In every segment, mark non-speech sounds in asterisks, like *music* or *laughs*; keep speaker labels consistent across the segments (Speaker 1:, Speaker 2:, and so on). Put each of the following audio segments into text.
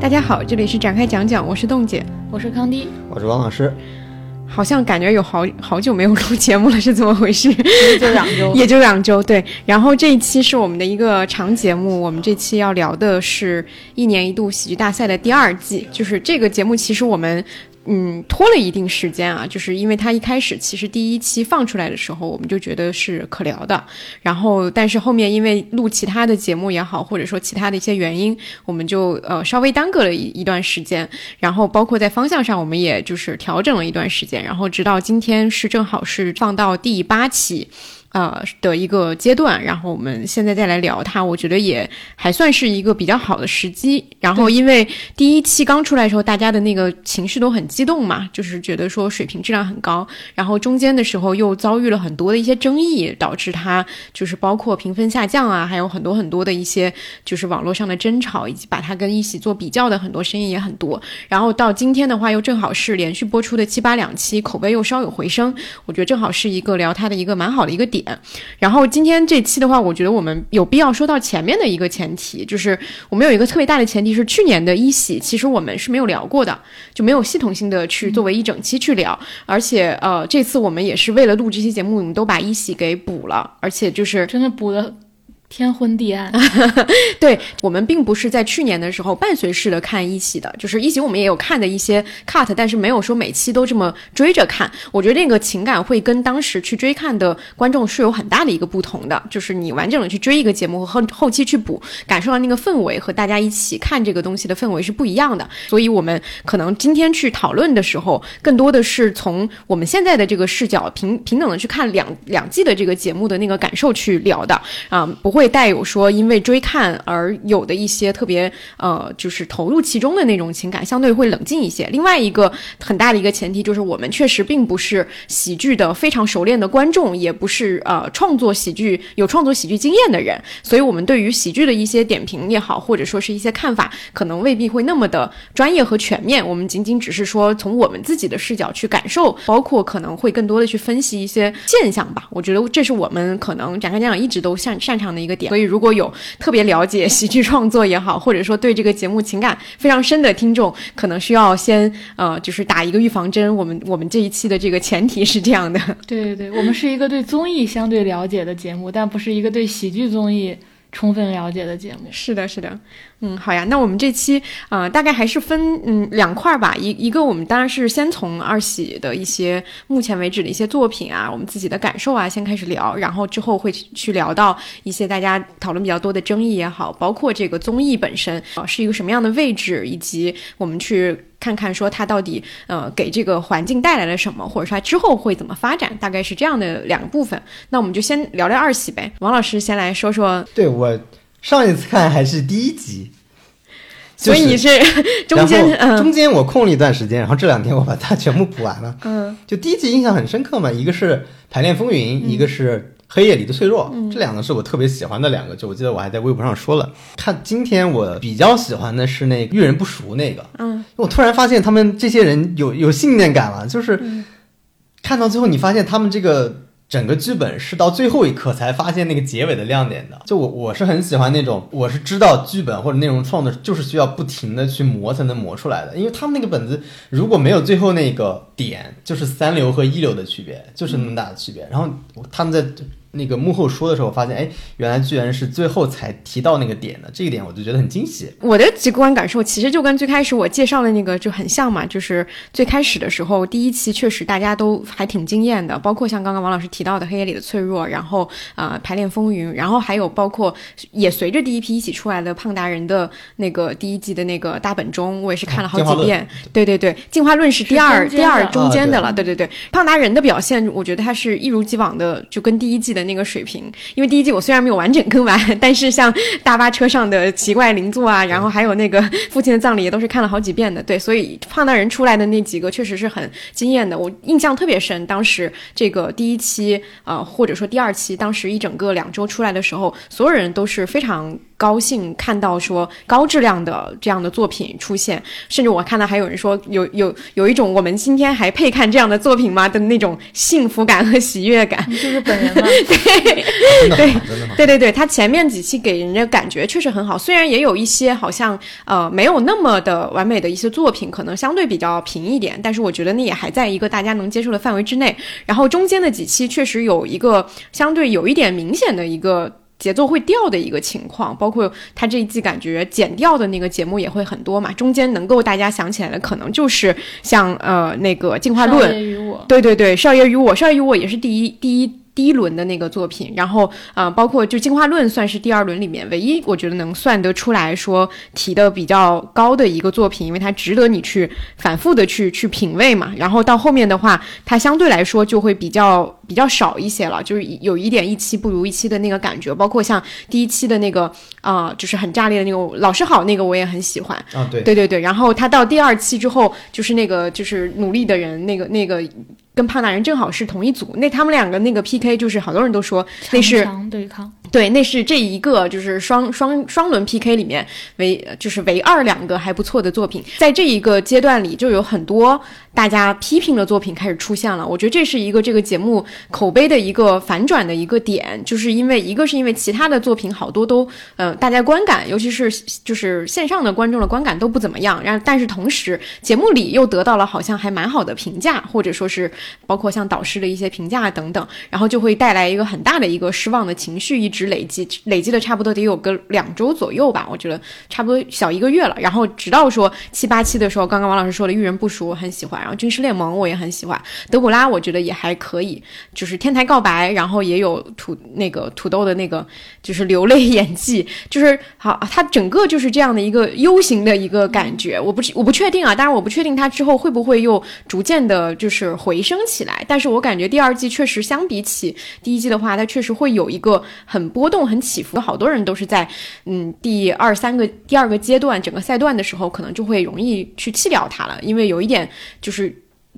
Speaker 1: 大家好，这里是展开讲讲，我是冻姐，
Speaker 2: 我是康迪，
Speaker 3: 我是王老师。
Speaker 1: 好像感觉有好好久没有录节目了，是怎么回事？
Speaker 2: 也就两周，*laughs*
Speaker 1: 也就两周。对，然后这一期是我们的一个长节目，我们这期要聊的是一年一度喜剧大赛的第二季，就是这个节目，其实我们。嗯，拖了一定时间啊，就是因为它一开始其实第一期放出来的时候，我们就觉得是可聊的，然后但是后面因为录其他的节目也好，或者说其他的一些原因，我们就呃稍微耽搁了一一段时间，然后包括在方向上，我们也就是调整了一段时间，然后直到今天是正好是放到第八期。呃的一个阶段，然后我们现在再来聊它，我觉得也还算是一个比较好的时机。然后因为第一期刚出来的时候，大家的那个情绪都很激动嘛，就是觉得说水平质量很高。然后中间的时候又遭遇了很多的一些争议，导致它就是包括评分下降啊，还有很多很多的一些就是网络上的争吵，以及把它跟一起做比较的很多声音也很多。然后到今天的话，又正好是连续播出的七八两期，口碑又稍有回升，我觉得正好是一个聊它的一个蛮好的一个点。然后今天这期的话，我觉得我们有必要说到前面的一个前提，就是我们有一个特别大的前提是去年的一喜，其实我们是没有聊过的，就没有系统性的去作为一整期去聊，而且呃，这次我们也是为了录这期节目，我们都把一喜给补了，而且就是
Speaker 2: 真的补的。天昏地暗，*laughs*
Speaker 1: 对我们并不是在去年的时候伴随式的看一喜的，就是一喜我们也有看的一些 cut，但是没有说每期都这么追着看。我觉得那个情感会跟当时去追看的观众是有很大的一个不同的，就是你完整的去追一个节目和后后期去补，感受到那个氛围和大家一起看这个东西的氛围是不一样的。所以我们可能今天去讨论的时候，更多的是从我们现在的这个视角平平等的去看两两季的这个节目的那个感受去聊的啊，不会。会带有说因为追看而有的一些特别呃，就是投入其中的那种情感，相对会冷静一些。另外一个很大的一个前提就是，我们确实并不是喜剧的非常熟练的观众，也不是呃创作喜剧有创作喜剧经验的人，所以我们对于喜剧的一些点评也好，或者说是一些看法，可能未必会那么的专业和全面。我们仅仅只是说从我们自己的视角去感受，包括可能会更多的去分析一些现象吧。我觉得这是我们可能展开讲讲一直都擅擅长的一。所以，如果有特别了解喜剧创作也好，或者说对这个节目情感非常深的听众，可能需要先呃，就是打一个预防针。我们我们这一期的这个前提是这样的。
Speaker 2: 对对对，我们是一个对综艺相对了解的节目，但不是一个对喜剧综艺。充分了解的节目
Speaker 1: 是的，是的，嗯，好呀，那我们这期啊，大概还是分嗯两块儿吧，一一个我们当然是先从二喜的一些目前为止的一些作品啊，我们自己的感受啊，先开始聊，然后之后会去聊到一些大家讨论比较多的争议也好，包括这个综艺本身啊是一个什么样的位置，以及我们去。看看说它到底呃给这个环境带来了什么，或者说它之后会怎么发展，大概是这样的两个部分。那我们就先聊聊二喜呗。王老师先来说说。
Speaker 3: 对我上一次看还是第一集，
Speaker 1: 所以你是中间
Speaker 3: 中间我空了一段时间，然后这两天我把它全部补完了。嗯，就第一集印象很深刻嘛，一个是排练风云，一个是。黑夜里的脆弱，这两个是我特别喜欢的两个。就我记得我还在微博上说了，看今天我比较喜欢的是那个遇人不熟那个。嗯，我突然发现他们这些人有有信念感了，就是看到最后，你发现他们这个整个剧本是到最后一刻才发现那个结尾的亮点的。就我我是很喜欢那种，我是知道剧本或者内容创作就是需要不停的去磨才能磨出来的，因为他们那个本子如果没有最后那个点，就是三流和一流的区别，就是那么大的区别。然后他们在。那个幕后说的时候，发现哎，原来居然是最后才提到那个点的，这一点我就觉得很惊喜。
Speaker 1: 我的直观感受其实就跟最开始我介绍的那个就很像嘛，就是最开始的时候第一期确实大家都还挺惊艳的，包括像刚刚王老师提到的《黑夜里的脆弱》，然后啊《排练风云》，然后还有包括也随着第一批一起出来的胖达人的那个第一季的那个大本钟，我也是看了好几遍。对对对，进化论是第二第二中间的了。对对对，胖达人的表现，我觉得他是一如既往的，就跟第一季的。那个水平，因为第一季我虽然没有完整跟完，但是像大巴车上的奇怪邻座啊，然后还有那个父亲的葬礼，也都是看了好几遍的。对，所以胖大人出来的那几个确实是很惊艳的，我印象特别深。当时这个第一期，呃，或者说第二期，当时一整个两周出来的时候，所有人都是非常。高兴看到说高质量的这样的作品出现，甚至我看到还有人说有有有一种我们今天还配看这样的作品吗的那种幸福感和喜悦感。
Speaker 2: 就是本人吗？*laughs*
Speaker 1: 对对对对对，他前面几期给人家感觉确实很好，虽然也有一些好像呃没有那么的完美的一些作品，可能相对比较平一点，但是我觉得那也还在一个大家能接受的范围之内。然后中间的几期确实有一个相对有一点明显的一个。节奏会掉的一个情况，包括他这一季感觉剪掉的那个节目也会很多嘛。中间能够大家想起来的，可能就是像呃那个进化论，对对对，少爷与我，少爷与我也是第一第一。第一轮的那个作品，然后啊，包括就进化论算是第二轮里面唯一我觉得能算得出来说提的比较高的一个作品，因为它值得你去反复的去去品味嘛。然后到后面的话，它相对来说就会比较比较少一些了，就是有一点一期不如一期的那个感觉。包括像第一期的那个啊，就是很炸裂的那个老师好那个我也很喜欢
Speaker 3: 啊，对
Speaker 1: 对对对。然后他到第二期之后，就是那个就是努力的人那个那个。跟胖大人正好是同一组，那他们两个那个 PK 就是好多人都说那是
Speaker 2: 对抗。
Speaker 1: 对，那是这一个就是双双双轮 PK 里面唯就是唯二两个还不错的作品，在这一个阶段里就有很多大家批评的作品开始出现了。我觉得这是一个这个节目口碑的一个反转的一个点，就是因为一个是因为其他的作品好多都呃大家观感，尤其是就是线上的观众的观感都不怎么样，然但是同时节目里又得到了好像还蛮好的评价，或者说是包括像导师的一些评价等等，然后就会带来一个很大的一个失望的情绪一直。累积累积的差不多得有个两周左右吧，我觉得差不多小一个月了。然后直到说七八期的时候，刚刚王老师说的《遇人不淑》，我很喜欢。然后《军师联盟》我也很喜欢，《德古拉》我觉得也还可以。就是《天台告白》，然后也有土那个土豆的那个就是流泪演技，就是好，它整个就是这样的一个 U 型的一个感觉。我不我不确定啊，当然我不确定它之后会不会又逐渐的就是回升起来。但是我感觉第二季确实相比起第一季的话，它确实会有一个很。波动很起伏，有好多人都是在嗯第二三个第二个阶段整个赛段的时候，可能就会容易去弃掉它了，因为有一点就是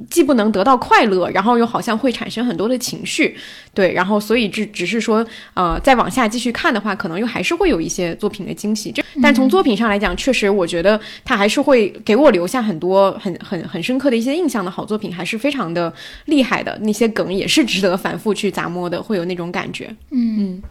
Speaker 1: 既不能得到快乐，然后又好像会产生很多的情绪，对，然后所以只只是说呃再往下继续看的话，可能又还是会有一些作品的惊喜。这但从作品上来讲，确实我觉得它还是会给我留下很多很很很深刻的一些印象的好作品，还是非常的厉害的，那些梗也是值得反复去咂摸的，会有那种感觉，
Speaker 2: 嗯嗯。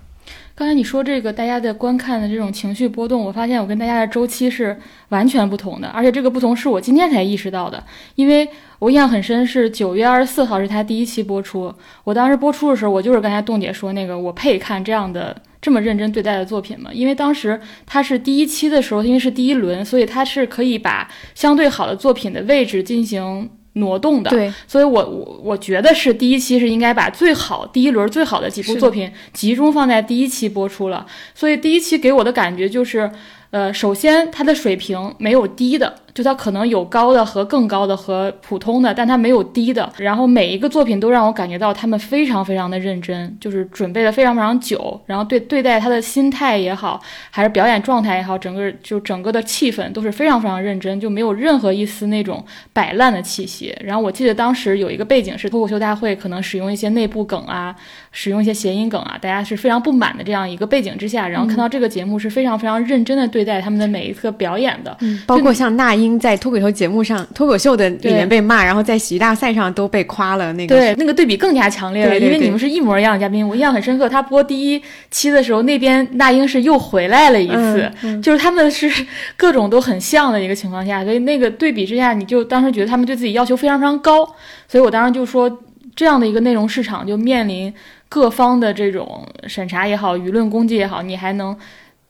Speaker 2: 刚才你说这个大家的观看的这种情绪波动，我发现我跟大家的周期是完全不同的，而且这个不同是我今天才意识到的。因为我印象很深，是九月二十四号是他第一期播出，我当时播出的时候，我就是刚才冻姐说那个，我配看这样的这么认真对待的作品吗？因为当时他是第一期的时候，因为是第一轮，所以他是可以把相对好的作品的位置进行。挪动的，
Speaker 1: 对，
Speaker 2: 所以我我我觉得是第一期是应该把最好第一轮最好的几部作品集中放在第一期播出了，所以第一期给我的感觉就是，呃，首先它的水平没有低的。就它可能有高的和更高的和普通的，但它没有低的。然后每一个作品都让我感觉到他们非常非常的认真，就是准备的非常非常久。然后对对待他的心态也好，还是表演状态也好，整个就整个的气氛都是非常非常认真，就没有任何一丝那种摆烂的气息。然后我记得当时有一个背景是脱口秀大会可能使用一些内部梗啊，使用一些谐音梗啊，大家是非常不满的这样一个背景之下，然后看到这个节目是非常非常认真的对待他们的每一次表演的，嗯
Speaker 1: 包括像那英。在脱口秀节目上、脱口秀的里面被骂，然后在喜剧大赛上都被夸了。那
Speaker 2: 个对，那个对比更加强烈了，因为你们是一模一样的嘉宾。我印象很深刻，他播第一期的时候，那边那英是又回来了一次，就是他们是各种都很像的一个情况下，所以那个对比之下，你就当时觉得他们对自己要求非常非常高。所以我当时就说，这样的一个内容市场就面临各方的这种审查也好，舆论攻击也好，你还能。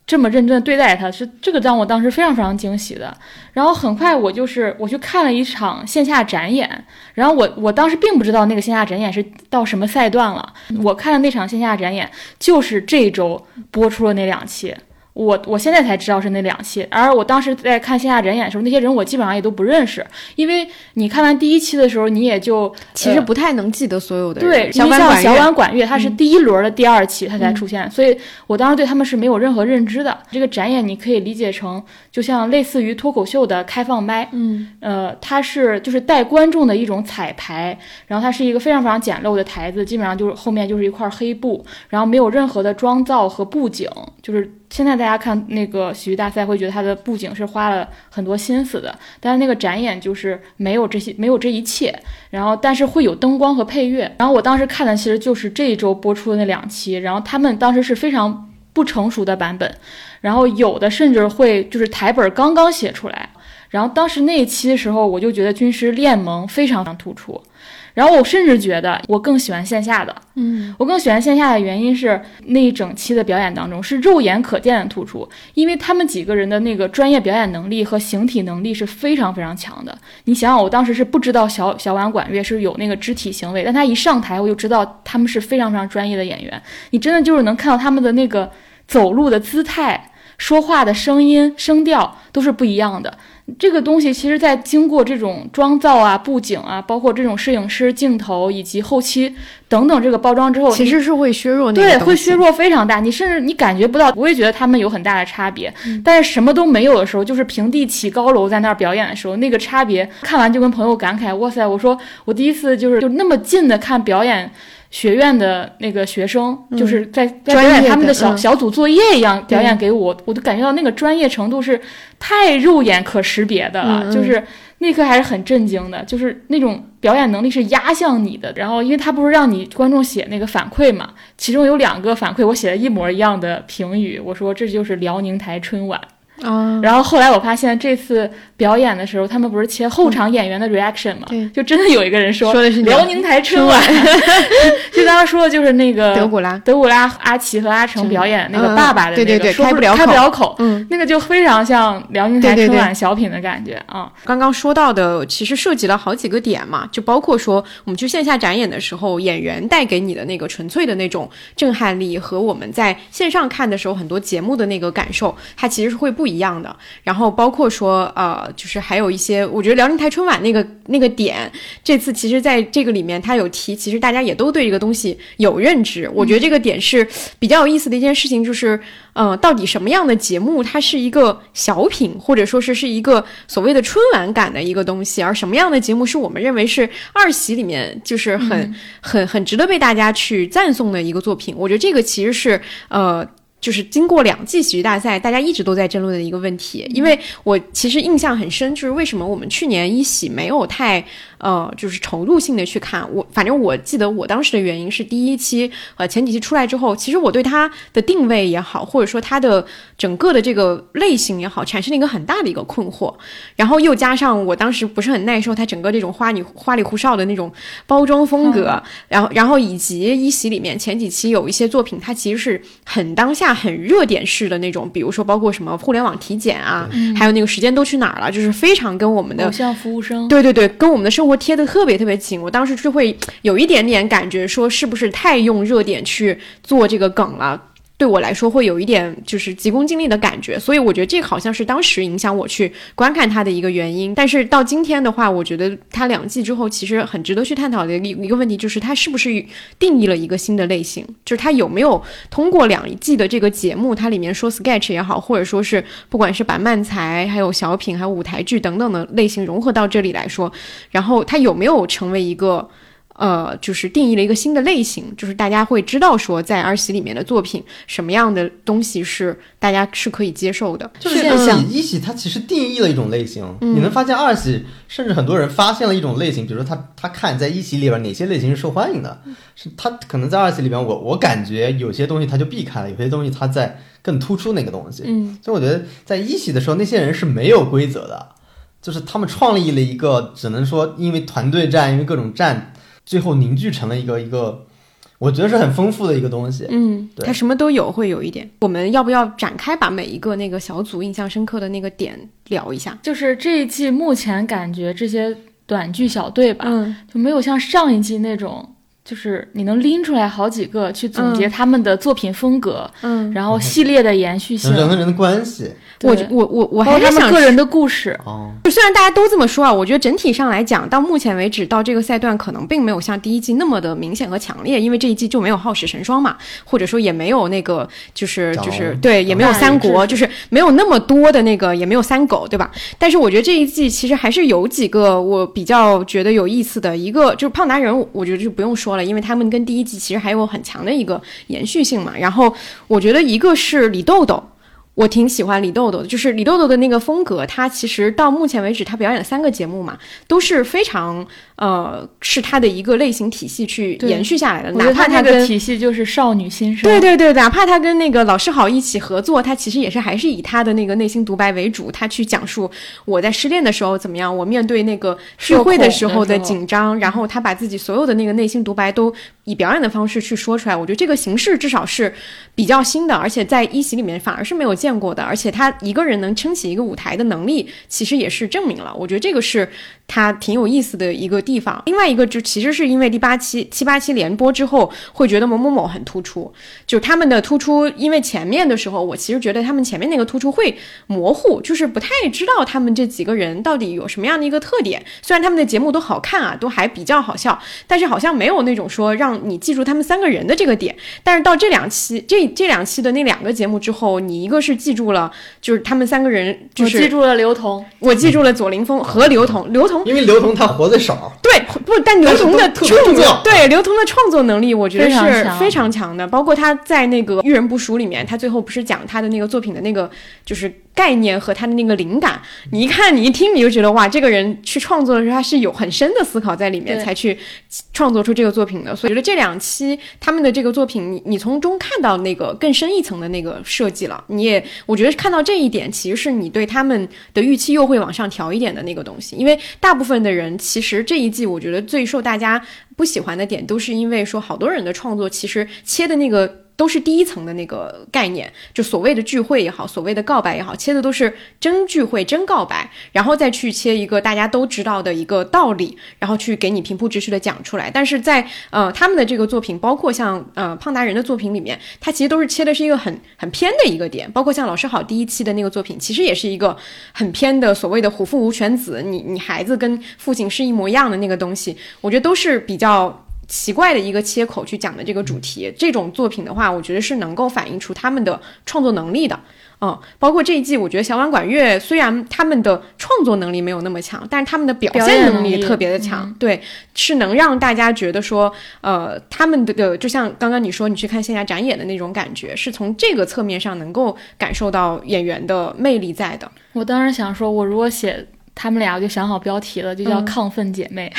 Speaker 2: 这么认真的对待他，是这个让我当时非常非常惊喜的。然后很快我就是我去看了一场线下展演，然后我我当时并不知道那个线下展演是到什么赛段了。我看的那场线下展演就是这周播出了那两期。我我现在才知道是那两期，而我当时在看线下展演的时候，那些人我基本上也都不认识，因为你看完第一期的时候，你也就
Speaker 1: 其实不太能记得所有的
Speaker 2: 人。对，因为像小婉管乐，他是第一轮的第二期他才出现，所以我当时对他们是没有任何认知的。这个展演你可以理解成，就像类似于脱口秀的开放麦，
Speaker 1: 嗯，
Speaker 2: 呃，它是就是带观众的一种彩排，然后它是一个非常非常简陋的台子，基本上就是后面就是一块黑布，然后没有任何的妆造和布景，就是。现在大家看那个喜剧大赛，会觉得它的布景是花了很多心思的，但是那个展演就是没有这些，没有这一切。然后，但是会有灯光和配乐。然后我当时看的其实就是这一周播出的那两期，然后他们当时是非常不成熟的版本，然后有的甚至会就是台本刚刚写出来。然后当时那一期的时候，我就觉得军师练萌非常突出。然后我甚至觉得我更喜欢线下的，
Speaker 1: 嗯，
Speaker 2: 我更喜欢线下的原因是那一整期的表演当中是肉眼可见的突出，因为他们几个人的那个专业表演能力和形体能力是非常非常强的。你想想，我当时是不知道小小婉管乐是有那个肢体行为，但他一上台我就知道他们是非常非常专业的演员。你真的就是能看到他们的那个走路的姿态、说话的声音、声调都是不一样的。这个东西其实，在经过这种妆造啊、布景啊，包括这种摄影师、镜头以及后期等等这个包装之后，
Speaker 1: 其实是会削弱。
Speaker 2: 对，会削弱非常大。你甚至你感觉不到，不会觉得他们有很大的差别。但是什么都没有的时候，就是平地起高楼在那儿表演的时候，那个差别，看完就跟朋友感慨：哇塞！我说我第一次就是就那么近的看表演。学院的那个学生就是在在表演他们的小小组作业一样表演给我，我都感觉到那个专业程度是太肉眼可识别的了，就是那刻还是很震惊的，就是那种表演能力是压向你的。然后，因为他不是让你观众写那个反馈嘛，其中有两个反馈我写的一模一样的评语，我说这就是辽宁台春晚。
Speaker 1: 啊，
Speaker 2: 然后后来我发现这次表演的时候，他们不是切后场演员的 reaction 吗？
Speaker 1: 对，
Speaker 2: 就真的有一个人说
Speaker 1: 说的是
Speaker 2: 辽宁台春晚，*laughs* 就刚刚说的就是那个
Speaker 1: 德古拉，
Speaker 2: 德古拉阿奇和阿成表演那个爸爸的
Speaker 1: 那个，
Speaker 2: 开
Speaker 1: 不了
Speaker 2: 开不
Speaker 1: 了
Speaker 2: 口，
Speaker 1: 嗯，
Speaker 2: 那个就非常像辽宁台春晚小品的感觉啊。
Speaker 1: 刚刚说到的其实涉及了好几个点嘛，就包括说我们去线下展演的时候，演员带给你的那个纯粹的那种震撼力，和我们在线上看的时候很多节目的那个感受，它其实是会不一样的。然后包括说，呃，就是还有一些，我觉得辽宁台春晚那个那个点，这次其实在这个里面他有提，其实大家也都对这个东西有认知。我觉得这个点是比较有意思的一件事情，就是，呃，到底什么样的节目它是一个小品，或者说是是一个所谓的春晚感的一个东西，而什么样的节目是我们认为是二喜里面就是很很很值得被大家去赞颂的一个作品。我觉得这个其实是，呃。就是经过两季喜剧大赛，大家一直都在争论的一个问题。因为我其实印象很深，就是为什么我们去年一喜没有太。呃，就是投入性的去看我，反正我记得我当时的原因是第一期呃前几期出来之后，其实我对它的定位也好，或者说它的整个的这个类型也好，产生了一个很大的一个困惑。然后又加上我当时不是很耐受它整个这种花里花里胡哨的那种包装风格，然后然后以及一席里面前几期有一些作品，它其实是很当下很热点式的那种，比如说包括什么互联网体检啊，还有那个时间都去哪儿了，就是非常跟我们的
Speaker 2: 偶像服务生，
Speaker 1: 对对对，跟我们的生活。贴的特别特别紧，我当时就会有一点点感觉，说是不是太用热点去做这个梗了？对我来说会有一点就是急功近利的感觉，所以我觉得这好像是当时影响我去观看它的一个原因。但是到今天的话，我觉得它两季之后，其实很值得去探讨的一一个问题就是，它是不是定义了一个新的类型？就是它有没有通过两季的这个节目，它里面说 sketch 也好，或者说是不管是把漫才、还有小品、还有舞台剧等等的类型融合到这里来说，然后它有没有成为一个？呃，就是定义了一个新的类型，就是大家会知道说，在二喜里面的作品，什么样的东西是大家是可以接受的。
Speaker 3: 就是二喜、一喜，它其实定义了一种类型。你能发现二喜，甚至很多人发现了一种类型，比如说他他看在一喜里边哪些类型是受欢迎的，是他可能在二喜里边，我我感觉有些东西他就避开了，有些东西他在更突出那个东西。
Speaker 2: 嗯，
Speaker 3: 所以我觉得在一喜的时候，那些人是没有规则的，就是他们创立了一个，只能说因为团队战，因为各种战。最后凝聚成了一个一个，我觉得是很丰富的一个东西。
Speaker 1: 嗯，它什么都有，会有一点。我们要不要展开把每一个那个小组印象深刻的那个点聊一下？
Speaker 2: 就是这一季目前感觉这些短剧小队吧，
Speaker 1: 嗯，
Speaker 2: 就没有像上一季那种。就是你能拎出来好几个去总结他们的作品风格，
Speaker 1: 嗯，
Speaker 2: 然后系列的延续性，
Speaker 3: 人和人的关系，
Speaker 1: 我我我我还是想
Speaker 2: 个人的故事。
Speaker 3: 哦，
Speaker 1: 就虽然大家都这么说啊，我觉得整体上来讲，到目前为止到这个赛段，可能并没有像第一季那么的明显和强烈，因为这一季就没有耗时神霜嘛，或者说也没有那个就是就是对，也没有三国，就是没有那么多的那个，也没有三狗，对吧？但是我觉得这一季其实还是有几个我比较觉得有意思的一个，就是胖达人，我觉得就不用说了。因为他们跟第一季其实还有很强的一个延续性嘛。然后我觉得一个是李豆豆，我挺喜欢李豆豆的，就是李豆豆的那个风格，他其实到目前为止他表演了三个节目嘛，都是非常。呃，是他的一个类型体系去延续下来的，哪怕他
Speaker 2: 的体系就是少女心声。
Speaker 1: 对对对，哪怕他跟那个老师好一起合作，他其实也是还是以他的那个内心独白为主，他去讲述我在失恋的时候怎么样，我面对那个聚会
Speaker 2: 的
Speaker 1: 时候的紧张，然后他把自己所有的那个内心独白都以表演的方式去说出来。我觉得这个形式至少是比较新的，而且在一席里面反而是没有见过的，而且他一个人能撑起一个舞台的能力，其实也是证明了。我觉得这个是他挺有意思的一个地方。另外一个就其实是因为第八期七八期连播之后，会觉得某某某很突出，就他们的突出，因为前面的时候我其实觉得他们前面那个突出会模糊，就是不太知道他们这几个人到底有什么样的一个特点。虽然他们的节目都好看啊，都还比较好笑，但是好像没有那种说让你记住他们三个人的这个点。但是到这两期这这两期的那两个节目之后，你一个是记住了，就是他们三个人，就是
Speaker 2: 记住了刘同，
Speaker 1: 我记住了左凌峰和刘同，刘同
Speaker 3: 因为刘同他活的少，
Speaker 1: 对。不，但刘同的创作，对刘同的创作能力，我觉得是非常强的。包括他在那个《遇人不淑》里面，他最后不是讲他的那个作品的那个，就是。概念和他的那个灵感，你一看，你一听，你就觉得哇，这个人去创作的时候，他是有很深的思考在里面，才去创作出这个作品的。所以，觉得这两期他们的这个作品，你你从中看到那个更深一层的那个设计了。你也，我觉得看到这一点，其实是你对他们的预期又会往上调一点的那个东西。因为大部分的人，其实这一季我觉得最受大家不喜欢的点，都是因为说好多人的创作其实切的那个。都是第一层的那个概念，就所谓的聚会也好，所谓的告白也好，切的都是真聚会、真告白，然后再去切一个大家都知道的一个道理，然后去给你平铺直叙的讲出来。但是在呃他们的这个作品，包括像呃胖达人的作品里面，他其实都是切的是一个很很偏的一个点。包括像老师好第一期的那个作品，其实也是一个很偏的所谓的虎父无犬子，你你孩子跟父亲是一模一样的那个东西，我觉得都是比较。奇怪的一个切口去讲的这个主题，这种作品的话，我觉得是能够反映出他们的创作能力的。嗯，包括这一季，我觉得小婉管乐虽然他们的创作能力没有那么强，但是他们的表现能力特别的强。对，是能让大家觉得说，呃，他们的就像刚刚你说你去看线下展演的那种感觉，是从这个侧面上能够感受到演员的魅力在的。
Speaker 2: 我当时想说，我如果写。他们俩就想好标题了，就叫“亢奋姐妹”。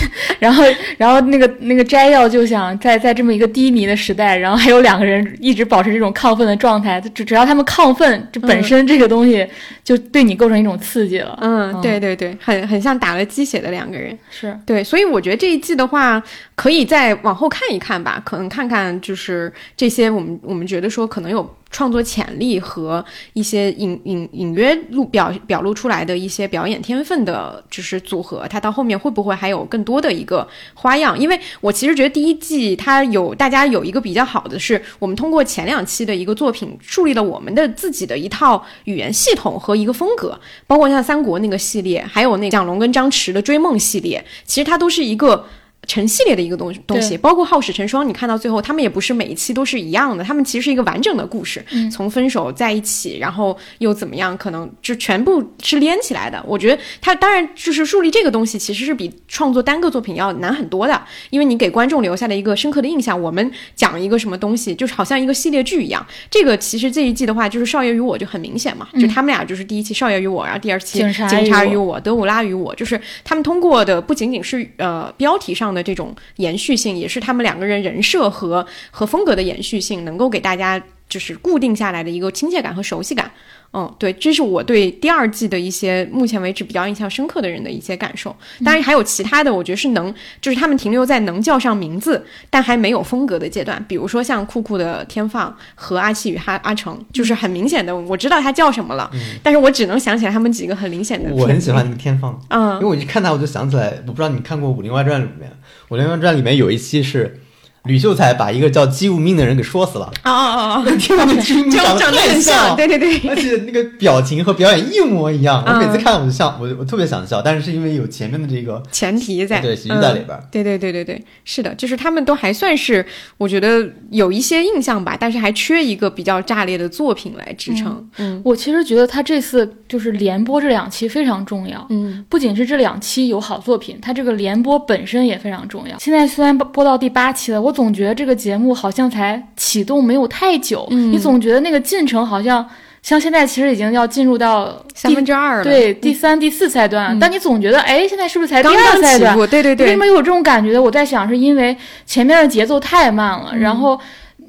Speaker 2: *laughs* 然后，然后那个那个摘要就想在在这么一个低迷的时代，然后还有两个人一直保持这种亢奋的状态。只只要他们亢奋，这本身这个东西就对你构成一种刺激了。
Speaker 1: 嗯，对对对，很很像打了鸡血的两个人。
Speaker 2: 是
Speaker 1: 对，所以我觉得这一季的话，可以再往后看一看吧，可能看看就是这些我们我们觉得说可能有。创作潜力和一些隐隐隐约露表表露出来的一些表演天分的，就是组合，它到后面会不会还有更多的一个花样？因为我其实觉得第一季它有大家有一个比较好的，是我们通过前两期的一个作品树立了我们的自己的一套语言系统和一个风格，包括像三国那个系列，还有那蒋龙跟张弛的追梦系列，其实它都是一个。成系列的一个东西东西，包括好事成双，你看到最后，他们也不是每一期都是一样的，他们其实是一个完整的故事，从分手在一起，然后又怎么样，可能就全部是连起来的。我觉得他当然就是树立这个东西，其实是比创作单个作品要难很多的，因为你给观众留下了一个深刻的印象。我们讲一个什么东西，就是好像一个系列剧一样。这个其实这一季的话，就是少爷与我就很明显嘛，就他们俩就是第一期少爷与我，然后第二期警察与我，德古拉与我，就是他们通过的不仅仅是呃标题上。的这种延续性，也是他们两个人人设和和风格的延续性，能够给大家就是固定下来的一个亲切感和熟悉感。嗯，对，这是我对第二季的一些目前为止比较印象深刻的人的一些感受。当然还有其他的，我觉得是能，就是他们停留在能叫上名字，但还没有风格的阶段。比如说像酷酷的天放和阿七与哈阿成，就是很明显的，我知道他叫什么了，但是我只能想起来他们几个很明显的。
Speaker 3: 我很喜欢那个天放，嗯，因为我一看他，我就想起来，我不知道你看过《武林外传》里面，《武林外传》里面有一期是。吕秀才把一个叫姬无命的人给说死了。
Speaker 1: 哦哦哦！
Speaker 3: 天哪，跟姬无命长得太像，
Speaker 1: 对对对，
Speaker 3: 而且那个表情和表演一模一样。我每次看我就笑，我我特别想笑，但是是因为有前面的这个
Speaker 1: 前提在，
Speaker 3: 对喜剧在里边。
Speaker 1: 对对对对对，是的，就是他们都还算是，我觉得有一些印象吧，但是还缺一个比较炸裂的作品来支撑。
Speaker 2: 嗯，我其实觉得他这次就是连播这两期非常重要。
Speaker 1: 嗯，
Speaker 2: 不仅是这两期有好作品，他这个连播本身也非常重要。现在虽然播到第八期了，我。总觉得这个节目好像才启动没有太久，你总觉得那个进程好像像现在其实已经要进入到
Speaker 1: 三分之二了，
Speaker 2: 对，第三、第四赛段，但你总觉得，哎，现在是不是才第
Speaker 1: 二
Speaker 2: 赛段？
Speaker 1: 对对对，
Speaker 2: 为什么有这种感觉？我在想，是因为前面的节奏太慢了，然后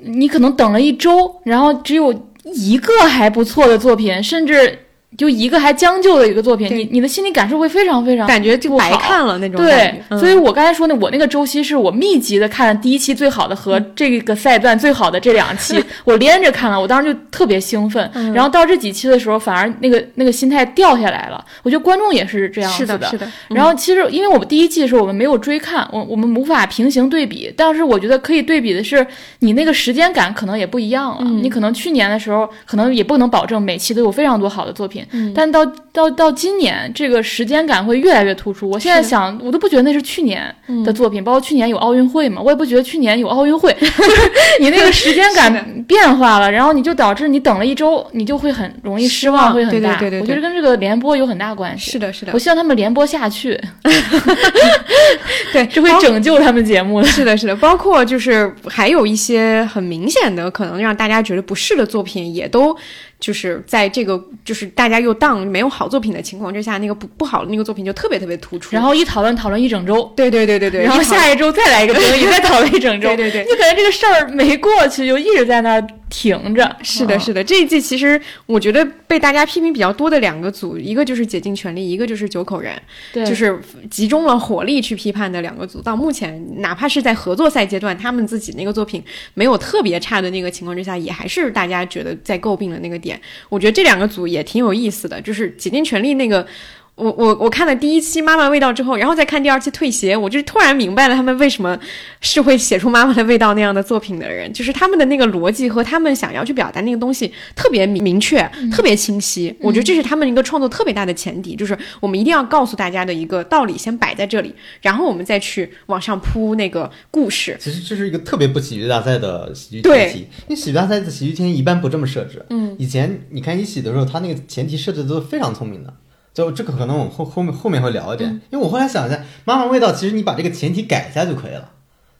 Speaker 2: 你可能等了一周，然后只有一个还不错的作品，甚至。就一个还将就的一个作品，你你的心理感受会非常非常
Speaker 1: 感觉就白看了那种
Speaker 2: 对，所以我刚才说呢，我那个周期是我密集的看第一期最好的和这个赛段最好的这两期，*laughs* 我连着看了，我当时就特别兴奋。然后到这几期的时候，反而那个那个心态掉下来了。我觉得观众也是这样子
Speaker 1: 的。是的。
Speaker 2: 然后其实因为我们第一季的时候我们没有追看，我我们无法平行对比。但是我觉得可以对比的是，你那个时间感可能也不一样了。你可能去年的时候可能也不能保证每期都有非常多好的作品，但到。到到今年，这个时间感会越来越突出。我现在想，我都不觉得那是去年的作品，包括去年有奥运会嘛，我也不觉得去年有奥运会。*laughs* 就是你那个时间感变化了，然后你就导致你等了一周，你就会很容易失望，会很
Speaker 1: 大。对对对对，
Speaker 2: 我觉得跟这个联播有很大关系。
Speaker 1: 是的，是的。
Speaker 2: 我希望他们联播下去 *laughs* *laughs*
Speaker 1: 对，
Speaker 2: 这会拯救他们节目的。
Speaker 1: 是的，是的。包括就是还有一些很明显的可能让大家觉得不适的作品，也都。就是在这个就是大家又当没有好作品的情况之下，那个不不好的那个作品就特别特别突出，
Speaker 2: 然后一讨论讨论一整周，
Speaker 1: 对对对对对，
Speaker 2: 然后下一周再来一个综艺再讨论一整周，
Speaker 1: 对对对，
Speaker 2: 你感觉这个事儿没过去，就一直在那儿停着。
Speaker 1: 是的，是的，这一季其实我觉得被大家批评比较多的两个组，一个就是竭尽全力，一个就是九口人，
Speaker 2: 对，
Speaker 1: 就是集中了火力去批判的两个组。到目前，哪怕是在合作赛阶段，他们自己那个作品没有特别差的那个情况之下，也还是大家觉得在诟病的那个点。我觉得这两个组也挺有意思的，就是竭尽全力那个。我我我看了第一期妈妈味道之后，然后再看第二期退鞋，我就突然明白了他们为什么是会写出妈妈的味道那样的作品的人，就是他们的那个逻辑和他们想要去表达那个东西特别明明确，特别清晰。我觉得这是他们一个创作特别大的前提，就是我们一定要告诉大家的一个道理先摆在这里，然后我们再去往上铺那个故事。
Speaker 3: 其实这是一个特别不喜剧大赛的喜剧前提，因为喜剧大赛的喜剧前提一般不这么设置。嗯，以前你看一喜的时候，他那个前提设置都是非常聪明的。就这个可能我后后面后面会聊一点，因为我后来想一下，妈妈味道其实你把这个前提改一下就可以了，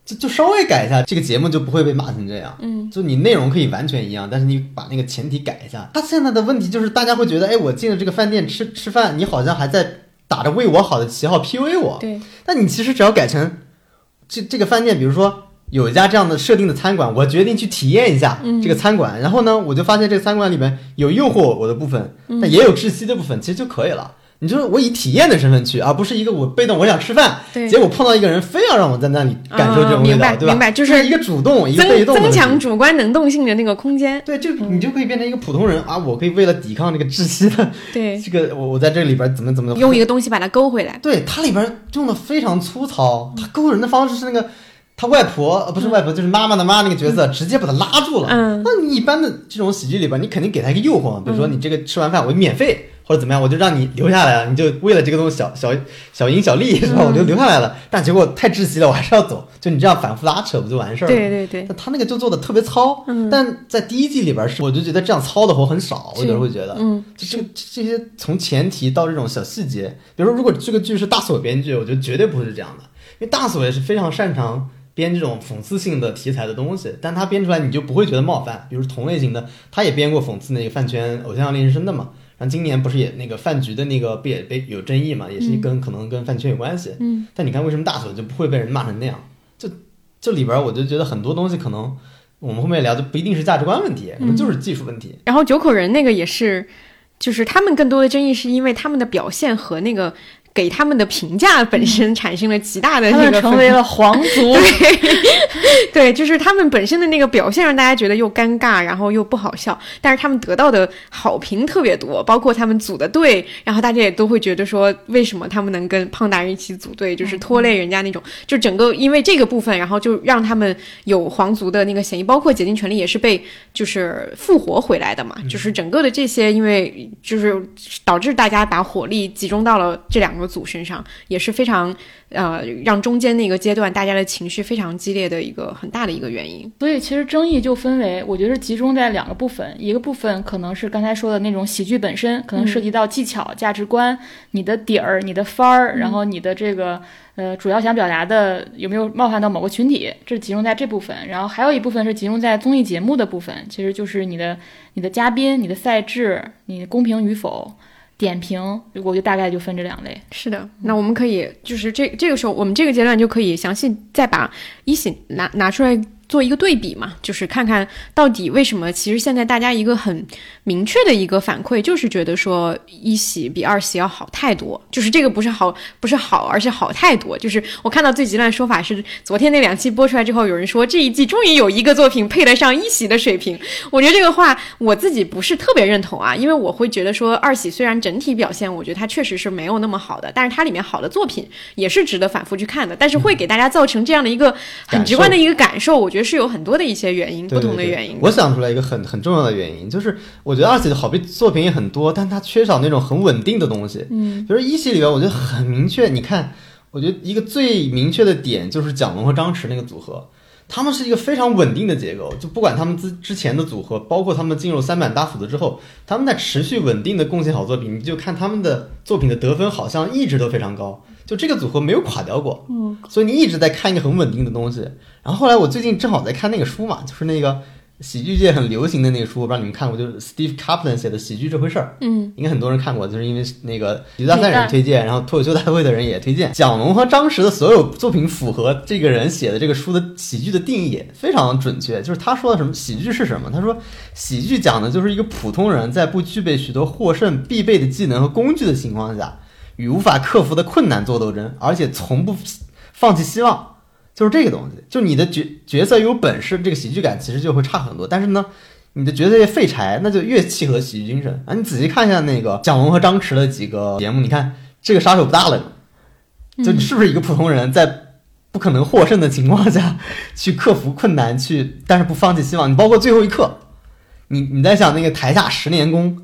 Speaker 3: 就就稍微改一下，这个节目就不会被骂成这样。嗯，就你内容可以完全一样，但是你把那个前提改一下。他现在的问题就是大家会觉得，哎，我进了这个饭店吃吃饭，你好像还在打着为我好的旗号 PUA 我。
Speaker 1: 对，
Speaker 3: 但你其实只要改成这这个饭店，比如说。有一家这样的设定的餐馆，我决定去体验一下这个餐馆。然后呢，我就发现这个餐馆里面有诱惑我的部分，但也有窒息的部分，其实就可以了。你就是我以体验的身份去，而不是一个我被动我想吃饭，结果碰到一个人非要让我在那里感受这种味道，对吧？
Speaker 1: 明白，就是
Speaker 3: 一个主动，一个被动，
Speaker 1: 增强主观能动性的那个空间。
Speaker 3: 对，就你就可以变成一个普通人啊！我可以为了抵抗这个窒息的，
Speaker 1: 对 *laughs*
Speaker 3: 这个我我在这里边怎么怎么
Speaker 1: 用一个东西把它勾回来。
Speaker 3: 对，它里边用的非常粗糙，它勾人的方式是那个。他外婆呃不是外婆就是妈妈的妈那个角色直接把他拉住了。嗯，那你一般的这种喜剧里边，你肯定给他一个诱惑，比如说你这个吃完饭我免费或者怎么样，我就让你留下来了，你就为了这个东西小小小赢小利是吧？我就留下来了。但结果太窒息了，我还是要走。就你这样反复拉扯不就完事儿了？
Speaker 1: 对对对。
Speaker 3: 他那个就做的特别糙。嗯。但在第一季里边是，我就觉得这样糙的活很少，我有时候会觉得，嗯，就这这些从前提到这种小细节，比如说如果这个剧是大锁编剧，我觉得绝对不会是这样的，因为大锁也是非常擅长。编这种讽刺性的题材的东西，但他编出来你就不会觉得冒犯。比如同类型的，他也编过讽刺那个饭圈偶像练习生的嘛。然后今年不是也那个饭局的那个不也被有争议嘛，也是跟可能跟饭圈有关系。嗯。但你看为什么大锁就不会被人骂成那样？就这里边我就觉得很多东西可能我们后面聊就不一定是价值观问题，可能就是技术问题。
Speaker 1: 然后九口人那个也是，就是他们更多的争议是因为他们的表现和那个。给他们的评价本身产生了极大的那个，
Speaker 2: 成为了皇 *laughs* 族。*laughs*
Speaker 1: 对，就是他们本身的那个表现让大家觉得又尴尬，然后又不好笑。但是他们得到的好评特别多，包括他们组的队，然后大家也都会觉得说，为什么他们能跟胖达人一起组队，就是拖累人家那种。就整个因为这个部分，然后就让他们有皇族的那个嫌疑，包括竭尽全力也是被就是复活回来的嘛。就是整个的这些，因为就是导致大家把火力集中到了这两个。个组身上，也是非常呃让中间那个阶段大家的情绪非常激烈的一个很大的一个原因。
Speaker 2: 所以其实争议就分为，我觉得集中在两个部分，一个部分可能是刚才说的那种喜剧本身，可能涉及到技巧、价值观、你的底儿、你的番儿，然后你的这个。呃，主要想表达的有没有冒犯到某个群体？这是集中在这部分，然后还有一部分是集中在综艺节目的部分，其实就是你的、你的嘉宾、你的赛制、你公平与否、点评，我就大概就分这两类。
Speaker 1: 是的，那我们可以就是这这个时候，我们这个阶段就可以详细再把一喜拿拿出来。做一个对比嘛，就是看看到底为什么。其实现在大家一个很明确的一个反馈，就是觉得说一喜比二喜要好太多。就是这个不是好，不是好，而是好太多。就是我看到最极端的说法是，昨天那两期播出来之后，有人说这一季终于有一个作品配得上一喜的水平。我觉得这个话我自己不是特别认同啊，因为我会觉得说二喜虽然整体表现，我觉得它确实是没有那么好的，但是它里面好的作品也是值得反复去看的。但是会给大家造成这样的一个很直观的一个感受，我觉得是有很多的一些原因，不同的原因。
Speaker 3: 我想出来一个很很重要的原因，就是我觉得二喜的好作品也很多，但它缺少那种很稳定的东西。嗯，比如一喜里边，我觉得很明确。你看，我觉得一个最明确的点就是蒋龙和张弛那个组合，他们是一个非常稳定的结构。就不管他们之之前的组合，包括他们进入三板大斧子之后，他们在持续稳定的贡献好作品。你就看他们的作品的得分，好像一直都非常高。就这个组合没有垮掉过，嗯，所以你一直在看一个很稳定的东西。然后后来我最近正好在看那个书嘛，就是那个喜剧界很流行的那个书，我不知道你们看过，就是 Steve Kaplan 写的《喜剧这回事儿》，
Speaker 1: 嗯，
Speaker 3: 应该很多人看过，就是因为那个喜剧大赛人推荐，然后脱口秀大会的人也推荐。蒋龙和张弛的所有作品符合这个人写的这个书的喜剧的定义，非常准确。就是他说的什么喜剧是什么？他说喜剧讲的就是一个普通人在不具备许多获胜必备的技能和工具的情况下。与无法克服的困难做斗争，而且从不放弃希望，就是这个东西。就你的角角色有本事，这个喜剧感其实就会差很多。但是呢，你的角色越废柴，那就越契合喜剧精神啊！你仔细看一下那个蒋龙和张弛的几个节目，你看这个杀手不大了，就你是不是一个普通人，在不可能获胜的情况下去克服困难，去但是不放弃希望？你包括最后一刻，你你在想那个台下十年功。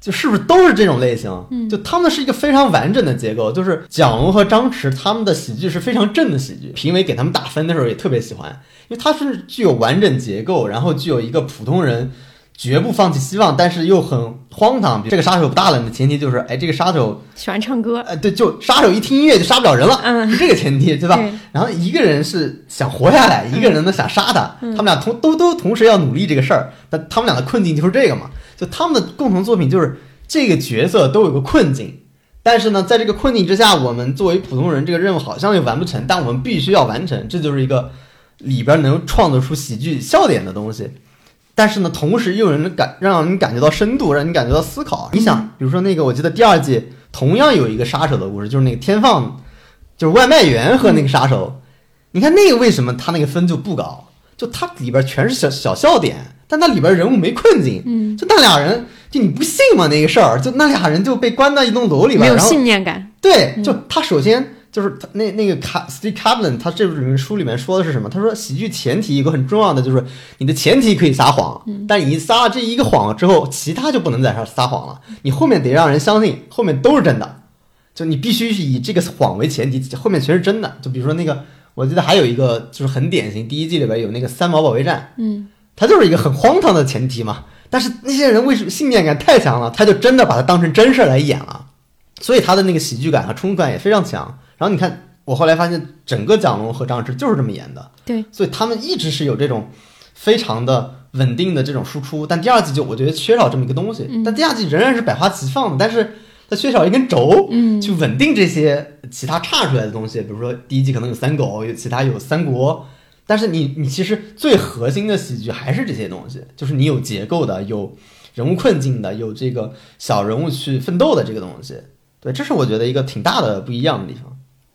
Speaker 3: 就是不是都是这种类型？嗯，就他们是一个非常完整的结构。就是蒋龙和张弛他们的喜剧是非常正的喜剧，评委给他们打分的时候也特别喜欢，因为它是具有完整结构，然后具有一个普通人绝不放弃希望，但是又很荒唐。这个杀手不大冷的前提就是，哎，这个杀手
Speaker 1: 喜欢唱歌，
Speaker 3: 哎，对，就杀手一听音乐就杀不了人了，嗯，是这个前提，对吧？然后一个人是想活下来，一个人呢想杀他，他们俩同都都同时要努力这个事儿，但他们俩的困境就是这个嘛。就他们的共同作品就是这个角色都有个困境，但是呢，在这个困境之下，我们作为普通人，这个任务好像又完不成，但我们必须要完成，这就是一个里边能创造出喜剧笑点的东西。但是呢，同时又能感让你感觉到深度，让你感觉到思考。你想，比如说那个，我记得第二季同样有一个杀手的故事，就是那个天放，就是外卖员和那个杀手。你看那个为什么他那个分就不高？就它里边全是小小笑点。但那里边人物没困境，嗯，就那俩人，就你不信吗？那个事儿，就那俩人就被关在一栋楼里边，没
Speaker 1: 有信念感。
Speaker 3: 对，就他首先就是他那那个卡 Steve Kaplan，他这本书里面说的是什么？他说喜剧前提一个很重要的就是你的前提可以撒谎，但你撒了这一个谎之后，其他就不能在这撒谎了。你后面得让人相信后面都是真的，就你必须是以这个谎为前提，后面全是真的。就比如说那个，我记得还有一个就是很典型，第一季里边有那个三毛保卫战，
Speaker 1: 嗯。
Speaker 3: 他就是一个很荒唐的前提嘛，但是那些人为什么信念感太强了，他就真的把它当成真事儿来演了，所以他的那个喜剧感和冲突感也非常强。然后你看，我后来发现整个蒋龙和张弛就是这么演的，
Speaker 1: 对，
Speaker 3: 所以他们一直是有这种非常的稳定的这种输出。但第二季就我觉得缺少这么一个东西，但第二季仍然是百花齐放的，但是它缺少一根轴，嗯，去稳定这些其他差出来的东西。比如说第一季可能有三狗，有其他有三国。但是你你其实最核心的喜剧还是这些东西，就是你有结构的，有人物困境的，有这个小人物去奋斗的这个东西。对，这是我觉得一个挺大的不一样的地方。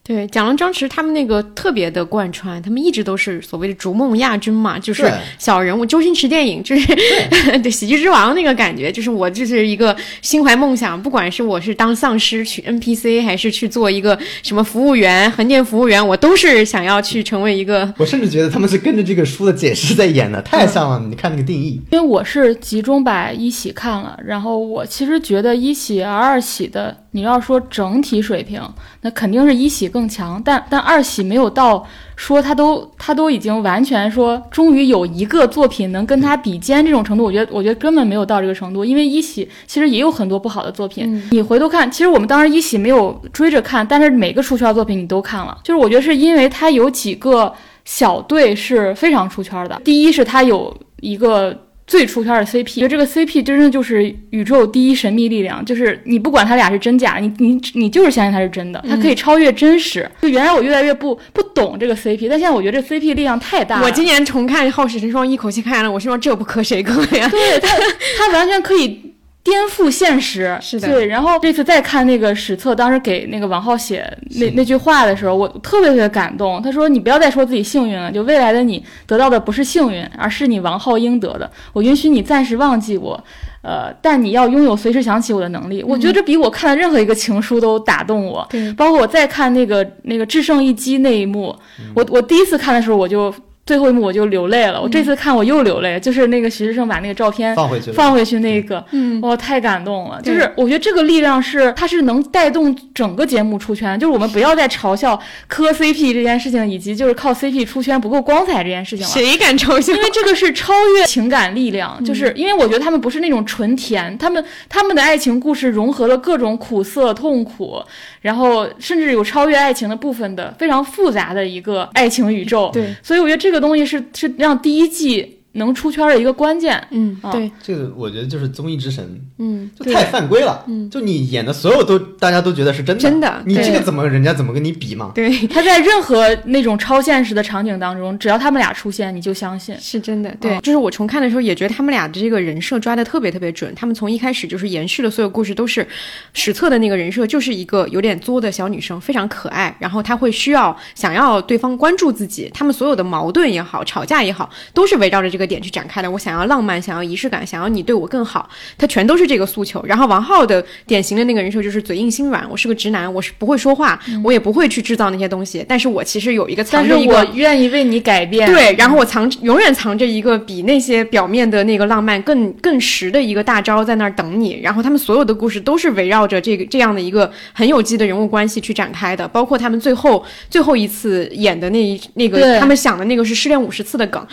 Speaker 1: 对，蒋龙、张弛他们那个特别的贯穿，他们一直都是所谓的逐梦亚军嘛，就是小人物。周星驰电影就是 *laughs* 对喜剧之王那个感觉，就是我就是一个心怀梦想，不管是我是当丧尸去 NPC，还是去做一个什么服务员、横店服务员，我都是想要去成为一个。
Speaker 3: 我甚至觉得他们是跟着这个书的解释在演的，太像了。你看那个定义，
Speaker 2: 因为我是集中把一喜看了，然后我其实觉得一喜而二喜的。你要说整体水平，那肯定是一喜更强，但但二喜没有到说他都他都已经完全说，终于有一个作品能跟他比肩这种程度，我觉得我觉得根本没有到这个程度，因为一喜其实也有很多不好的作品。你回头看，其实我们当时一喜没有追着看，但是每个出圈作品你都看了，就是我觉得是因为他有几个小队是非常出圈的，第一是他有一个。最出圈的 CP，觉得这个 CP 真的就是宇宙第一神秘力量，就是你不管他俩是真假，你你你就是相信他是真的，他可以超越真实。就原来我越来越不不懂这个 CP，但现在我觉得这 CP 力量太大。
Speaker 1: 我今年重看《好事成双》，一口气看完了，我心说这不磕谁磕呀？
Speaker 2: 对他，他完全可以。颠覆现实，
Speaker 1: 是的，
Speaker 2: 对。然后这次再看那个史册，当时给那个王浩写那那句话的时候，我特别特别感动。他说：“你不要再说自己幸运了，就未来的你得到的不是幸运，而是你王浩应得的。我允许你暂时忘记我，呃，但你要拥有随时想起我的能力。我觉得这比我看的任何一个情书都打动我。
Speaker 1: 对，
Speaker 2: 包括我再看那个那个制胜一击那一幕，我我第一次看的时候我就。”最后一幕我就流泪了，我这次看我又流泪，就是那个徐志胜把那个照片
Speaker 3: 放回去，
Speaker 2: 放回去那个，嗯，哇，太感动了。就是我觉得这个力量是，它是能带动整个节目出圈。就是我们不要再嘲笑磕 CP 这件事情，以及就是靠 CP 出圈不够光彩这件事情了。
Speaker 1: 谁敢嘲笑？
Speaker 2: 因为这个是超越情感力量，就是因为我觉得他们不是那种纯甜，他们他们的爱情故事融合了各种苦涩、痛苦，然后甚至有超越爱情的部分的非常复杂的一个爱情宇宙。
Speaker 1: 对，
Speaker 2: 所以我觉得这个。这个东西是是让第一季能出圈的一个关键。
Speaker 1: 嗯，对，
Speaker 3: 这个我觉得就是综艺之神。
Speaker 1: 嗯，
Speaker 3: 就太犯规了。嗯，就你演的所有都大家都觉得是真的，
Speaker 1: 真的。
Speaker 3: 你这个怎么人家怎么跟你比嘛？
Speaker 1: 对，
Speaker 2: 他在任何那种超现实的场景当中，只要他们俩出现，你就相信
Speaker 1: 是真的。对，就是我重看的时候也觉得他们俩的这个人设抓的特别特别准。他们从一开始就是延续了所有故事，都是史册的那个人设，就是一个有点作的小女生，非常可爱。然后她会需要想要对方关注自己，他们所有的矛盾也好，吵架也好，都是围绕着这个点去展开的。我想要浪漫，想要仪式感，想要你对我更好，他全都是这个诉求。然后王浩的典型的那个人设就是嘴硬心软，我是个直男，我是不会说话，我也不会去制造那些东西。但是我其实有一个藏着一个，
Speaker 2: 愿意为你改变。
Speaker 1: 对，然后我藏永远藏着一个比那些表面的那个浪漫更更实的一个大招在那儿等你。然后他们所有的故事都是围绕着这个这样的一个很有机的人物关系去展开的，包括他们最后最后一次演的那一那个他们想的那个是失恋五十次的梗，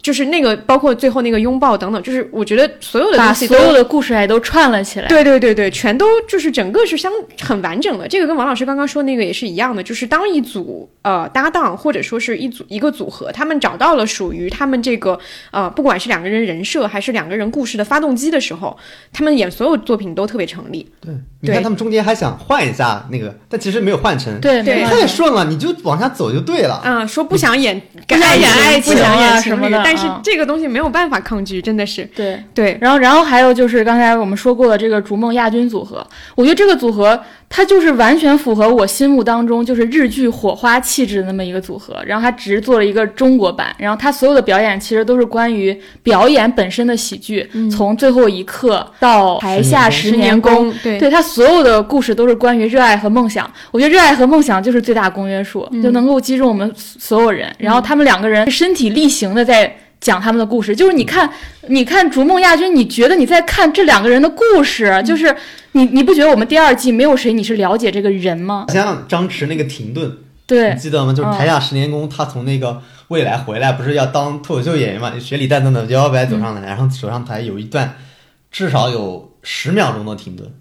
Speaker 1: 就是那个包括最后那个拥抱等等，就是我觉得所有的东西
Speaker 2: 所有的故事还都串了起来。
Speaker 1: 对对对对，全都就是整个是相很完整的。这个跟王老师刚刚说那个也是一样的，就是当一组呃搭档或者说是一组一个组合，他们找到了属于他们这个呃不管是两个人人设还是两个人故事的发动机的时候，他们演所有作品都特别成立。
Speaker 3: 对，你看他们中间还想换一下那个，但其实没有换成，
Speaker 2: 对对，
Speaker 3: 太顺了，你就往下走就对了。
Speaker 1: 啊，说不想演，
Speaker 2: 不想演爱
Speaker 1: 情，不想演什
Speaker 2: 么的，
Speaker 1: 但是这个东西没有办法抗拒，真的是。
Speaker 2: 对
Speaker 1: 对，
Speaker 2: 然后然后还有就是刚才我们说过的这个逐梦亚军组合，我觉得这个组合它就是完全符合我心目当中就是日剧火花气质的那么一个组合。然后他只是做了一个中国版，然后他所有的表演其实都是关于表演本身的喜剧，从最后一刻到台下十年功，
Speaker 1: 对，
Speaker 2: 对他所有的故事都是关于热爱和梦想。我觉得热爱和梦想就是最大公约数，就能够击中我们所有人。然后他们两个人身体力行的在。讲他们的故事，就是你看，你看《逐梦亚军》，你觉得你在看这两个人的故事，就是你你不觉得我们第二季没有谁你是了解这个人吗？
Speaker 3: 像张弛那个停顿，
Speaker 2: 对，
Speaker 3: 你记得吗？就是台下十年功，他从那个未来回来，不是要当脱口秀演员嘛？学李诞等等摇摇摆摆走上来，然后走上台有一段至少有十秒钟的停顿。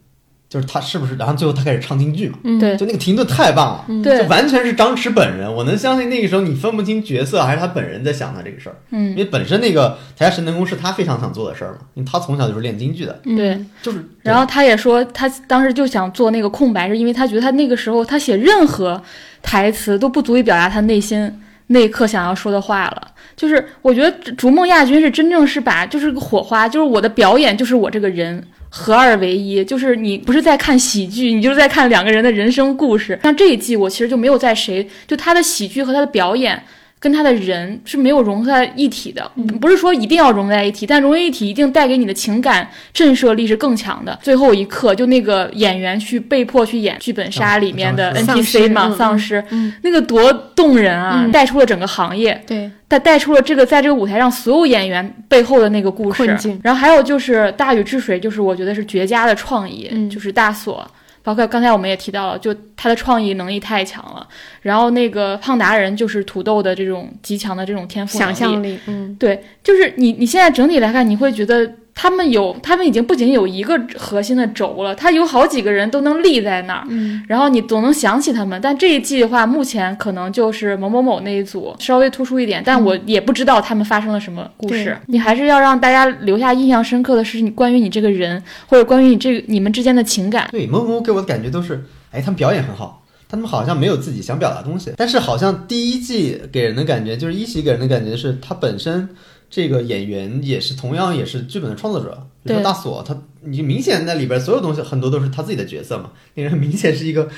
Speaker 3: 就是他是不是？然后最后他开始唱京剧嘛？
Speaker 2: 对，
Speaker 3: 就那个停顿太棒了，
Speaker 2: 对，
Speaker 3: 就完全是张弛本人。我能相信那个时候你分不清角色还是他本人在想他这个事儿。
Speaker 2: 嗯，
Speaker 3: 因为本身那个台下神能功是他非常想做的事儿嘛，因为他从小就是练京剧的。
Speaker 2: 对，
Speaker 3: 就是。
Speaker 2: 然后他也说，他当时就想做那个空白，是因为他觉得他那个时候他写任何台词都不足以表达他内心那一刻想要说的话了。就是我觉得逐梦亚军是真正是把就是个火花，就是我的表演就是我这个人。合二为一，就是你不是在看喜剧，你就是在看两个人的人生故事。像这一季，我其实就没有在谁，就他的喜剧和他的表演。跟他的人是没有融在一体的，不是说一定要融在一起，但融为一体一定带给你的情感震慑力是更强的。最后一刻，就那个演员去被迫去演剧本杀里面的 NPC 嘛，丧尸，那个多动人啊，带出了整个行业，
Speaker 1: 对，
Speaker 2: 带带出了这个在这个舞台上所有演员背后的那个故事。然后还有就是《大禹治水》，就是我觉得是绝佳的创意，就是大锁。包括刚才我们也提到了，就他的创意能力太强了。然后那个胖达人就是土豆的这种极强的这种天赋
Speaker 1: 想象力，嗯，
Speaker 2: 对，就是你你现在整体来看，你会觉得。他们有，他们已经不仅有一个核心的轴了，他有好几个人都能立在那儿，嗯，然后你总能想起他们。但这一季的话，目前可能就是某某某那一组稍微突出一点，但我也不知道他们发生了什么故事。你还是要让大家留下印象深刻的是你关于你这个人，或者关于你这个你们之间的情感。
Speaker 3: 对，某某给我的感觉都是，哎，他们表演很好，他们好像没有自己想表达东西，但是好像第一季给人的感觉就是一喜给人的感觉是他本身。这个演员也是同样也是剧本的创作者，比如说大锁，他你明显那里边所有东西很多都是他自己的角色嘛，那人明显是一个，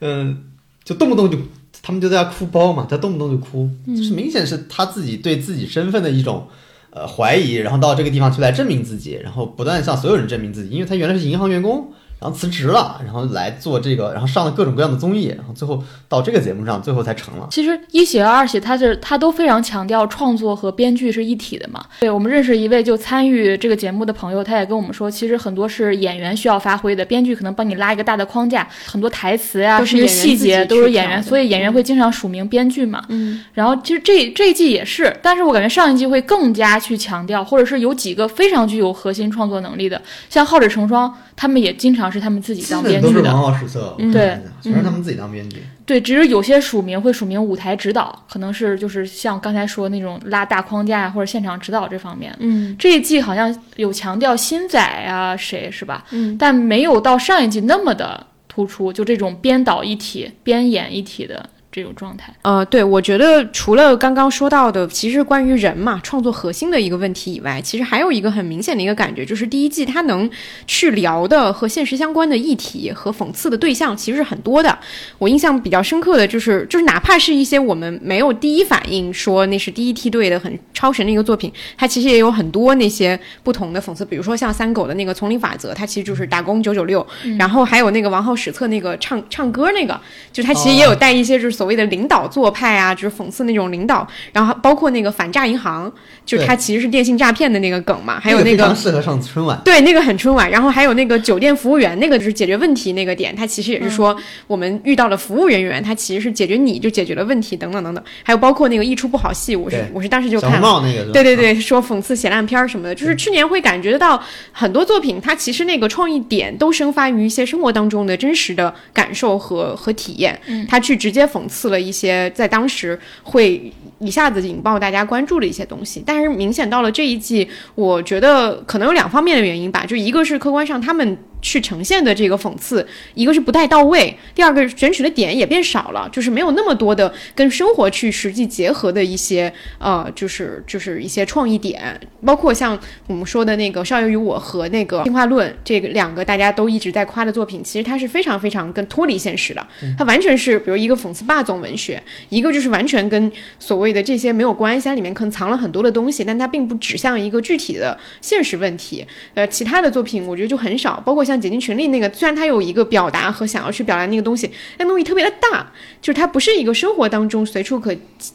Speaker 3: 嗯，就动不动就他们就在哭包嘛，他动不动就哭，就是明显是他自己对自己身份的一种呃怀疑，然后到这个地方去来证明自己，然后不断向所有人证明自己，因为他原来是银行员工。然后辞职了，然后来做这个，然后上了各种各样的综艺，然后最后到这个节目上，最后才成了。
Speaker 2: 其实一喜和二喜，他是他都非常强调创作和编剧是一体的嘛。对我们认识一位就参与这个节目的朋友，他也跟我们说，其实很多是演员需要发挥的，编剧可能帮你拉一个大的框架，很多台词呀，
Speaker 1: 甚至
Speaker 2: 细节都是演员，所以演员会经常署名编剧嘛。嗯。然后其实这这一季也是，但是我感觉上一季会更加去强调，或者是有几个非常具有核心创作能力的，像《好者成双》。他们也经常是他们自己当编剧的，都是
Speaker 3: 王浩史册，
Speaker 2: 对，
Speaker 3: 全是他们自己当编剧。
Speaker 2: 对，只是有些署名会署名舞台指导，可能是就是像刚才说那种拉大框架或者现场指导这方面。嗯，这一季好像有强调新仔啊，谁是吧？嗯，但没有到上一季那么的突出，就这种编导一体、编演一体的。这种状态，
Speaker 1: 呃，对，我觉得除了刚刚说到的，其实关于人嘛，创作核心的一个问题以外，其实还有一个很明显的一个感觉，就是第一季它能去聊的和现实相关的议题和讽刺的对象其实是很多的。我印象比较深刻的就是，就是哪怕是一些我们没有第一反应说那是第一梯队的很超神的一个作品，它其实也有很多那些不同的讽刺，比如说像三狗的那个丛林法则，它其实就是打工九九六，然后还有那个王浩史册那个唱唱歌那个，就它其实也有带一些就是。所谓的领导做派啊，就是讽刺那种领导，然后包括那个反诈银行，就是它其实是电信诈骗的那个梗嘛。还有那
Speaker 3: 个适合上春晚，
Speaker 1: 对，那个很春晚。然后还有那个酒店服务员，那个就是解决问题那个点，它其实也是说我们遇到了服务人员，他其实是解决你就解决了问题等等等等。还有包括那个一出不好戏，我是我是当时就看
Speaker 3: 那个，
Speaker 1: 对对对，说讽刺写烂片儿什么的，就是去年会感觉得到很多作品，它其实那个创意点都生发于一些生活当中的真实的感受和和体验，他去直接讽。刺了一些在当时会一下子引爆大家关注的一些东西，但是明显到了这一季，我觉得可能有两方面的原因吧，就一个是客观上他们。去呈现的这个讽刺，一个是不太到位，第二个选取的点也变少了，就是没有那么多的跟生活去实际结合的一些呃，就是就是一些创意点，包括像我们说的那个《少爷与我》和那个《进化论》这个两个大家都一直在夸的作品，其实它是非常非常跟脱离现实的，它完全是比如一个讽刺霸总文学，一个就是完全跟所谓的这些没有关系，它里面可能藏了很多的东西，但它并不指向一个具体的现实问题。呃，其他的作品我觉得就很少，包括。像竭尽全力那个，虽然它有一个表达和想要去表达那个东西，但东西特别的大，就是它不是一个生活当中随处可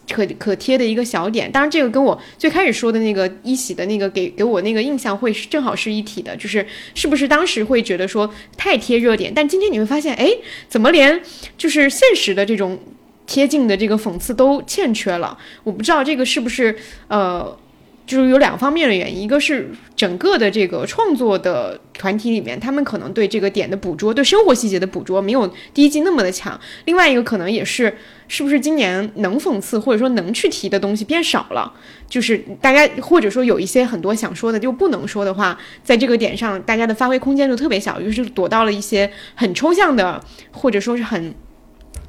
Speaker 1: 可可贴的一个小点。当然，这个跟我最开始说的那个一喜的那个给给我那个印象会是正好是一体的，就是是不是当时会觉得说太贴热点？但今天你会发现，哎，怎么连就是现实的这种贴近的这个讽刺都欠缺了？我不知道这个是不是呃。就是有两方面的原因，一个是整个的这个创作的团体里面，他们可能对这个点的捕捉，对生活细节的捕捉没有第一季那么的强。另外一个可能也是，是不是今年能讽刺或者说能去提的东西变少了？就是大家或者说有一些很多想说的就不能说的话，在这个点上，大家的发挥空间就特别小，于是躲到了一些很抽象的或者说是很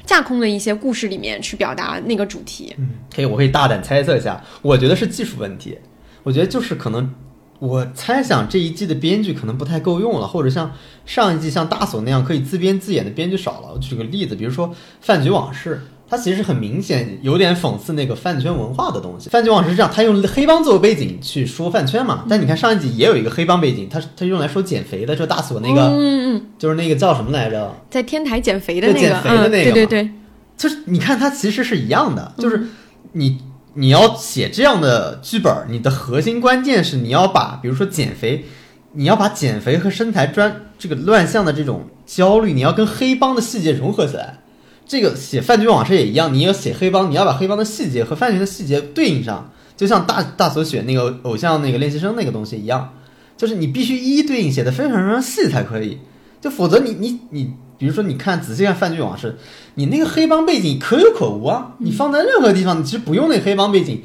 Speaker 1: 架空的一些故事里面去表达那个主题。
Speaker 3: 嗯，可以，我可以大胆猜测一下，我觉得是技术问题。我觉得就是可能，我猜想这一季的编剧可能不太够用了，或者像上一季像大锁那样可以自编自演的编剧少了。我举个例子，比如说《饭局往事》，它其实很明显有点讽刺那个饭圈文化的东西。《饭圈往事》是这样，他用黑帮作为背景去说饭圈嘛。但你看上一集也有一个黑帮背景，他他用来说减肥的，就大锁那个，
Speaker 1: 嗯嗯，
Speaker 3: 就是那个叫什么来着，
Speaker 1: 在天台减肥的那个，
Speaker 3: 减肥的那
Speaker 1: 个，对对对，
Speaker 3: 就是你看它其实是一样的，就是你。你要写这样的剧本，你的核心关键是你要把，比如说减肥，你要把减肥和身材专这个乱象的这种焦虑，你要跟黑帮的细节融合起来。这个写饭局往事也一样，你要写黑帮，你要把黑帮的细节和饭局的细节对应上，就像大大所选那个偶像那个练习生那个东西一样，就是你必须一一对应，写的非常非常细才可以，就否则你你你。比如说，你看仔细看《饭局往事》，你那个黑帮背景可有可无啊。你放在任何地方，你其实不用那黑帮背景，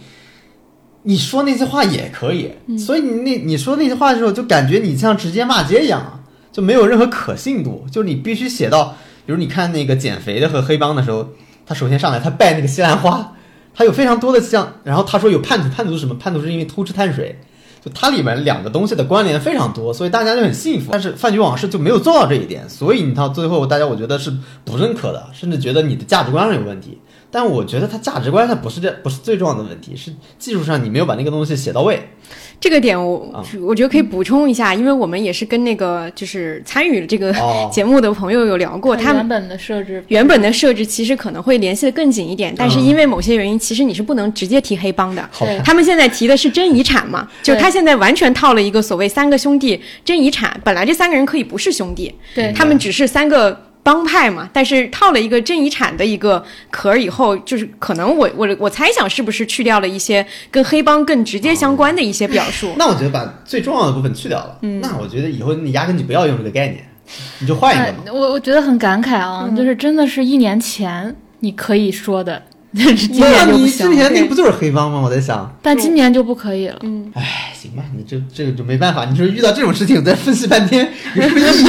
Speaker 3: 你说那些话也可以。所以你那你说那些话的时候，就感觉你像直接骂街一样，就没有任何可信度。就是你必须写到，比如你看那个减肥的和黑帮的时候，他首先上来他拜那个西兰花，他有非常多的像，然后他说有叛徒，叛徒什么？叛徒是因为偷吃碳水。就它里面两个东西的关联非常多，所以大家就很幸福。但是《饭局往事》就没有做到这一点，所以你到最后，大家我觉得是不认可的，甚至觉得你的价值观上有问题。但我觉得它价值观它不是这不是最重要的问题，是技术上你没有把那个东西写到位。
Speaker 1: 这个点我我觉得可以补充一下，因为我们也是跟那个就是参与这个 *laughs* 节目的朋友有聊过，他
Speaker 2: 原本的设置
Speaker 1: 原本的设置其实可能会联系的更紧一点，但是因为某些原因，其实你是不能直接提黑帮的。他们现在提的是真遗产嘛，就他现在完全套了一个所谓三个兄弟争遗产，本来这三个人可以不是兄弟，
Speaker 2: 对。
Speaker 1: 他们只是三个。帮派嘛，但是套了一个真遗产的一个壳以后，就是可能我我我猜想是不是去掉了一些跟黑帮更直接相关的一些表述？
Speaker 3: 那我觉得把最重要的部分去掉了。嗯，那我觉得以后你压根就不要用这个概念，你就换一个嘛。
Speaker 2: 我我觉得很感慨啊，就是真的是一年前你可以说的。今年就不行。
Speaker 3: 之前那不就是黑帮吗？我在想，
Speaker 2: 但今年就不可以了。
Speaker 1: 嗯，
Speaker 3: 哎，行吧，你这这个就没办法。你说遇到这种事情再分析半天，有什么意
Speaker 1: 义？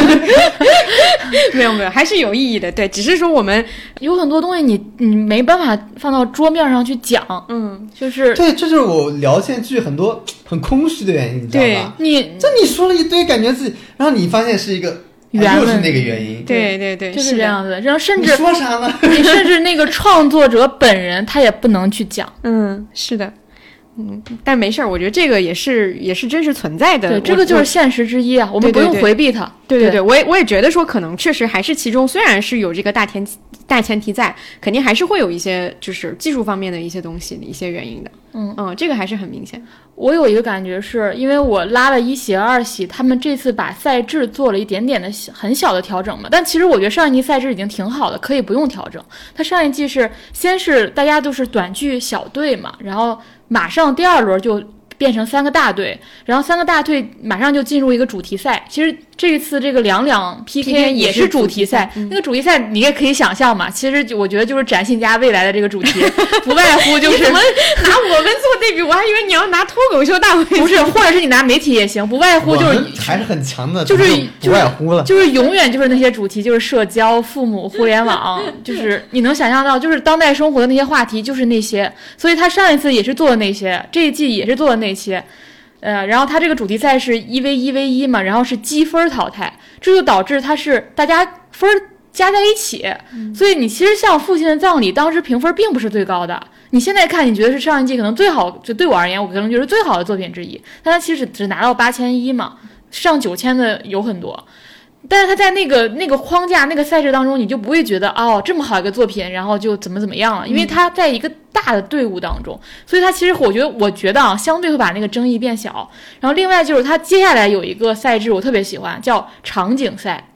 Speaker 1: 没有没有，还是有意义的。对，只是说我们
Speaker 2: 有很多东西，你你没办法放到桌面上去讲。
Speaker 1: 嗯，
Speaker 2: 就是
Speaker 3: 对，这就是我聊现剧很多很空虚的原因，你知道
Speaker 1: 吧？
Speaker 2: 你
Speaker 3: 这你说了一堆，感觉自己，然后你发现是一个。
Speaker 2: 又
Speaker 3: 是那个原因，
Speaker 1: 对对对，
Speaker 2: 就是这样子。然后甚至
Speaker 3: 说啥呢？
Speaker 2: 你甚至那个 *laughs* 创作者本人他也不能去讲。
Speaker 1: 嗯，是的，嗯，但没事儿，我觉得这个也是也是真实存在的。
Speaker 2: 对，这个就是现实之一啊，我们不用回避它。
Speaker 1: 对对对，我也我也觉得说，可能确实还是其中虽然是有这个大前大前提在，肯定还是会有一些就是技术方面的一些东西的一些原因的。
Speaker 2: 嗯
Speaker 1: 嗯，这个还是很明显。
Speaker 2: 我有一个感觉，是因为我拉了一喜二喜，他们这次把赛制做了一点点的很小的调整嘛。但其实我觉得上一季赛制已经挺好的，可以不用调整。他上一季是先是大家都是短剧小队嘛，然后马上第二轮就变成三个大队，然后三个大队马上就进入一个主题赛。其实。这一次这个两两 PK 也是主题赛，那个主题赛你也可以想象嘛。其实我觉得就是展信佳未来的这个主题，*laughs* 不外乎就是
Speaker 1: 拿我们做对比，我还以为你要拿脱口秀大会，
Speaker 2: 不是，或者是你拿媒体也行，不外乎就是
Speaker 3: 还是很强的，
Speaker 2: 就是
Speaker 3: 不外乎了，
Speaker 2: 就是永远就是那些主题，就是社交、父母、互联网，*laughs* 就是你能想象到，就是当代生活的那些话题，就是那些。所以他上一次也是做的那些，这一季也是做的那些。呃，然后它这个主题赛是一 v 一 v 一嘛，然后是积分淘汰，这就导致它是大家分加在一起，所以你其实像《父亲的葬礼》当时评分并不是最高的，你现在看你觉得是上一季可能最好，就对我而言，我可能觉得最好的作品之一，但它其实只拿到八千一嘛，上九千的有很多。但是他在那个那个框架、那个赛事当中，你就不会觉得哦，这么好一个作品，然后就怎么怎么样了，因为他在一个大的队伍当中，所以他其实我觉得，我觉得啊，相对会把那个争议变小。然后另外就是他接下来有一个赛制，我特别喜欢，叫场景赛。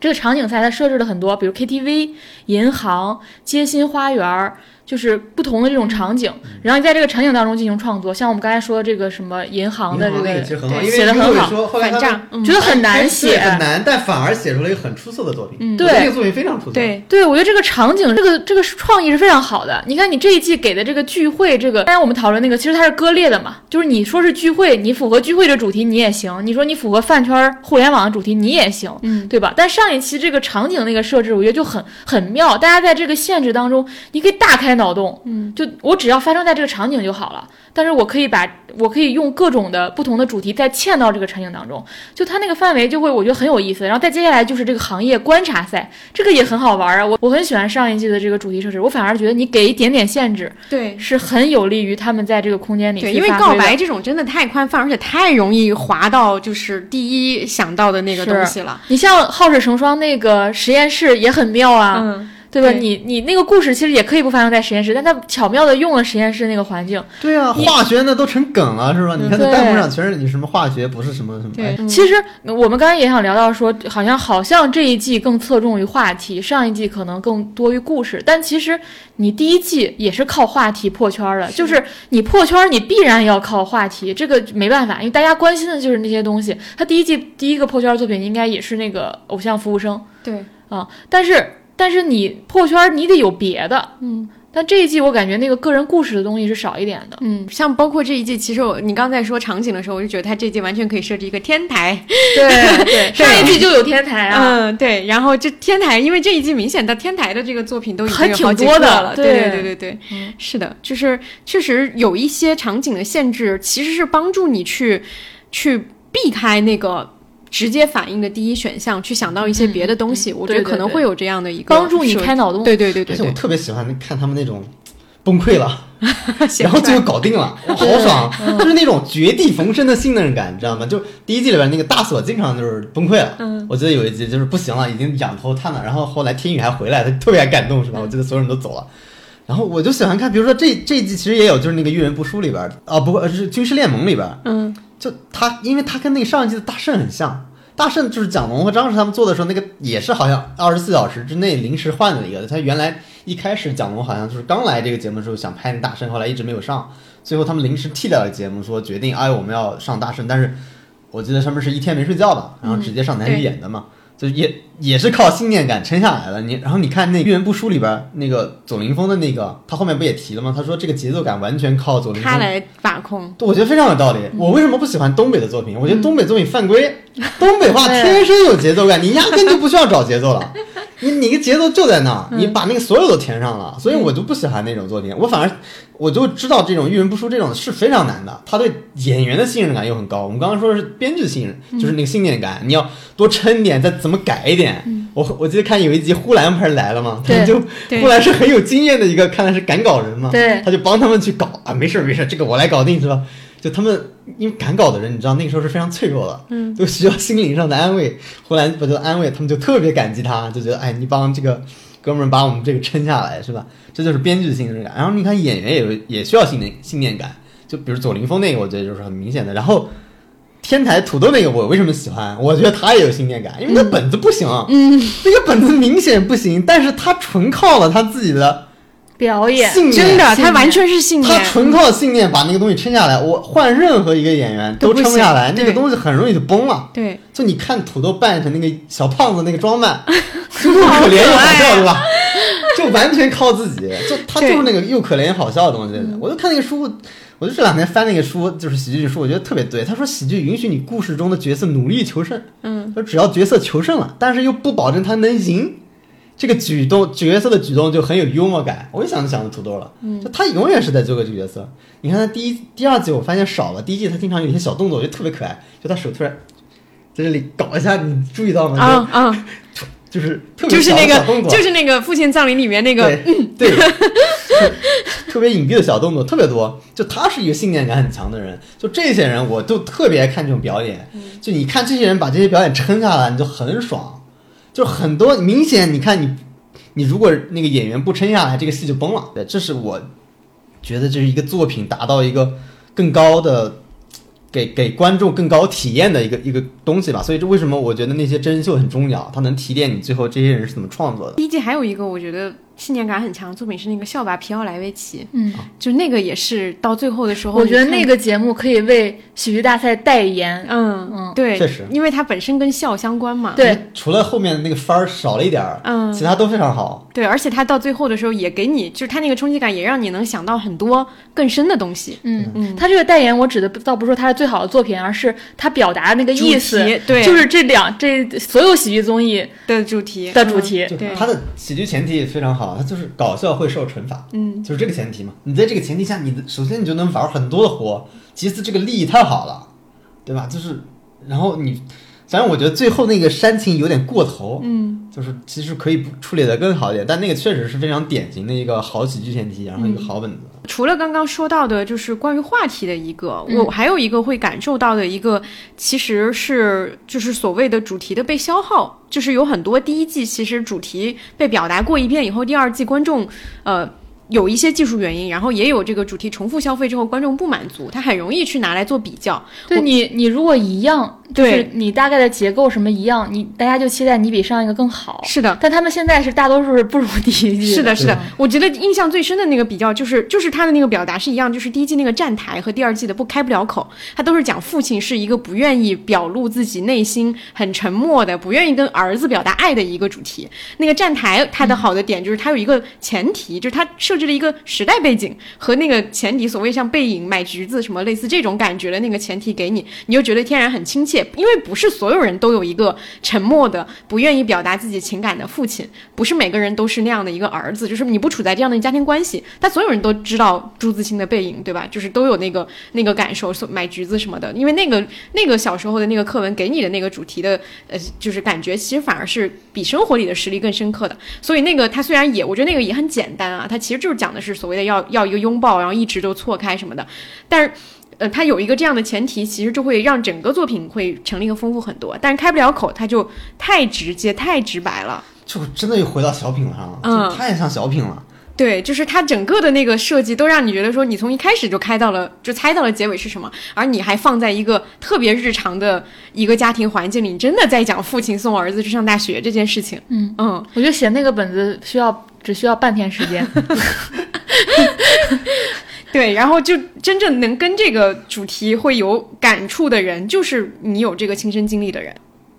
Speaker 2: 这个场景赛它设置了很多，比如 KTV、银行、街心花园。就是不同的这种场景，然后你在这个场景当中进行创作，像我们刚才说的这个什么银行的这个，写的很好，
Speaker 1: 反
Speaker 3: 诈，
Speaker 2: 觉得很难写，
Speaker 3: 很难，但反而写出了一个很出色的作品。
Speaker 2: 嗯，对，
Speaker 3: 这个作品非常出色。
Speaker 1: 对，
Speaker 2: 对我觉得这个场景，这个这个创意是非常好的。你看你这一季给的这个聚会，这个刚才我们讨论那个，其实它是割裂的嘛，就是你说是聚会，你符合聚会的主题你也行，你说你符合饭圈互联网的主题你也行，
Speaker 1: 嗯，
Speaker 2: 对吧？但上一期这个场景那个设置，我觉得就很很妙，大家在这个限制当中，你可以大开。开脑洞，嗯，就我只要发生在这个场景就好了。但是我可以把我可以用各种的不同的主题再嵌到这个场景当中，就它那个范围就会我觉得很有意思。然后再接下来就是这个行业观察赛，这个也很好玩啊。我我很喜欢上一季的这个主题设置，我反而觉得你给一点点限制，
Speaker 1: 对，
Speaker 2: 是很有利于他们在这个空间里。
Speaker 1: 对，因为告白这种真的太宽泛，而且太容易滑到就是第一想到的那个东西了。
Speaker 2: 你像好事成双那个实验室也很妙啊。嗯。对吧？你你那个故事其实也可以不发生在实验室，但它巧妙的用了实验室那个环境。
Speaker 3: 对啊，化学那都成梗了，是吧？你看那弹幕上全是你什么化学不是什么什么。
Speaker 2: 对，其实我们刚才也想聊到说，好像好像这一季更侧重于话题，上一季可能更多于故事。但其实你第一季也是靠话题破圈的，就是你破圈，你必然要靠话题，这个没办法，因为大家关心的就是那些东西。他第一季第一个破圈作品应该也是那个偶像服务生。
Speaker 1: 对
Speaker 2: 啊，但是。但是你破圈，你得有别的，
Speaker 1: 嗯。
Speaker 2: 但这一季我感觉那个个人故事的东西是少一点的，
Speaker 1: 嗯。像包括这一季，其实我你刚才说场景的时候，我就觉得他这季完全可以设置一个天台，
Speaker 2: 对 *laughs* 对。上一季就有天台
Speaker 1: 啊，嗯对。然后这天台，因为这一季明显的天台的这个作品都已经
Speaker 2: 挺多的
Speaker 1: 了，对对对对对，嗯是的，就是确实有一些场景的限制，其实是帮助你去去避开那个。直接反映的第一选项，去想到一些别的东西，我觉得可能会有这样的一个
Speaker 2: 帮助你开脑洞。
Speaker 1: 对对对对。
Speaker 3: 而且我特别喜欢看他们那种崩溃了，*laughs* 然后最后搞定了，*laughs* 好爽，就是那种绝地逢生的信任感，你知道吗？就第一季里边那个大锁经常就是崩溃了。嗯。我记得有一集就是不行了，已经仰头叹了，然后后来天宇还回来，他特别感动，是吧？我记得所有人都走了，然后我就喜欢看，比如说这这一季其实也有，就是那个遇人不淑里边啊，不过是军事联盟里边，
Speaker 1: 嗯。
Speaker 3: 就他，因为他跟那个上一季的大圣很像，大圣就是蒋龙和张弛他们做的时候，那个也是好像二十四小时之内临时换了一个。他原来一开始蒋龙好像就是刚来这个节目的时候想拍那大圣，后来一直没有上，最后他们临时替代了节目，说决定哎我们要上大圣，但是我记得他们是一天没睡觉吧，然后直接上台去演的嘛。就也也是靠信念感撑下来的。你然后你看那《遇人不淑》里边那个左凌峰的那个，他后面不也提了吗？他说这个节奏感完全靠左凌峰
Speaker 1: 他来把控。
Speaker 3: 我觉得非常有道理。我为什么不喜欢东北的作品？我觉得东北作品犯规，东北话天生有节奏感，你压根就不需要找节奏了。你你个节奏就在那儿，你把那个所有都填上了，所以我就不喜欢那种作品。我反而我就知道这种遇人不淑这种是非常难的，他对演员的信任感又很高。我们刚刚说的是编剧信任，就是那个信念感，你要多撑点，再怎么改一点。我我记得看有一集呼兰不是来了吗？他 *laughs* 就呼兰是很有经验的一个，看来是赶稿人嘛。
Speaker 2: 对，
Speaker 3: 他就帮他们去搞啊，没事没事，这个我来搞定是吧？就他们因为赶稿的人，你知道那个时候是非常脆弱的，嗯，都需要心灵上的安慰。呼兰不就安慰他们，就特别感激他，就觉得哎，你帮这个哥们儿把我们这个撑下来，是吧？这就是编剧的信任感。然后你看演员也有也需要信念信念感，就比如左凌峰那个，我觉得就是很明显的。然后天台土豆那个，我为什么喜欢？我觉得他也有信念感，因为那本子不行，
Speaker 1: 嗯，
Speaker 3: 那个本子明显不行，但是他纯靠了他自己的。
Speaker 2: 表演
Speaker 1: 真的，他完全是信念，
Speaker 3: 他纯靠信念把那个东西撑下来。我换任何一个演员都撑不下来，那个东西很容易就崩了。
Speaker 1: 对，
Speaker 3: 就你看土豆扮成那个小胖子那个装扮，*laughs* 又可怜又好笑，对吧？就完全靠自己，就他就是那个又可怜又好笑的东西。我就看那个书，我就这两天翻那个书，就是喜剧书，我觉得特别对。他说喜剧允许你故事中的角色努力求胜，
Speaker 1: 嗯，
Speaker 3: 说只要角色求胜了，但是又不保证他能赢。这个举动角色的举动就很有幽默感，我一想就想到土豆了。嗯，就他永远是在做个角色。你看他第一、第二季，我发现少了。第一季他经常有一些小动作，我觉得特别可爱。就他手突然在这里搞一下，你注意到吗？
Speaker 1: 啊啊，*laughs*
Speaker 3: 就是特别
Speaker 1: 小的动作，就是那个父亲葬礼里面那个，
Speaker 3: 对，*laughs* 特别隐蔽的小动作特别多。就他是一个信念感很强的人。就这些人，我都特别爱看这种表演。就你看这些人把这些表演撑下来，你就很爽。就很多明显，你看你，你如果那个演员不撑下来，这个戏就崩了。对，这是我觉得这是一个作品达到一个更高的，给给观众更高体验的一个一个东西吧。所以这为什么我觉得那些真人秀很重要，它能提炼你最后这些人是怎么创作的。
Speaker 1: 第一季还有一个我觉得。信念感很强的作品是那个《笑吧，皮奥莱维奇》。
Speaker 2: 嗯，
Speaker 1: 就那个也是到最后的时候，
Speaker 2: 我觉得那个节目可以为喜剧大赛代言。
Speaker 1: 嗯嗯，对，
Speaker 3: 确实，
Speaker 1: 因为它本身跟笑相关嘛。
Speaker 2: 对，
Speaker 3: 除了后面那个番儿少了一点儿，嗯，其他都非常好。
Speaker 1: 对，而且它到最后的时候也给你，就是它那个冲击感也让你能想到很多更深的东西。
Speaker 2: 嗯嗯，它这个代言，我指的倒不是说它是最好的作品，而是它表达那个意思，
Speaker 1: 对，
Speaker 2: 就是这两这所有喜剧综艺
Speaker 1: 的主题
Speaker 2: 的主题。
Speaker 3: 对它的喜剧前提也非常好，它就是搞笑会受惩罚，
Speaker 1: 嗯，
Speaker 3: 就是这个前提嘛。你在这个前提下，你的首先你就能玩很多的活，其次这个利益太好了，对吧？就是，然后你。反正我觉得最后那个煽情有点过头，
Speaker 1: 嗯，
Speaker 3: 就是其实可以处理的更好一点，但那个确实是非常典型的一个好喜剧前提，然后一个好本子。
Speaker 1: 除了刚刚说到的，就是关于话题的一个，我还有一个会感受到的一个，其实是就是所谓的主题的被消耗，就是有很多第一季其实主题被表达过一遍以后，第二季观众呃。有一些技术原因，然后也有这个主题重复消费之后，观众不满足，他很容易去拿来做比较。
Speaker 2: 对你，你如果一样，就是你大概的结构什么一样，你大家就期待你比上一个更好。
Speaker 1: 是的，
Speaker 2: 但他们现在是大多数是不如第一季。
Speaker 1: 是的，是的。我觉得印象最深的那个比较，就是就是他的那个表达是一样，就是第一季那个站台和第二季的不开不了口，他都是讲父亲是一个不愿意表露自己内心很沉默的，不愿意跟儿子表达爱的一个主题。那个站台它的好的点就是它有一个前提，就是它设。设置了一个时代背景和那个前提，所谓像背影、买橘子什么类似这种感觉的那个前提给你，你就觉得天然很亲切。因为不是所有人都有一个沉默的、不愿意表达自己情感的父亲，不是每个人都是那样的一个儿子。就是你不处在这样的家庭关系，但所有人都知道朱自清的背影，对吧？就是都有那个那个感受，买橘子什么的。因为那个那个小时候的那个课文给你的那个主题的呃，就是感觉其实反而是比生活里的实力更深刻的。所以那个他虽然也，我觉得那个也很简单啊，他其实。就是讲的是所谓的要要一个拥抱，然后一直都错开什么的，但是，呃，它有一个这样的前提，其实就会让整个作品会成立和丰富很多。但是开不了口，它就太直接、太直白了，
Speaker 3: 就真的又回到小品上了，嗯，太像小品了。
Speaker 1: 对，就是它整个的那个设计都让你觉得说，你从一开始就开到了，就猜到了结尾是什么，而你还放在一个特别日常的一个家庭环境里，你真的在讲父亲送儿子去上大学这件事情。
Speaker 2: 嗯嗯，我觉得写那个本子需要。只需要半天时间，*laughs*
Speaker 1: 对，然后就真正能跟这个主题会有感触的人，就是你有这个亲身经历的人，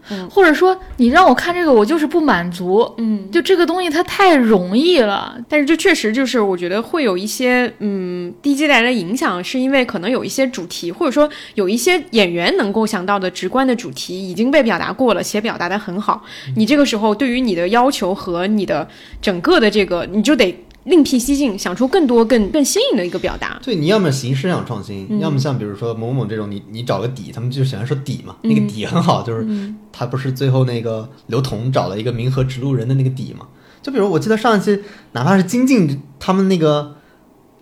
Speaker 2: 嗯，或者说你让我看这个，我就是不满足，嗯，就这个东西它太容易了，
Speaker 1: 但是这确实就是我觉得会有一些嗯低阶带来的影响，是因为可能有一些主题，或者说有一些演员能够想到的直观的主题已经被表达过了，且表达的很好，你这个时候对于你的要求和你的整个的这个，你就得。另辟蹊径，想出更多、更更新颖的一个表达。
Speaker 3: 对，你要么形式上创新，要么像比如说某某这种，你你找个底，他们就喜欢说底嘛，那个底很好，就是他不是最后那个刘同找了一个冥河指路人的那个底嘛？就比如我记得上一期，哪怕是金靖他们那个，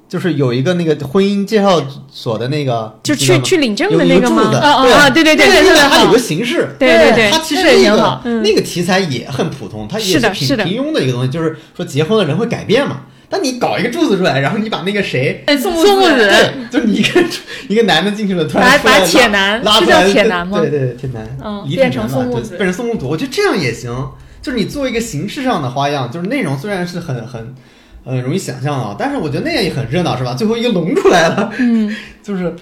Speaker 3: 就是有一个那个婚姻介绍所的那个，
Speaker 1: 就去去领证的那
Speaker 3: 个
Speaker 1: 吗？
Speaker 3: 啊啊，
Speaker 1: 对对对对对，
Speaker 3: 他有个形式，
Speaker 1: 对对对，
Speaker 3: 他其实那个那个题材也很普通，它也
Speaker 1: 是
Speaker 3: 挺平庸的一个东西，就是说结婚的人会改变嘛。那你搞一个柱子出来，然后你把那个谁
Speaker 2: 宋宋木子，
Speaker 3: 就你一个一个男的进去了，突然
Speaker 2: 把铁男
Speaker 3: 是
Speaker 2: 叫铁男吗？
Speaker 3: 对对对，铁男，
Speaker 2: 嗯，变成宋木子，
Speaker 3: 变成宋木子，我觉得这样也行。就是你做一个形式上的花样，就是内容虽然是很很很容易想象啊，但是我觉得那样也很热闹，是吧？最后一个龙出来了，
Speaker 2: 嗯，*laughs*
Speaker 3: 就是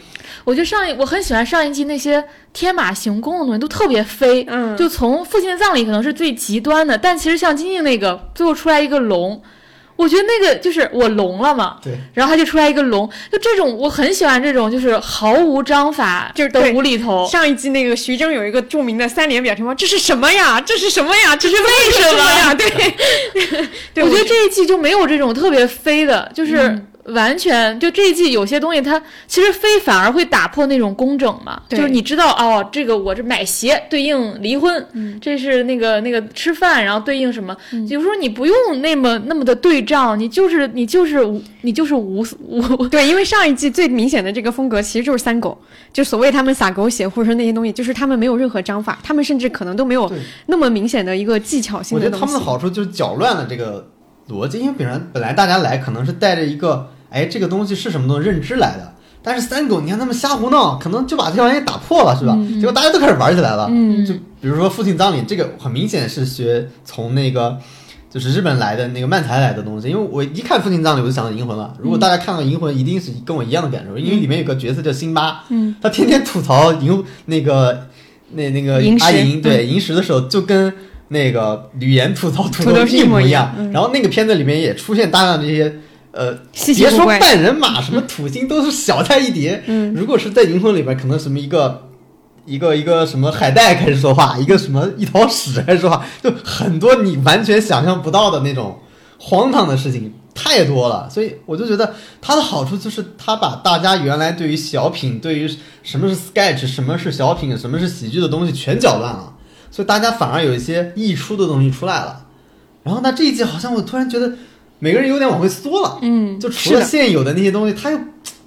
Speaker 2: 我觉得上一我很喜欢上一季那些天马行空的东西都特别飞，
Speaker 1: 嗯，
Speaker 2: 就从父亲的葬礼可能是最极端的，但其实像金靖那个最后出来一个龙。我觉得那个就是我聋了嘛，
Speaker 3: 对，
Speaker 2: 然后他就出来一个聋，就这种我很喜欢这种就是毫无章法
Speaker 1: 就是
Speaker 2: 的无厘头。
Speaker 1: 上一季那个徐峥有一个著名的三连表情包，这是什么呀？这是什么呀？这是
Speaker 2: 为
Speaker 1: 什么
Speaker 2: 呀？
Speaker 1: 对，*laughs*
Speaker 2: 我觉得这一季就没有这种特别飞的，就是。完全就这一季有些东西，它其实非反而会打破那种工整嘛。就是你知道哦，这个我这买鞋对应离婚，这是那个那个吃饭，然后对应什么？有时候你不用那么那么的对仗，你就是你就是无你就是无无 *laughs*
Speaker 1: 对，因为上一季最明显的这个风格其实就是三狗，就所谓他们撒狗血或者说那些东西，就是他们没有任何章法，他们甚至可能都没有那么明显的一个技巧性。
Speaker 3: 我觉得他们的好处就是搅乱了这个。逻辑，因为本来本来大家来可能是带着一个，哎，这个东西是什么东西认知来的，但是三狗，你看他们瞎胡闹，可能就把这玩意打破了，是吧？结果大家都开始玩起来了。
Speaker 1: 嗯，
Speaker 3: 就比如说父亲葬礼，这个很明显是学从那个就是日本来的那个漫才来的东西，因为我一看父亲葬礼，我就想到银魂了。如果大家看到银魂，一定是跟我一样的感受，因为里面有个角色叫辛巴，嗯，他天天吐槽银那个那那个阿银，对银石的时候就跟。那个语言吐槽吐
Speaker 1: 的
Speaker 3: 一模
Speaker 1: 一
Speaker 3: 样，然后那个片子里面也出现大量这些，呃，
Speaker 1: 别
Speaker 3: 说半人马，*laughs* 什么土星都是小菜一碟。嗯，如果是在银魂里边，可能什么一个一个一个什么海带开始说话，一个什么一坨屎开始说话，就很多你完全想象不到的那种荒唐的事情太多了。所以我就觉得它的好处就是它把大家原来对于小品、对于什么是 sketch、什么是小品、什么是喜剧的东西全搅乱了，所以大家反而有一些溢出的东西出来了。然后呢，这一季好像我突然觉得每个人有点往回缩了，
Speaker 1: 嗯，
Speaker 3: 就除了现有的那些东西，他又。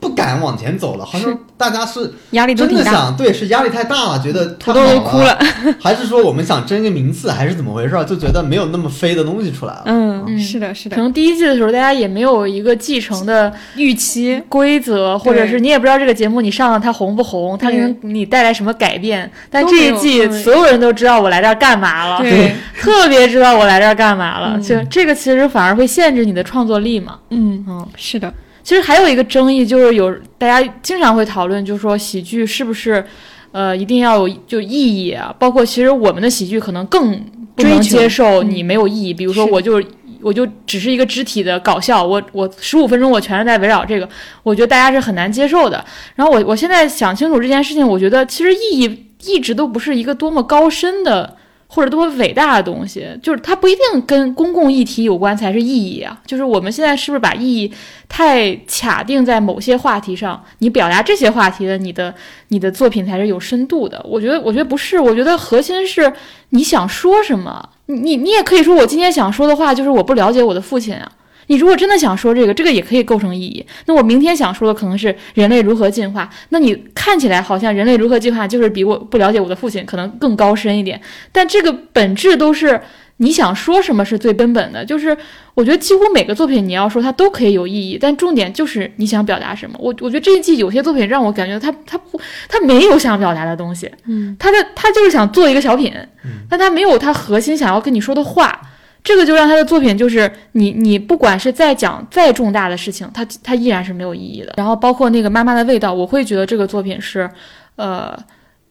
Speaker 3: 不敢往前走了，好像大家是
Speaker 1: 压力
Speaker 3: 真的想对，是压力太大了，觉得
Speaker 1: 土豆都哭了，*laughs*
Speaker 3: 还是说我们想争一个名次，还是怎么回事？就觉得没有那么飞的东西出来了。
Speaker 1: 嗯，是的，是的。
Speaker 2: 可能第一季的时候，大家也没有一个继承的
Speaker 1: 预期
Speaker 2: 规则，或者是你也不知道这个节目你上了它红不红，它能你带来什么改变。但这一季所有人都知道我来这儿干嘛了，
Speaker 1: 对，*laughs*
Speaker 2: 特别知道我来这儿干嘛了。就这个其实反而会限制你的创作力嘛。
Speaker 1: 嗯嗯，是的。
Speaker 2: 其实还有一个争议，就是有大家经常会讨论，就是说喜剧是不是，呃，一定要有就意义啊？包括其实我们的喜剧可能更不能接受你没有意义。比如说，我就我就只是一个肢体的搞笑，我我十五分钟我全是在围绕这个，我觉得大家是很难接受的。然后我我现在想清楚这件事情，我觉得其实意义一直都不是一个多么高深的。或者多么伟大的东西，就是它不一定跟公共议题有关才是意义啊。就是我们现在是不是把意义太卡定在某些话题上？你表达这些话题的，你的你的作品才是有深度的。我觉得，我觉得不是。我觉得核心是你想说什么。你你也可以说，我今天想说的话就是我不了解我的父亲啊。你如果真的想说这个，这个也可以构成意义。那我明天想说的可能是人类如何进化。那你看起来好像人类如何进化就是比我不了解我的父亲可能更高深一点，但这个本质都是你想说什么是最根本的。就是我觉得几乎每个作品你要说它都可以有意义，但重点就是你想表达什么。我我觉得这一季有些作品让我感觉他他不他没有想表达的东西，
Speaker 1: 嗯，
Speaker 2: 他的他就是想做一个小品，但他没有他核心想要跟你说的话。这个就让他的作品就是你你不管是再讲再重大的事情，他他依然是没有意义的。然后包括那个妈妈的味道，我会觉得这个作品是，呃，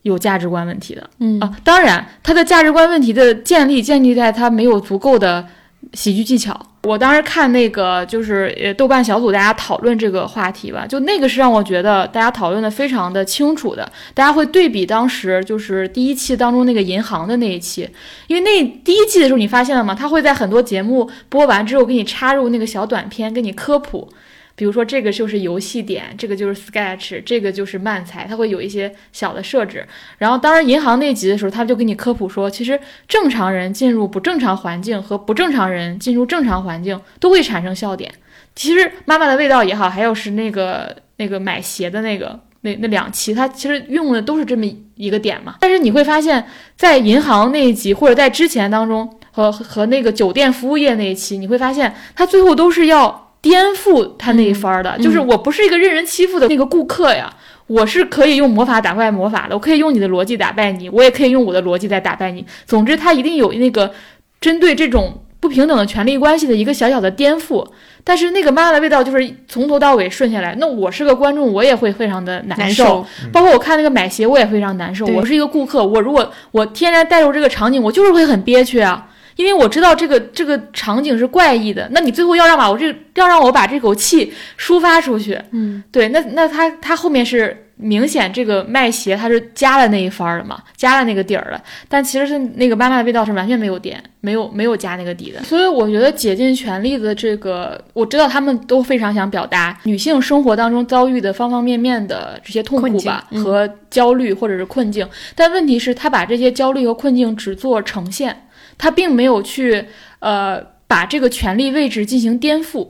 Speaker 2: 有价值观问题的。
Speaker 1: 嗯
Speaker 2: 啊，当然他的价值观问题的建立建立在他没有足够的喜剧技巧。我当时看那个就是呃豆瓣小组大家讨论这个话题吧，就那个是让我觉得大家讨论的非常的清楚的。大家会对比当时就是第一期当中那个银行的那一期，因为那第一季的时候你发现了吗？他会在很多节目播完之后给你插入那个小短片，给你科普。比如说这个就是游戏点，这个就是 sketch，这个就是漫才，它会有一些小的设置。然后，当然银行那集的时候，他就给你科普说，其实正常人进入不正常环境和不正常人进入正常环境都会产生笑点。其实妈妈的味道也好，还有是那个那个买鞋的那个那那两期，它其实用的都是这么一个点嘛。但是你会发现在银行那一集或者在之前当中和和那个酒店服务业那一期，你会发现它最后都是要。颠覆他那一番的，就是我不是一个任人欺负的那个顾客呀，我是可以用魔法打败魔法的，我可以用你的逻辑打败你，我也可以用我的逻辑来打败你。总之，他一定有那个针对这种不平等的权利关系的一个小小的颠覆。但是那个妈妈的味道就是从头到尾顺下来，那我是个观众，我也会非常的难受。包括我看那个买鞋，我也非常难受。我是一个顾客，我如果我天然带入这个场景，我就是会很憋屈啊。因为我知道这个这个场景是怪异的，那你最后要让把我这要让我把这口气抒发出去，
Speaker 1: 嗯，
Speaker 2: 对，那那他他后面是明显这个卖鞋他是加了那一番了嘛，加了那个底儿了，但其实是那个妈妈的味道是完全没有点，没有没有加那个底的，所以我觉得竭尽全力的这个，我知道他们都非常想表达女性生活当中遭遇的方方面面的这些痛苦吧和焦虑或者是困境，但问题是，他把这些焦虑和困境只做呈现。他并没有去，呃，把这个权力位置进行颠覆，